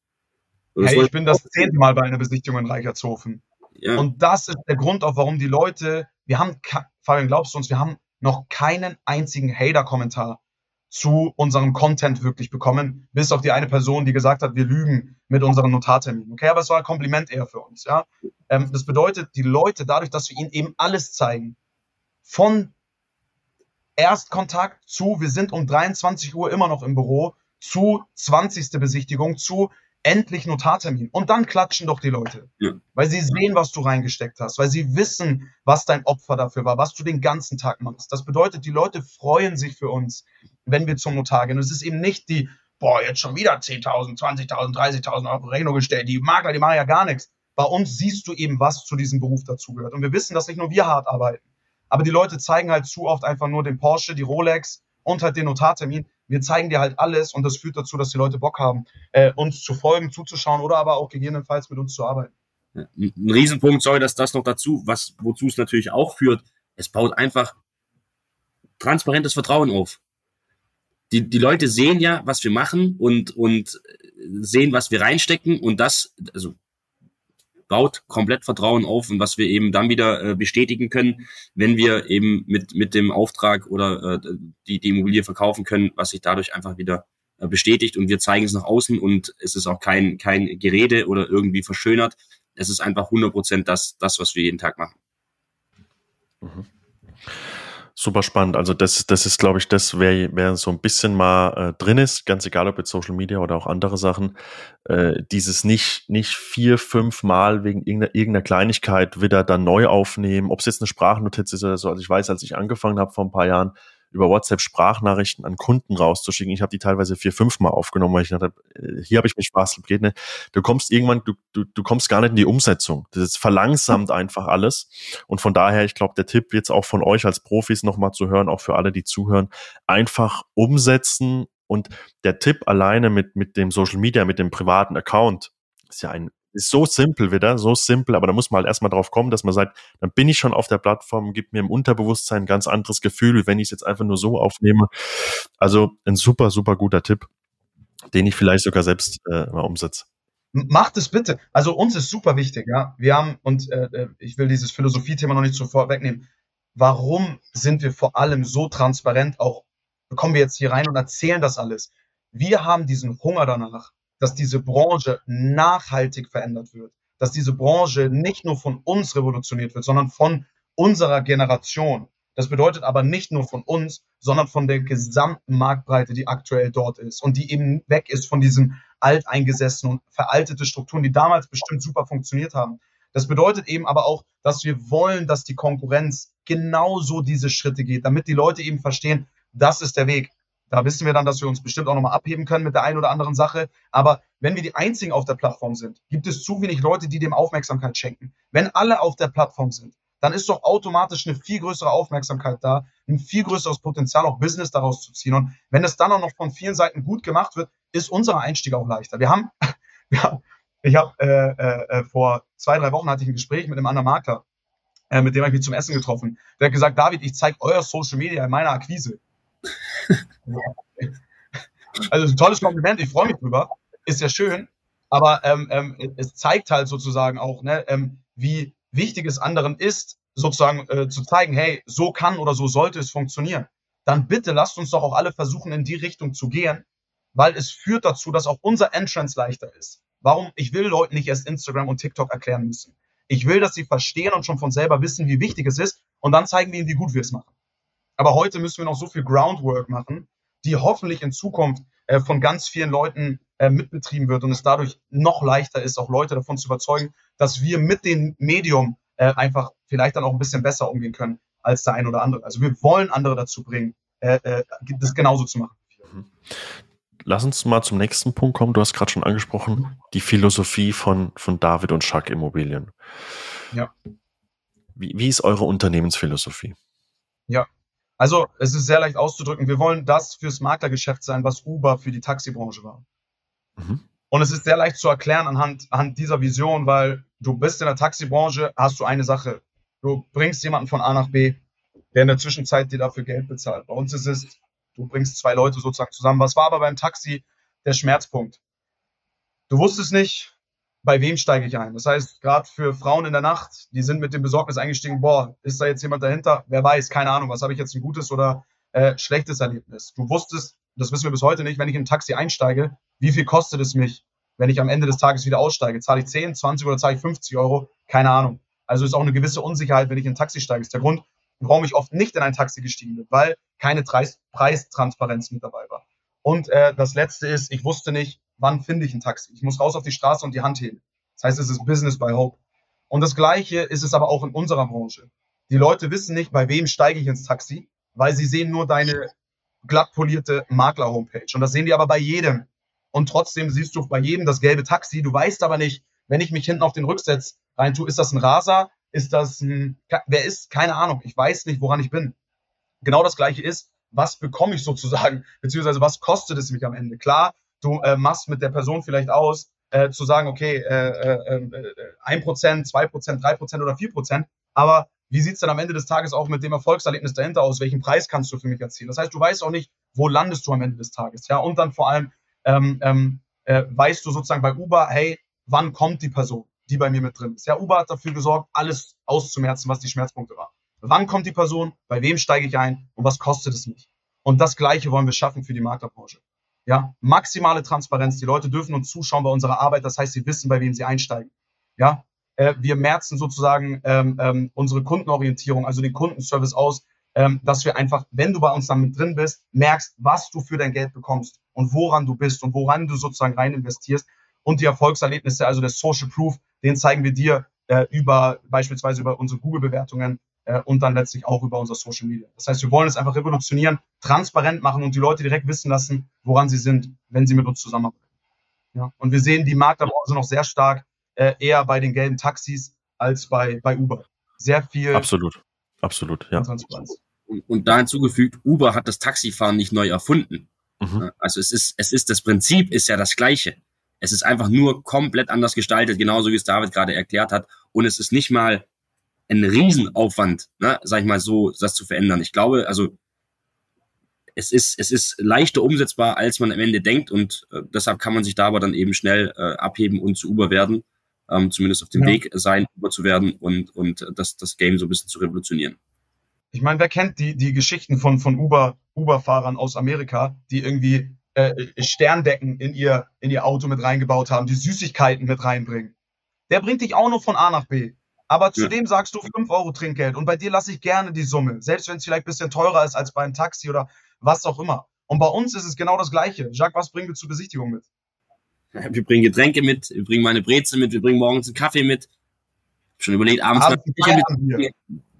S3: Hey, ich bin das zehnte Mal bei einer Besichtigung in Reichertshofen. Ja. Und das ist der Grund auch, warum die Leute, wir haben, Fabian, glaubst du uns, wir haben noch keinen einzigen Hater-Kommentar zu unserem Content wirklich bekommen, bis auf die eine Person, die gesagt hat, wir lügen mit unseren Notarterminen. Okay, aber es war ein Kompliment eher für uns, ja. Ähm, das bedeutet, die Leute, dadurch, dass wir ihnen eben alles zeigen, von Erstkontakt zu, wir sind um 23 Uhr immer noch im Büro, zu 20. Besichtigung, zu endlich Notartermin. Und dann klatschen doch die Leute. Ja. Weil sie sehen, was du reingesteckt hast, weil sie wissen, was dein Opfer dafür war, was du den ganzen Tag machst. Das bedeutet, die Leute freuen sich für uns, wenn wir zum Notar gehen. Und es ist eben nicht die, boah, jetzt schon wieder 10.000, 20.000, 30.000 Euro Rechnung gestellt. Die Makler, die machen ja gar nichts. Bei uns siehst du eben, was zu diesem Beruf dazugehört. Und wir wissen, dass nicht nur wir hart arbeiten. Aber die Leute zeigen halt zu oft einfach nur den Porsche, die Rolex und halt den Notartermin wir zeigen dir halt alles und das führt dazu, dass die Leute Bock haben, äh, uns zu folgen, zuzuschauen oder aber auch gegebenenfalls mit uns zu arbeiten.
S2: Ein Riesenpunkt, sorry, dass das noch dazu, was, wozu es natürlich auch führt, es baut einfach transparentes Vertrauen auf. Die, die Leute sehen ja, was wir machen und, und sehen, was wir reinstecken und das, also baut komplett Vertrauen auf und was wir eben dann wieder äh, bestätigen können, wenn wir eben mit, mit dem Auftrag oder äh, die, die Immobilie verkaufen können, was sich dadurch einfach wieder äh, bestätigt und wir zeigen es nach außen und es ist auch kein, kein Gerede oder irgendwie verschönert. Es ist einfach 100 Prozent das, das, was wir jeden Tag machen.
S1: Mhm super spannend. Also das, das ist, glaube ich, das, wer, wer so ein bisschen mal äh, drin ist, ganz egal ob jetzt Social Media oder auch andere Sachen, äh, dieses nicht, nicht vier, fünf Mal wegen irgendeiner, irgendeiner Kleinigkeit wieder dann neu aufnehmen, ob es jetzt eine Sprachnotiz ist oder so. Also ich weiß, als ich angefangen habe vor ein paar Jahren, über WhatsApp Sprachnachrichten an Kunden rauszuschicken. Ich habe die teilweise vier, fünf Mal aufgenommen, weil ich dachte, äh, hier habe ich mich Spaß geht nicht. Du kommst irgendwann, du, du, du kommst gar nicht in die Umsetzung. Das verlangsamt einfach alles. Und von daher, ich glaube, der Tipp jetzt auch von euch als Profis nochmal zu hören, auch für alle, die zuhören, einfach umsetzen. Und der Tipp alleine mit, mit dem Social Media, mit dem privaten Account, ist ja ein ist so simpel wieder, so simpel, aber da muss man halt erstmal drauf kommen, dass man sagt, dann bin ich schon auf der Plattform, gibt mir im Unterbewusstsein ein ganz anderes Gefühl, wenn ich es jetzt einfach nur so aufnehme. Also ein super, super guter Tipp, den ich vielleicht sogar selbst äh, mal umsetze.
S3: Macht es bitte. Also uns ist super wichtig, ja. Wir haben, und äh, äh ich will dieses Philosophie-Thema noch nicht sofort wegnehmen. Warum sind wir vor allem so transparent auch, kommen wir jetzt hier rein und erzählen das alles? Wir haben diesen Hunger danach, dass diese Branche nachhaltig verändert wird, dass diese Branche nicht nur von uns revolutioniert wird, sondern von unserer Generation. Das bedeutet aber nicht nur von uns, sondern von der gesamten Marktbreite, die aktuell dort ist und die eben weg ist von diesen alteingesessenen und veraltete Strukturen, die damals bestimmt super funktioniert haben. Das bedeutet eben aber auch, dass wir wollen, dass die Konkurrenz genauso diese Schritte geht, damit die Leute eben verstehen, das ist der Weg. Da wissen wir dann, dass wir uns bestimmt auch nochmal abheben können mit der einen oder anderen Sache. Aber wenn wir die einzigen auf der Plattform sind, gibt es zu wenig Leute, die dem Aufmerksamkeit schenken. Wenn alle auf der Plattform sind, dann ist doch automatisch eine viel größere Aufmerksamkeit da, ein viel größeres Potenzial, auch Business daraus zu ziehen. Und wenn es dann auch noch von vielen Seiten gut gemacht wird, ist unser Einstieg auch leichter. Wir haben, *laughs* ja, ich habe äh, äh, äh, vor zwei, drei Wochen hatte ich ein Gespräch mit einem anderen Makler, äh, mit dem habe ich mich zum Essen getroffen. Der hat gesagt, David, ich zeige euer Social Media in meiner Akquise. *laughs* also ein tolles Kompliment, ich freue mich drüber, ist ja schön, aber ähm, ähm, es zeigt halt sozusagen auch, ne, ähm, wie wichtig es anderen ist, sozusagen äh, zu zeigen, hey, so kann oder so sollte es funktionieren. Dann bitte lasst uns doch auch alle versuchen, in die Richtung zu gehen, weil es führt dazu, dass auch unser Entrance leichter ist. Warum? Ich will Leuten nicht erst Instagram und TikTok erklären müssen. Ich will, dass sie verstehen und schon von selber wissen, wie wichtig es ist und dann zeigen wir ihnen, wie gut wir es machen. Aber heute müssen wir noch so viel Groundwork machen, die hoffentlich in Zukunft äh, von ganz vielen Leuten äh, mitbetrieben wird und es dadurch noch leichter ist, auch Leute davon zu überzeugen, dass wir mit dem Medium äh, einfach vielleicht dann auch ein bisschen besser umgehen können als der ein oder andere. Also wir wollen andere dazu bringen, äh, äh, das genauso zu machen. Mhm.
S1: Lass uns mal zum nächsten Punkt kommen. Du hast gerade schon angesprochen, die Philosophie von, von David und Schack Immobilien. Ja. Wie, wie ist eure Unternehmensphilosophie?
S3: Ja, also es ist sehr leicht auszudrücken. Wir wollen das fürs Maklergeschäft sein, was Uber für die Taxibranche war. Mhm. Und es ist sehr leicht zu erklären anhand, anhand dieser Vision, weil du bist in der Taxibranche, hast du eine Sache. Du bringst jemanden von A nach B, der in der Zwischenzeit dir dafür Geld bezahlt. Bei uns ist es, du bringst zwei Leute sozusagen zusammen. Was war aber beim Taxi der Schmerzpunkt? Du wusstest nicht, bei wem steige ich ein. Das heißt, gerade für Frauen in der Nacht, die sind mit dem Besorgnis eingestiegen, boah, ist da jetzt jemand dahinter? Wer weiß, keine Ahnung, was habe ich jetzt ein gutes oder äh, schlechtes Erlebnis. Du wusstest, das wissen wir bis heute nicht, wenn ich in ein Taxi einsteige, wie viel kostet es mich, wenn ich am Ende des Tages wieder aussteige? Zahle ich 10, 20 oder zahle ich 50 Euro? Keine Ahnung. Also ist auch eine gewisse Unsicherheit, wenn ich in ein Taxi steige. Ist der Grund, warum ich oft nicht in ein Taxi gestiegen bin, weil keine Preis Preistransparenz mit dabei war. Und äh, das Letzte ist, ich wusste nicht, wann finde ich ein Taxi. Ich muss raus auf die Straße und die Hand heben. Das heißt, es ist Business by Hope. Und das Gleiche ist es aber auch in unserer Branche. Die Leute wissen nicht, bei wem steige ich ins Taxi, weil sie sehen nur deine glatt polierte Makler-Homepage. Und das sehen die aber bei jedem. Und trotzdem siehst du bei jedem das gelbe Taxi. Du weißt aber nicht, wenn ich mich hinten auf den Rücksitz rein tue, ist das ein Raser? Ist das ein, wer ist? Keine Ahnung. Ich weiß nicht, woran ich bin. Genau das Gleiche ist, was bekomme ich sozusagen, beziehungsweise was kostet es mich am Ende? Klar, du äh, machst mit der Person vielleicht aus, äh, zu sagen, okay, äh, äh, 1%, 2%, 3% oder 4%, aber wie sieht's dann am Ende des Tages auch mit dem Erfolgserlebnis dahinter aus? Welchen Preis kannst du für mich erzielen? Das heißt, du weißt auch nicht, wo landest du am Ende des Tages. Ja, und dann vor allem ähm, ähm, äh, weißt du sozusagen bei Uber, hey, wann kommt die Person, die bei mir mit drin ist? Ja, Uber hat dafür gesorgt, alles auszumerzen, was die Schmerzpunkte waren. Wann kommt die Person? Bei wem steige ich ein? Und was kostet es mich? Und das Gleiche wollen wir schaffen für die Maklerbranche. Ja, maximale Transparenz. Die Leute dürfen uns zuschauen bei unserer Arbeit. Das heißt, sie wissen, bei wem sie einsteigen. Ja, äh, wir merzen sozusagen ähm, ähm, unsere Kundenorientierung, also den Kundenservice aus, ähm, dass wir einfach, wenn du bei uns dann mit drin bist, merkst, was du für dein Geld bekommst und woran du bist und woran du sozusagen rein investierst. Und die Erfolgserlebnisse, also der Social Proof, den zeigen wir dir äh, über beispielsweise über unsere Google-Bewertungen äh, und dann letztlich auch über unser Social Media. Das heißt, wir wollen es einfach revolutionieren, transparent machen und die Leute direkt wissen lassen, woran sie sind, wenn sie mit uns zusammenarbeiten. Ja? Und wir sehen die Maklerbranche noch sehr stark äh, eher bei den gelben Taxis als bei, bei Uber. Sehr viel.
S1: Absolut. Absolut, ja.
S2: Und, und da hinzugefügt, Uber hat das Taxifahren nicht neu erfunden. Mhm. Also es ist, es ist, das Prinzip ist ja das gleiche. Es ist einfach nur komplett anders gestaltet, genauso wie es David gerade erklärt hat. Und es ist nicht mal ein Riesenaufwand, ne, sag ich mal so, das zu verändern. Ich glaube, also es ist, es ist leichter umsetzbar, als man am Ende denkt und äh, deshalb kann man sich da aber dann eben schnell äh, abheben und zu Uber werden ähm, zumindest auf dem ja. Weg sein, über zu werden und, und das, das Game so ein bisschen zu revolutionieren.
S3: Ich meine, wer kennt die, die Geschichten von, von Uber, Uber-Fahrern aus Amerika, die irgendwie äh, Sterndecken in ihr, in ihr Auto mit reingebaut haben, die Süßigkeiten mit reinbringen. Der bringt dich auch nur von A nach B. Aber zudem sagst du 5 Euro Trinkgeld und bei dir lasse ich gerne die Summe, selbst wenn es vielleicht ein bisschen teurer ist als beim Taxi oder was auch immer. Und bei uns ist es genau das Gleiche. Jacques, was bringen wir zur Besichtigung mit?
S2: Wir bringen Getränke mit, wir bringen meine Brezel mit, wir bringen morgens einen Kaffee mit. Schon überlegt, abends
S3: Abends mit.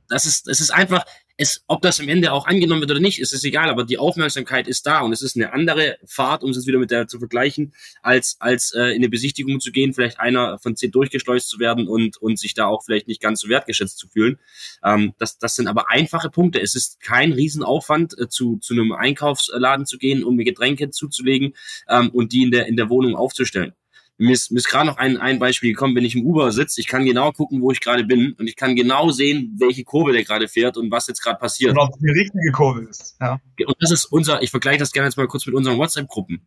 S2: Das ist, das ist einfach, es, ob das am Ende auch angenommen wird oder nicht, ist es egal, aber die Aufmerksamkeit ist da und es ist eine andere Fahrt, um es jetzt wieder mit der zu vergleichen, als, als äh, in eine Besichtigung zu gehen, vielleicht einer von zehn durchgeschleust zu werden und, und sich da auch vielleicht nicht ganz so wertgeschätzt zu fühlen. Ähm, das, das sind aber einfache Punkte. Es ist kein Riesenaufwand, äh, zu, zu einem Einkaufsladen zu gehen, um mir Getränke zuzulegen ähm, und die in der, in der Wohnung aufzustellen mir ist, mir ist gerade noch ein, ein Beispiel gekommen, wenn ich im Uber sitze, ich kann genau gucken, wo ich gerade bin und ich kann genau sehen, welche Kurve der gerade fährt und was jetzt gerade passiert. Und
S3: ob es die richtige Kurve ist. Ja.
S2: Und das ist unser, ich vergleiche das gerne jetzt mal kurz mit unseren WhatsApp-Gruppen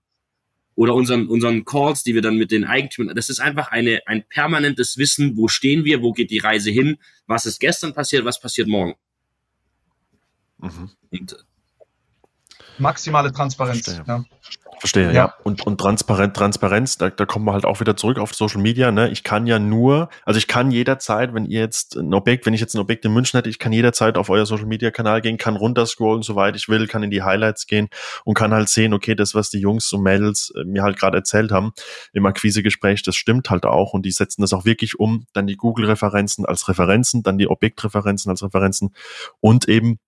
S2: oder unseren, unseren Calls, die wir dann mit den Eigentümern, das ist einfach eine, ein permanentes Wissen, wo stehen wir, wo geht die Reise hin, was ist gestern passiert, was passiert morgen.
S3: Mhm. Und, Maximale Transparenz. Ja.
S1: Verstehe, ja. ja. Und, und Transparent, Transparenz, da, da kommen wir halt auch wieder zurück auf Social Media. Ne? Ich kann ja nur, also ich kann jederzeit, wenn ihr jetzt ein Objekt, wenn ich jetzt ein Objekt in München hätte, ich kann jederzeit auf euer Social Media Kanal gehen, kann runterscrollen, soweit ich will, kann in die Highlights gehen und kann halt sehen, okay, das, was die Jungs und Mädels äh, mir halt gerade erzählt haben im Akquisegespräch, das stimmt halt auch und die setzen das auch wirklich um, dann die Google-Referenzen als Referenzen, dann die Objektreferenzen als Referenzen und eben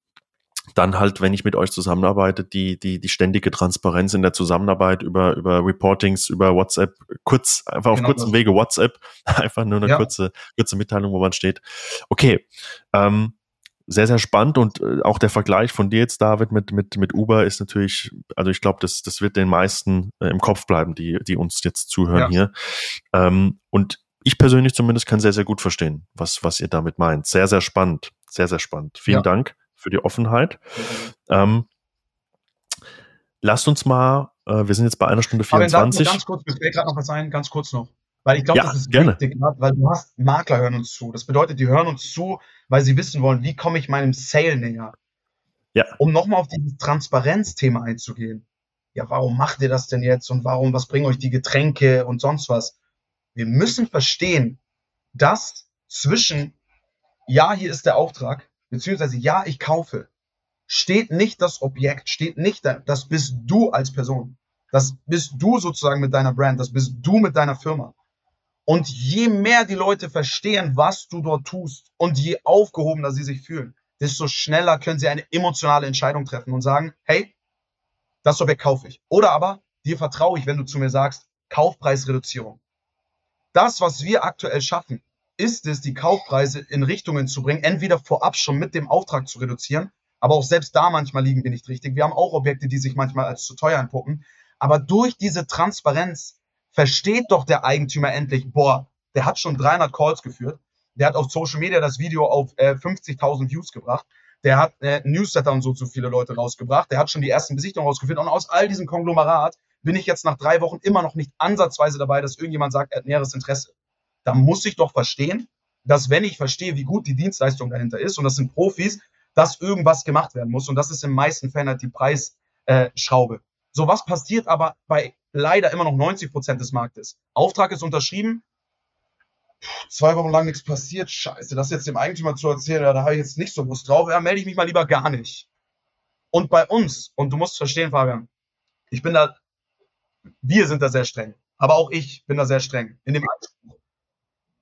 S1: dann halt, wenn ich mit euch zusammenarbeite, die, die, die ständige Transparenz in der Zusammenarbeit über, über Reportings, über WhatsApp, kurz, einfach auf genau kurzem Wege WhatsApp, *laughs* einfach nur eine ja. kurze, kurze Mitteilung, wo man steht. Okay, ähm, sehr, sehr spannend und äh, auch der Vergleich von dir jetzt, David, mit, mit, mit Uber ist natürlich, also ich glaube, das, das wird den meisten äh, im Kopf bleiben, die, die uns jetzt zuhören ja. hier. Ähm, und ich persönlich zumindest kann sehr, sehr gut verstehen, was, was ihr damit meint. Sehr, sehr spannend. Sehr, sehr spannend. Vielen ja. Dank für die Offenheit. Ähm, lasst uns mal, äh, wir sind jetzt bei einer Stunde 24.
S3: Aber ganz kurz, mir fällt gerade noch was ein, ganz kurz noch. Weil ich glaube, ja, das ist gerne. wichtig, weil du hast, Makler hören uns zu. Das bedeutet, die hören uns zu, weil sie wissen wollen, wie komme ich meinem Sale näher. Ja. Um nochmal auf dieses Transparenzthema einzugehen. Ja, warum macht ihr das denn jetzt und warum, was bringen euch die Getränke und sonst was? Wir müssen verstehen, dass zwischen, ja, hier ist der Auftrag, beziehungsweise ja, ich kaufe, steht nicht das Objekt, steht nicht, das bist du als Person. Das bist du sozusagen mit deiner Brand, das bist du mit deiner Firma. Und je mehr die Leute verstehen, was du dort tust und je aufgehobener sie sich fühlen, desto schneller können sie eine emotionale Entscheidung treffen und sagen, hey, das Objekt kaufe ich. Oder aber, dir vertraue ich, wenn du zu mir sagst, Kaufpreisreduzierung. Das, was wir aktuell schaffen, ist es, die Kaufpreise in Richtungen zu bringen, entweder vorab schon mit dem Auftrag zu reduzieren, aber auch selbst da manchmal liegen wir nicht richtig. Wir haben auch Objekte, die sich manchmal als zu teuer entpuppen. Aber durch diese Transparenz versteht doch der Eigentümer endlich, boah, der hat schon 300 Calls geführt, der hat auf Social Media das Video auf äh, 50.000 Views gebracht, der hat äh, Newsletter und so zu viele Leute rausgebracht, der hat schon die ersten Besichtigungen rausgeführt und aus all diesem Konglomerat bin ich jetzt nach drei Wochen immer noch nicht ansatzweise dabei, dass irgendjemand sagt, er hat näheres Interesse. Da muss ich doch verstehen, dass wenn ich verstehe, wie gut die Dienstleistung dahinter ist und das sind Profis, dass irgendwas gemacht werden muss und das ist in meisten Fällen halt die Preisschraube. So was passiert aber bei leider immer noch 90 Prozent des Marktes. Auftrag ist unterschrieben. zwei Wochen lang nichts passiert. Scheiße, das jetzt dem Eigentümer zu erzählen, da habe ich jetzt nicht so Lust drauf. Ja, melde ich mich mal lieber gar nicht. Und bei uns, und du musst verstehen, Fabian, ich bin da, wir sind da sehr streng. Aber auch ich bin da sehr streng. In dem Anspruch.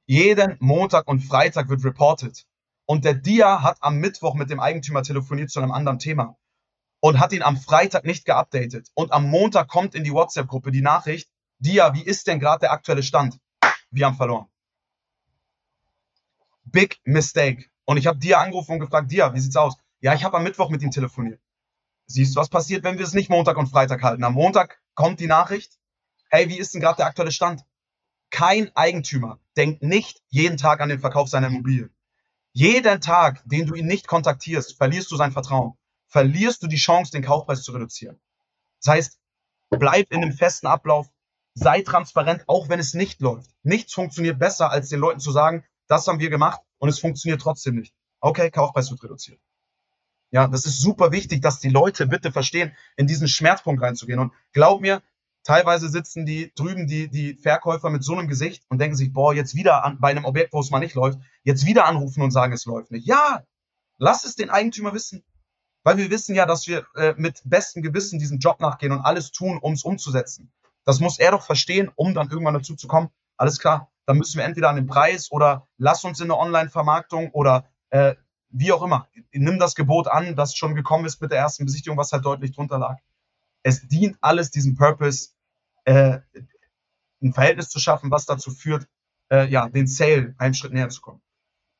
S3: Jeden Montag und Freitag wird reported. Und der Dia hat am Mittwoch mit dem Eigentümer telefoniert zu einem anderen Thema und hat ihn am Freitag nicht geupdatet. Und am Montag kommt in die WhatsApp-Gruppe die Nachricht, Dia, wie ist denn gerade der aktuelle Stand? Wir haben verloren. Big mistake. Und ich habe Dia angerufen und gefragt, Dia, wie sieht's aus? Ja, ich habe am Mittwoch mit ihm telefoniert. Siehst du, was passiert, wenn wir es nicht Montag und Freitag halten? Am Montag kommt die Nachricht, hey, wie ist denn gerade der aktuelle Stand? Kein Eigentümer denkt nicht jeden Tag an den Verkauf seiner Immobilie. Jeden Tag, den du ihn nicht kontaktierst, verlierst du sein Vertrauen verlierst du die Chance, den Kaufpreis zu reduzieren. Das heißt, bleib in einem festen Ablauf, sei transparent, auch wenn es nicht läuft. Nichts funktioniert besser, als den Leuten zu sagen, das haben wir gemacht und es funktioniert trotzdem nicht. Okay, Kaufpreis wird reduziert. Ja, das ist super wichtig, dass die Leute bitte verstehen, in diesen Schmerzpunkt reinzugehen. Und glaub mir, teilweise sitzen die drüben die, die Verkäufer mit so einem Gesicht und denken sich, boah, jetzt wieder an, bei einem Objekt, wo es mal nicht läuft, jetzt wieder anrufen und sagen, es läuft nicht. Ja, lass es den Eigentümer wissen. Weil wir wissen ja, dass wir äh, mit bestem Gewissen diesen Job nachgehen und alles tun, um es umzusetzen. Das muss er doch verstehen, um dann irgendwann dazu zu kommen. Alles klar, dann müssen wir entweder an den Preis oder lass uns in eine Online-Vermarktung oder äh, wie auch immer. Nimm das Gebot an, das schon gekommen ist mit der ersten Besichtigung, was halt deutlich drunter lag. Es dient alles diesem Purpose, äh, ein Verhältnis zu schaffen, was dazu führt, äh, ja, den Sale einen Schritt näher zu kommen.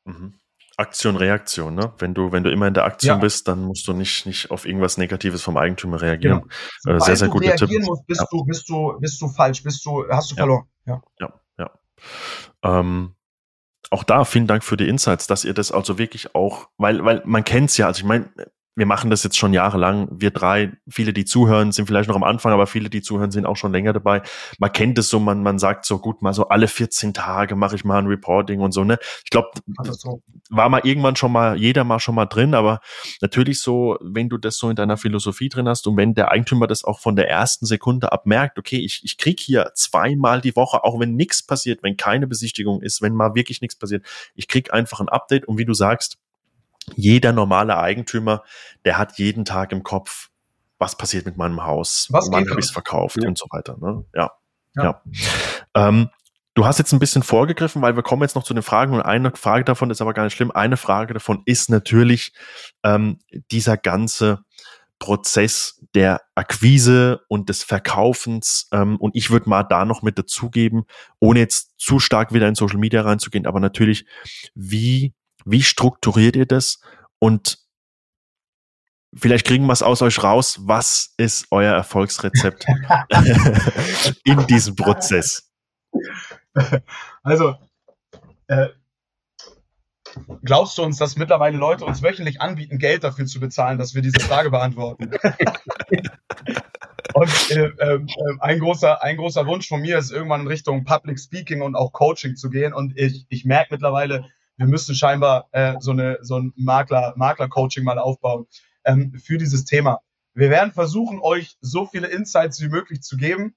S1: Mhm. Aktion, Reaktion, ne? Wenn du, wenn du immer in der Aktion ja. bist, dann musst du nicht, nicht auf irgendwas Negatives vom Eigentümer reagieren.
S3: Genau. Äh, sehr, sehr guter Tipp. Musst, bist ja. du, bist du, bist du falsch, bist du, hast du verloren.
S1: Ja, ja, ja. Ähm, auch da vielen Dank für die Insights, dass ihr das also wirklich auch, weil, weil man kennt's ja, also ich meine, wir machen das jetzt schon jahrelang. Wir drei, viele, die zuhören, sind vielleicht noch am Anfang, aber viele, die zuhören, sind auch schon länger dabei. Man kennt es so, man, man sagt so, gut, mal so alle 14 Tage mache ich mal ein Reporting und so, ne? Ich glaube, war mal irgendwann schon mal, jeder mal schon mal drin, aber natürlich so, wenn du das so in deiner Philosophie drin hast und wenn der Eigentümer das auch von der ersten Sekunde ab merkt, okay, ich, ich krieg hier zweimal die Woche, auch wenn nichts passiert, wenn keine Besichtigung ist, wenn mal wirklich nichts passiert, ich krieg einfach ein Update und wie du sagst, jeder normale Eigentümer, der hat jeden Tag im Kopf, was passiert mit meinem Haus, was wann habe ich es verkauft ja. und so weiter. Ne? Ja, ja. ja. Ähm, du hast jetzt ein bisschen vorgegriffen, weil wir kommen jetzt noch zu den Fragen und eine Frage davon ist aber gar nicht schlimm. Eine Frage davon ist natürlich ähm, dieser ganze Prozess der Akquise und des Verkaufens. Ähm, und ich würde mal da noch mit dazugeben, ohne jetzt zu stark wieder in Social Media reinzugehen, aber natürlich, wie wie strukturiert ihr das? Und vielleicht kriegen wir es aus euch raus. Was ist euer Erfolgsrezept *laughs* in diesem Prozess?
S3: Also, äh, glaubst du uns, dass mittlerweile Leute uns wöchentlich anbieten, Geld dafür zu bezahlen, dass wir diese Frage beantworten? *laughs* und äh, äh, ein, großer, ein großer Wunsch von mir ist, irgendwann in Richtung Public Speaking und auch Coaching zu gehen. Und ich, ich merke mittlerweile, wir müssen scheinbar äh, so, eine, so ein Makler, Makler-Coaching mal aufbauen ähm, für dieses Thema. Wir werden versuchen, euch so viele Insights wie möglich zu geben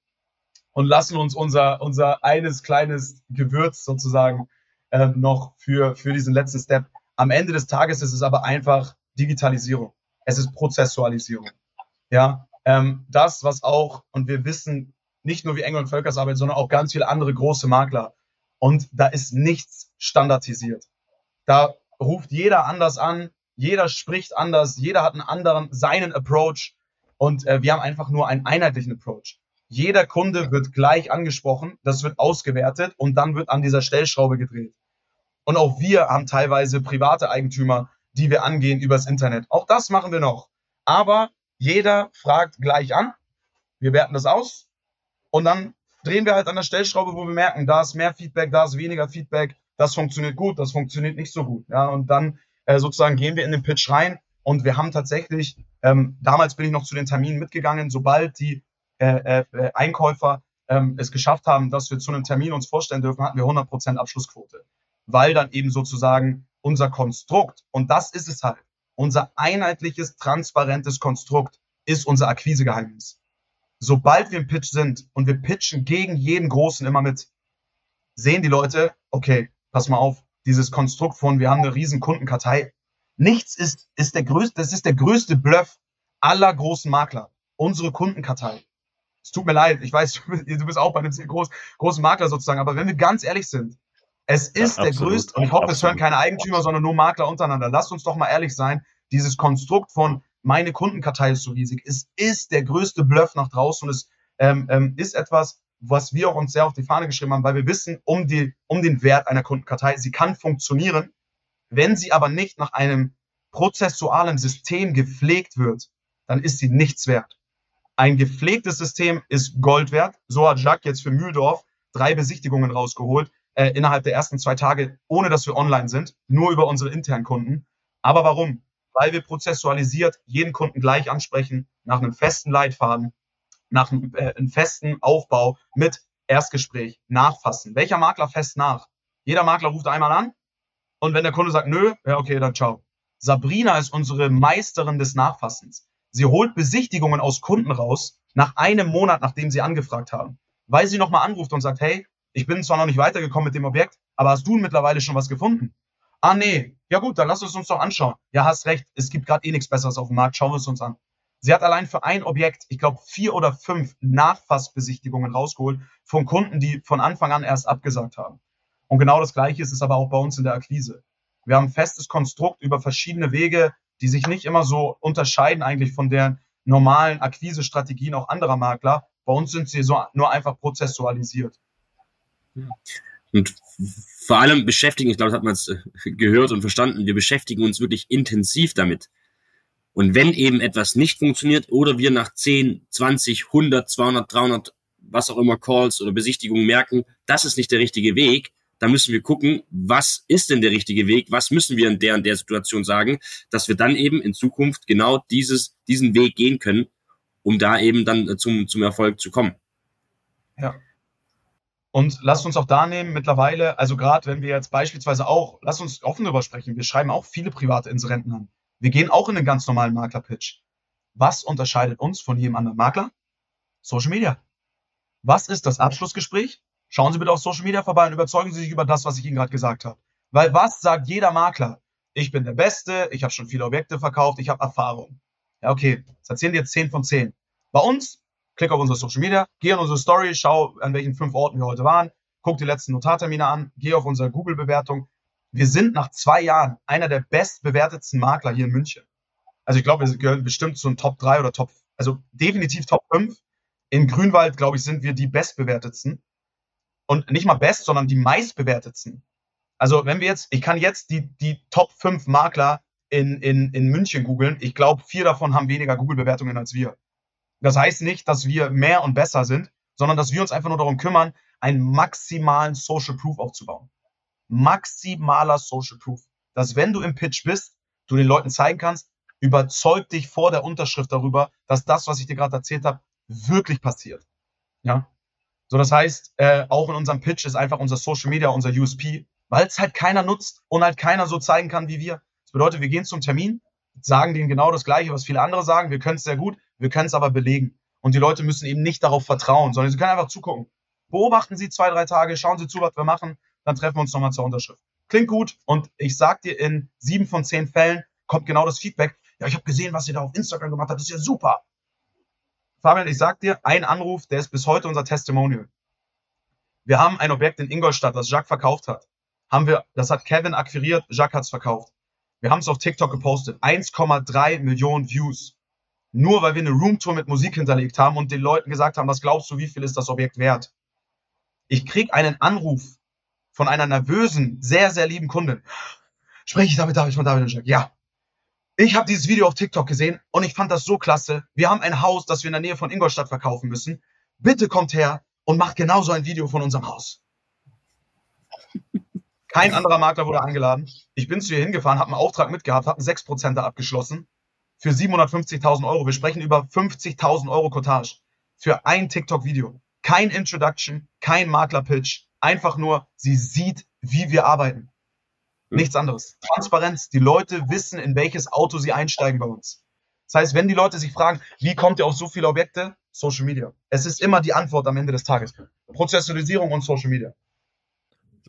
S3: und lassen uns unser, unser eines kleines Gewürz sozusagen äh, noch für, für diesen letzten Step. Am Ende des Tages ist es aber einfach Digitalisierung. Es ist Prozessualisierung. Ja, ähm, das, was auch, und wir wissen nicht nur wie Engel und Völkers arbeitet, sondern auch ganz viele andere große Makler. Und da ist nichts standardisiert. Da ruft jeder anders an, jeder spricht anders, jeder hat einen anderen, seinen Approach. Und äh, wir haben einfach nur einen einheitlichen Approach. Jeder Kunde wird gleich angesprochen, das wird ausgewertet und dann wird an dieser Stellschraube gedreht. Und auch wir haben teilweise private Eigentümer, die wir angehen übers Internet. Auch das machen wir noch. Aber jeder fragt gleich an. Wir werten das aus und dann drehen wir halt an der Stellschraube, wo wir merken, da ist mehr Feedback, da ist weniger Feedback, das funktioniert gut, das funktioniert nicht so gut. Ja, und dann äh, sozusagen gehen wir in den Pitch rein und wir haben tatsächlich, ähm, damals bin ich noch zu den Terminen mitgegangen, sobald die äh, äh, Einkäufer ähm, es geschafft haben, dass wir zu einem Termin uns vorstellen dürfen, hatten wir 100% Abschlussquote. Weil dann eben sozusagen unser Konstrukt, und das ist es halt, unser einheitliches, transparentes Konstrukt ist unser Akquisegeheimnis. Sobald wir im Pitch sind und wir pitchen gegen jeden Großen immer mit, sehen die Leute, okay, pass mal auf, dieses Konstrukt von, wir haben eine riesen Kundenkartei. Nichts ist, ist der größte, das ist der größte Bluff aller großen Makler. Unsere Kundenkartei. Es tut mir leid, ich weiß, *laughs* du bist auch bei einem groß, großen Makler sozusagen, aber wenn wir ganz ehrlich sind, es ist ja, der größte, und ich hoffe, es hören keine Eigentümer, sondern nur Makler untereinander. Lasst uns doch mal ehrlich sein, dieses Konstrukt von meine Kundenkartei ist so riesig, es ist der größte Bluff nach draußen und es ähm, ähm, ist etwas, was wir auch uns sehr auf die Fahne geschrieben haben, weil wir wissen um, die, um den Wert einer Kundenkartei. Sie kann funktionieren, wenn sie aber nicht nach einem prozessualen System gepflegt wird, dann ist sie nichts wert. Ein gepflegtes System ist Gold wert. So hat Jacques jetzt für Mühldorf drei Besichtigungen rausgeholt äh, innerhalb der ersten zwei Tage, ohne dass wir online sind, nur über unsere internen Kunden. Aber warum? Weil wir prozessualisiert jeden Kunden gleich ansprechen, nach einem festen Leitfaden, nach einem, äh, einem festen Aufbau mit Erstgespräch, Nachfassen. Welcher Makler fest nach? Jeder Makler ruft einmal an und wenn der Kunde sagt, nö, ja, okay, dann ciao. Sabrina ist unsere Meisterin des Nachfassens. Sie holt Besichtigungen aus Kunden raus, nach einem Monat, nachdem sie angefragt haben, weil sie nochmal anruft und sagt, hey, ich bin zwar noch nicht weitergekommen mit dem Objekt, aber hast du mittlerweile schon was gefunden? Ah, nee. Ja gut, dann lass es uns doch anschauen. Ja, hast recht. Es gibt gerade eh nichts Besseres auf dem Markt. Schauen wir es uns an. Sie hat allein für ein Objekt, ich glaube, vier oder fünf Nachfassbesichtigungen rausgeholt von Kunden, die von Anfang an erst abgesagt haben. Und genau das Gleiche ist es aber auch bei uns in der Akquise. Wir haben ein festes Konstrukt über verschiedene Wege, die sich nicht immer so unterscheiden eigentlich von den normalen Akquise-Strategien auch anderer Makler. Bei uns sind sie so nur einfach prozessualisiert.
S2: Und vor allem beschäftigen, ich glaube, das hat man jetzt äh, gehört und verstanden, wir beschäftigen uns wirklich intensiv damit. Und wenn eben etwas nicht funktioniert oder wir nach 10, 20, 100, 200, 300, was auch immer Calls oder Besichtigungen merken, das ist nicht der richtige Weg, dann müssen wir gucken, was ist denn der richtige Weg, was müssen wir in der und der Situation sagen, dass wir dann eben in Zukunft genau dieses, diesen Weg gehen können, um da eben dann zum, zum Erfolg zu kommen.
S3: Ja. Und lasst uns auch da nehmen, mittlerweile, also gerade wenn wir jetzt beispielsweise auch, lasst uns offen darüber sprechen, wir schreiben auch viele private Inserenten an. Wir gehen auch in den ganz normalen Makler-Pitch. Was unterscheidet uns von jedem anderen Makler? Social Media. Was ist das Abschlussgespräch? Schauen Sie bitte auf Social Media vorbei und überzeugen Sie sich über das, was ich Ihnen gerade gesagt habe. Weil was sagt jeder Makler? Ich bin der Beste, ich habe schon viele Objekte verkauft, ich habe Erfahrung. Ja, okay, das erzählen jetzt 10 von 10. Bei uns, klick auf unsere Social Media, geh in unsere Story, schau, an welchen fünf Orten wir heute waren, guck die letzten Notartermine an, geh auf unsere Google-Bewertung, wir sind nach zwei Jahren einer der bestbewertetsten Makler hier in München. Also ich glaube, wir gehören bestimmt zu den Top 3 oder Top, also definitiv Top 5. In Grünwald, glaube ich, sind wir die bestbewertetsten. Und nicht mal best, sondern die meistbewertetsten. Also wenn wir jetzt, ich kann jetzt die, die Top 5 Makler in, in, in München googeln, ich glaube, vier davon haben weniger Google-Bewertungen als wir. Das heißt nicht, dass wir mehr und besser sind, sondern dass wir uns einfach nur darum kümmern, einen maximalen Social Proof aufzubauen. Maximaler Social Proof. Dass wenn du im Pitch bist, du den Leuten zeigen kannst, überzeug dich vor der Unterschrift darüber, dass das, was ich dir gerade erzählt habe, wirklich passiert. Ja. So, das heißt, äh, auch in unserem Pitch ist einfach unser Social Media, unser USP, weil es halt keiner nutzt und halt keiner so zeigen kann wie wir. Das bedeutet, wir gehen zum Termin, sagen denen genau das Gleiche, was viele andere sagen. Wir können es sehr gut, wir können es aber belegen. Und die Leute müssen eben nicht darauf vertrauen, sondern sie können einfach zugucken. Beobachten Sie zwei, drei Tage, schauen Sie zu, was wir machen, dann treffen wir uns nochmal zur Unterschrift. Klingt gut und ich sag dir, in sieben von zehn Fällen kommt genau das Feedback. Ja, ich habe gesehen, was ihr da auf Instagram gemacht habt, das ist ja super. Fabian, ich sag dir, ein Anruf, der ist bis heute unser Testimonial. Wir haben ein Objekt in Ingolstadt, das Jacques verkauft hat. Haben wir, das hat Kevin akquiriert, Jacques hat's verkauft. Wir haben es auf TikTok gepostet. 1,3 Millionen Views. Nur weil wir eine Roomtour mit Musik hinterlegt haben und den Leuten gesagt haben, was glaubst du, wie viel ist das Objekt wert? Ich krieg einen Anruf von einer nervösen, sehr, sehr lieben Kundin. Spreche ich damit, David von David und Jack? Ja. Ich habe dieses Video auf TikTok gesehen und ich fand das so klasse. Wir haben ein Haus, das wir in der Nähe von Ingolstadt verkaufen müssen. Bitte kommt her und macht genauso ein Video von unserem Haus. Kein anderer Makler wurde eingeladen. Ich bin zu ihr hingefahren, habe einen Auftrag mitgehabt, habe einen 6% da abgeschlossen für 750.000 Euro. Wir sprechen über 50.000 Euro Cottage für ein TikTok-Video. Kein Introduction, kein Makler-Pitch, einfach nur, sie sieht, wie wir arbeiten. Hm. Nichts anderes. Transparenz. Die Leute wissen, in welches Auto sie einsteigen bei uns. Das heißt, wenn die Leute sich fragen, wie kommt ihr auf so viele Objekte? Social Media. Es ist immer die Antwort am Ende des Tages. Prozessualisierung und Social Media.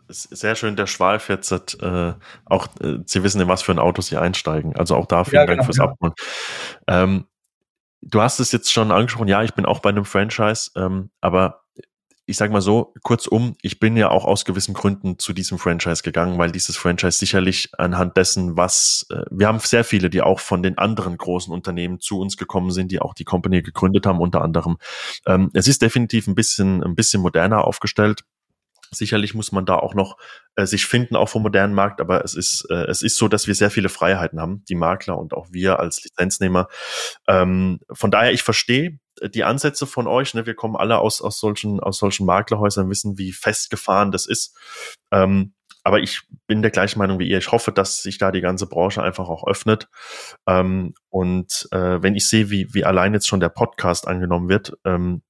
S1: Sehr schön, der Schwalf jetzt äh, auch, äh, Sie wissen, in was für ein Auto Sie einsteigen. Also auch da vielen ja, Dank genau, fürs ja. Abholen. Ähm, du hast es jetzt schon angesprochen, ja, ich bin auch bei einem Franchise, ähm, aber ich sage mal so, kurzum, ich bin ja auch aus gewissen Gründen zu diesem Franchise gegangen, weil dieses Franchise sicherlich anhand dessen, was äh, wir haben sehr viele, die auch von den anderen großen Unternehmen zu uns gekommen sind, die auch die Company gegründet haben, unter anderem. Ähm, es ist definitiv ein bisschen, ein bisschen moderner aufgestellt. Sicherlich muss man da auch noch äh, sich finden, auch vom modernen Markt, aber es ist, äh, es ist so, dass wir sehr viele Freiheiten haben, die Makler und auch wir als Lizenznehmer. Ähm, von daher, ich verstehe die Ansätze von euch, ne, wir kommen alle aus, aus solchen, aus solchen Maklerhäusern, wissen, wie festgefahren das ist. Ähm, aber ich bin der gleichen Meinung wie ihr. Ich hoffe, dass sich da die ganze Branche einfach auch öffnet. Ähm, und äh, wenn ich sehe, wie, wie allein jetzt schon der Podcast angenommen wird, ähm,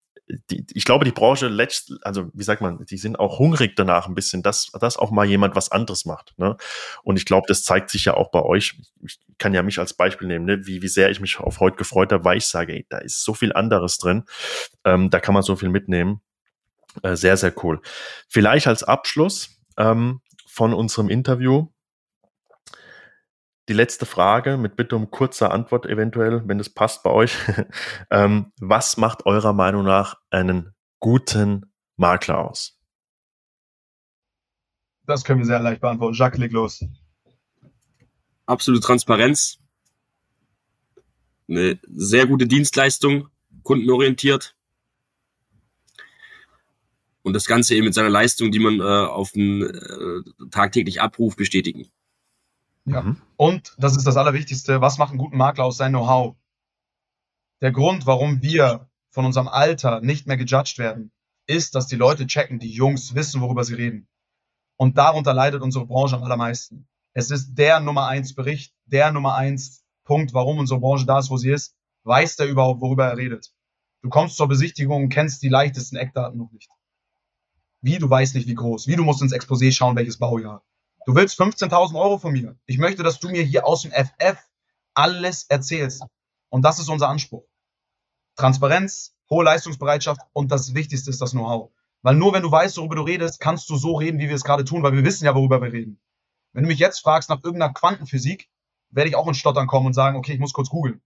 S1: die, ich glaube, die Branche letzt, also wie sagt man, die sind auch hungrig danach ein bisschen, dass, dass auch mal jemand was anderes macht. Ne? Und ich glaube, das zeigt sich ja auch bei euch. Ich kann ja mich als Beispiel nehmen, ne? wie, wie sehr ich mich auf heute gefreut habe, weil ich sage, ey, da ist so viel anderes drin, ähm, da kann man so viel mitnehmen. Äh, sehr, sehr cool. Vielleicht als Abschluss ähm, von unserem Interview die letzte Frage mit Bitte um kurze Antwort eventuell, wenn es passt bei euch. *laughs* ähm, was macht eurer Meinung nach einen guten Makler aus?
S3: Das können wir sehr leicht beantworten. Jacques, leg los.
S2: Absolute Transparenz. Eine sehr gute Dienstleistung, kundenorientiert. Und das Ganze eben mit seiner Leistung, die man äh, auf den äh, tagtäglich abruft, bestätigen.
S3: Ja. Mhm. Und das ist das Allerwichtigste, was macht einen guten Makler aus sein Know-how? Der Grund, warum wir von unserem Alter nicht mehr gejudged werden, ist, dass die Leute checken, die Jungs wissen, worüber sie reden. Und darunter leidet unsere Branche am allermeisten. Es ist der Nummer eins Bericht, der Nummer eins Punkt, warum unsere Branche da ist, wo sie ist. Weiß der überhaupt, worüber er redet? Du kommst zur Besichtigung und kennst die leichtesten Eckdaten noch nicht. Wie, du weißt nicht, wie groß. Wie, du musst ins Exposé schauen, welches Baujahr. Du willst 15.000 Euro von mir. Ich möchte, dass du mir hier aus dem FF alles erzählst. Und das ist unser Anspruch. Transparenz, hohe Leistungsbereitschaft und das Wichtigste ist das Know-how. Weil nur wenn du weißt, worüber du redest, kannst du so reden, wie wir es gerade tun, weil wir wissen ja, worüber wir reden. Wenn du mich jetzt fragst nach irgendeiner Quantenphysik, werde ich auch in Stottern kommen und sagen, okay, ich muss kurz googeln.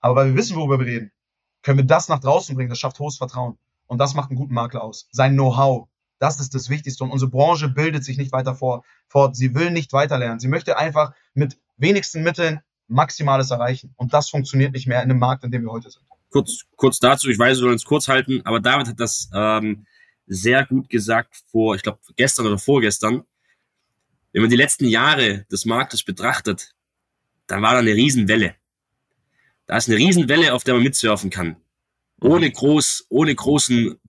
S3: Aber weil wir wissen, worüber wir reden, können wir das nach draußen bringen. Das schafft hohes Vertrauen. Und das macht einen guten Makler aus. Sein Know-how. Das ist das Wichtigste. Und unsere Branche bildet sich nicht weiter fort. Sie will nicht weiterlernen. Sie möchte einfach mit wenigsten Mitteln Maximales erreichen. Und das funktioniert nicht mehr in dem Markt, in dem wir heute sind.
S2: Kurz, kurz dazu, ich weiß, wir wollen es kurz halten, aber David hat das ähm, sehr gut gesagt vor, ich glaube, gestern oder vorgestern. Wenn man die letzten Jahre des Marktes betrachtet, dann war da eine Riesenwelle. Da ist eine Riesenwelle, auf der man mitsurfen kann. Ohne groß, ohne großen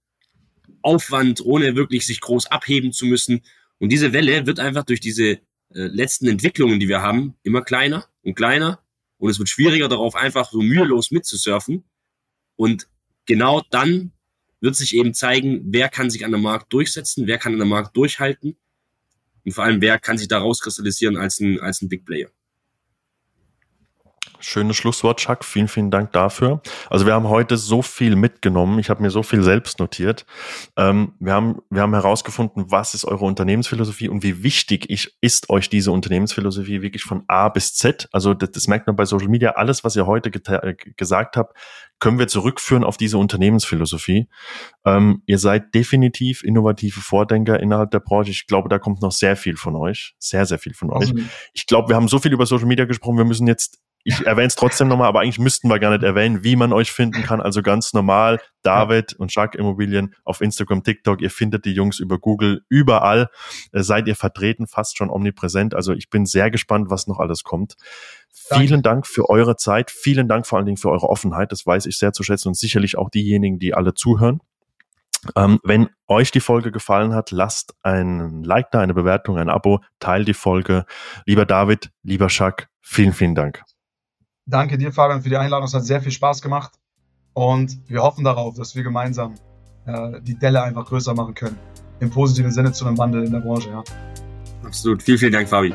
S2: Aufwand, ohne wirklich sich groß abheben zu müssen. Und diese Welle wird einfach durch diese äh, letzten Entwicklungen, die wir haben, immer kleiner und kleiner. Und es wird schwieriger, darauf einfach so mühelos mitzusurfen. Und genau dann wird sich eben zeigen, wer kann sich an der Markt durchsetzen, wer kann an der Markt durchhalten und vor allem, wer kann sich da rauskristallisieren als ein, als ein Big Player.
S1: Schönes Schlusswort, Chuck. Vielen, vielen Dank dafür. Also wir haben heute so viel mitgenommen. Ich habe mir so viel selbst notiert. Ähm, wir, haben, wir haben herausgefunden, was ist eure Unternehmensphilosophie und wie wichtig ich, ist euch diese Unternehmensphilosophie wirklich von A bis Z. Also das, das merkt man bei Social Media. Alles, was ihr heute äh, gesagt habt, können wir zurückführen auf diese Unternehmensphilosophie. Ähm, ihr seid definitiv innovative Vordenker innerhalb der Branche. Ich glaube, da kommt noch sehr viel von euch. Sehr, sehr viel von euch. Ich glaube, wir haben so viel über Social Media gesprochen. Wir müssen jetzt ich erwähne es trotzdem nochmal, aber eigentlich müssten wir gar nicht erwähnen, wie man euch finden kann. Also ganz normal, David und Jacques Immobilien auf Instagram, TikTok. Ihr findet die Jungs über Google überall. Äh, seid ihr vertreten, fast schon omnipräsent. Also ich bin sehr gespannt, was noch alles kommt. Danke. Vielen Dank für eure Zeit. Vielen Dank vor allen Dingen für eure Offenheit. Das weiß ich sehr zu schätzen und sicherlich auch diejenigen, die alle zuhören. Ähm, wenn euch die Folge gefallen hat, lasst ein Like da, eine Bewertung, ein Abo, teilt die Folge. Lieber David, lieber Jacques, vielen, vielen Dank.
S3: Danke dir, Fabian, für die Einladung. Es hat sehr viel Spaß gemacht. Und wir hoffen darauf, dass wir gemeinsam äh, die Delle einfach größer machen können. Im positiven Sinne zu einem Wandel in der Branche, ja.
S2: Absolut. Vielen, vielen Dank, Fabi.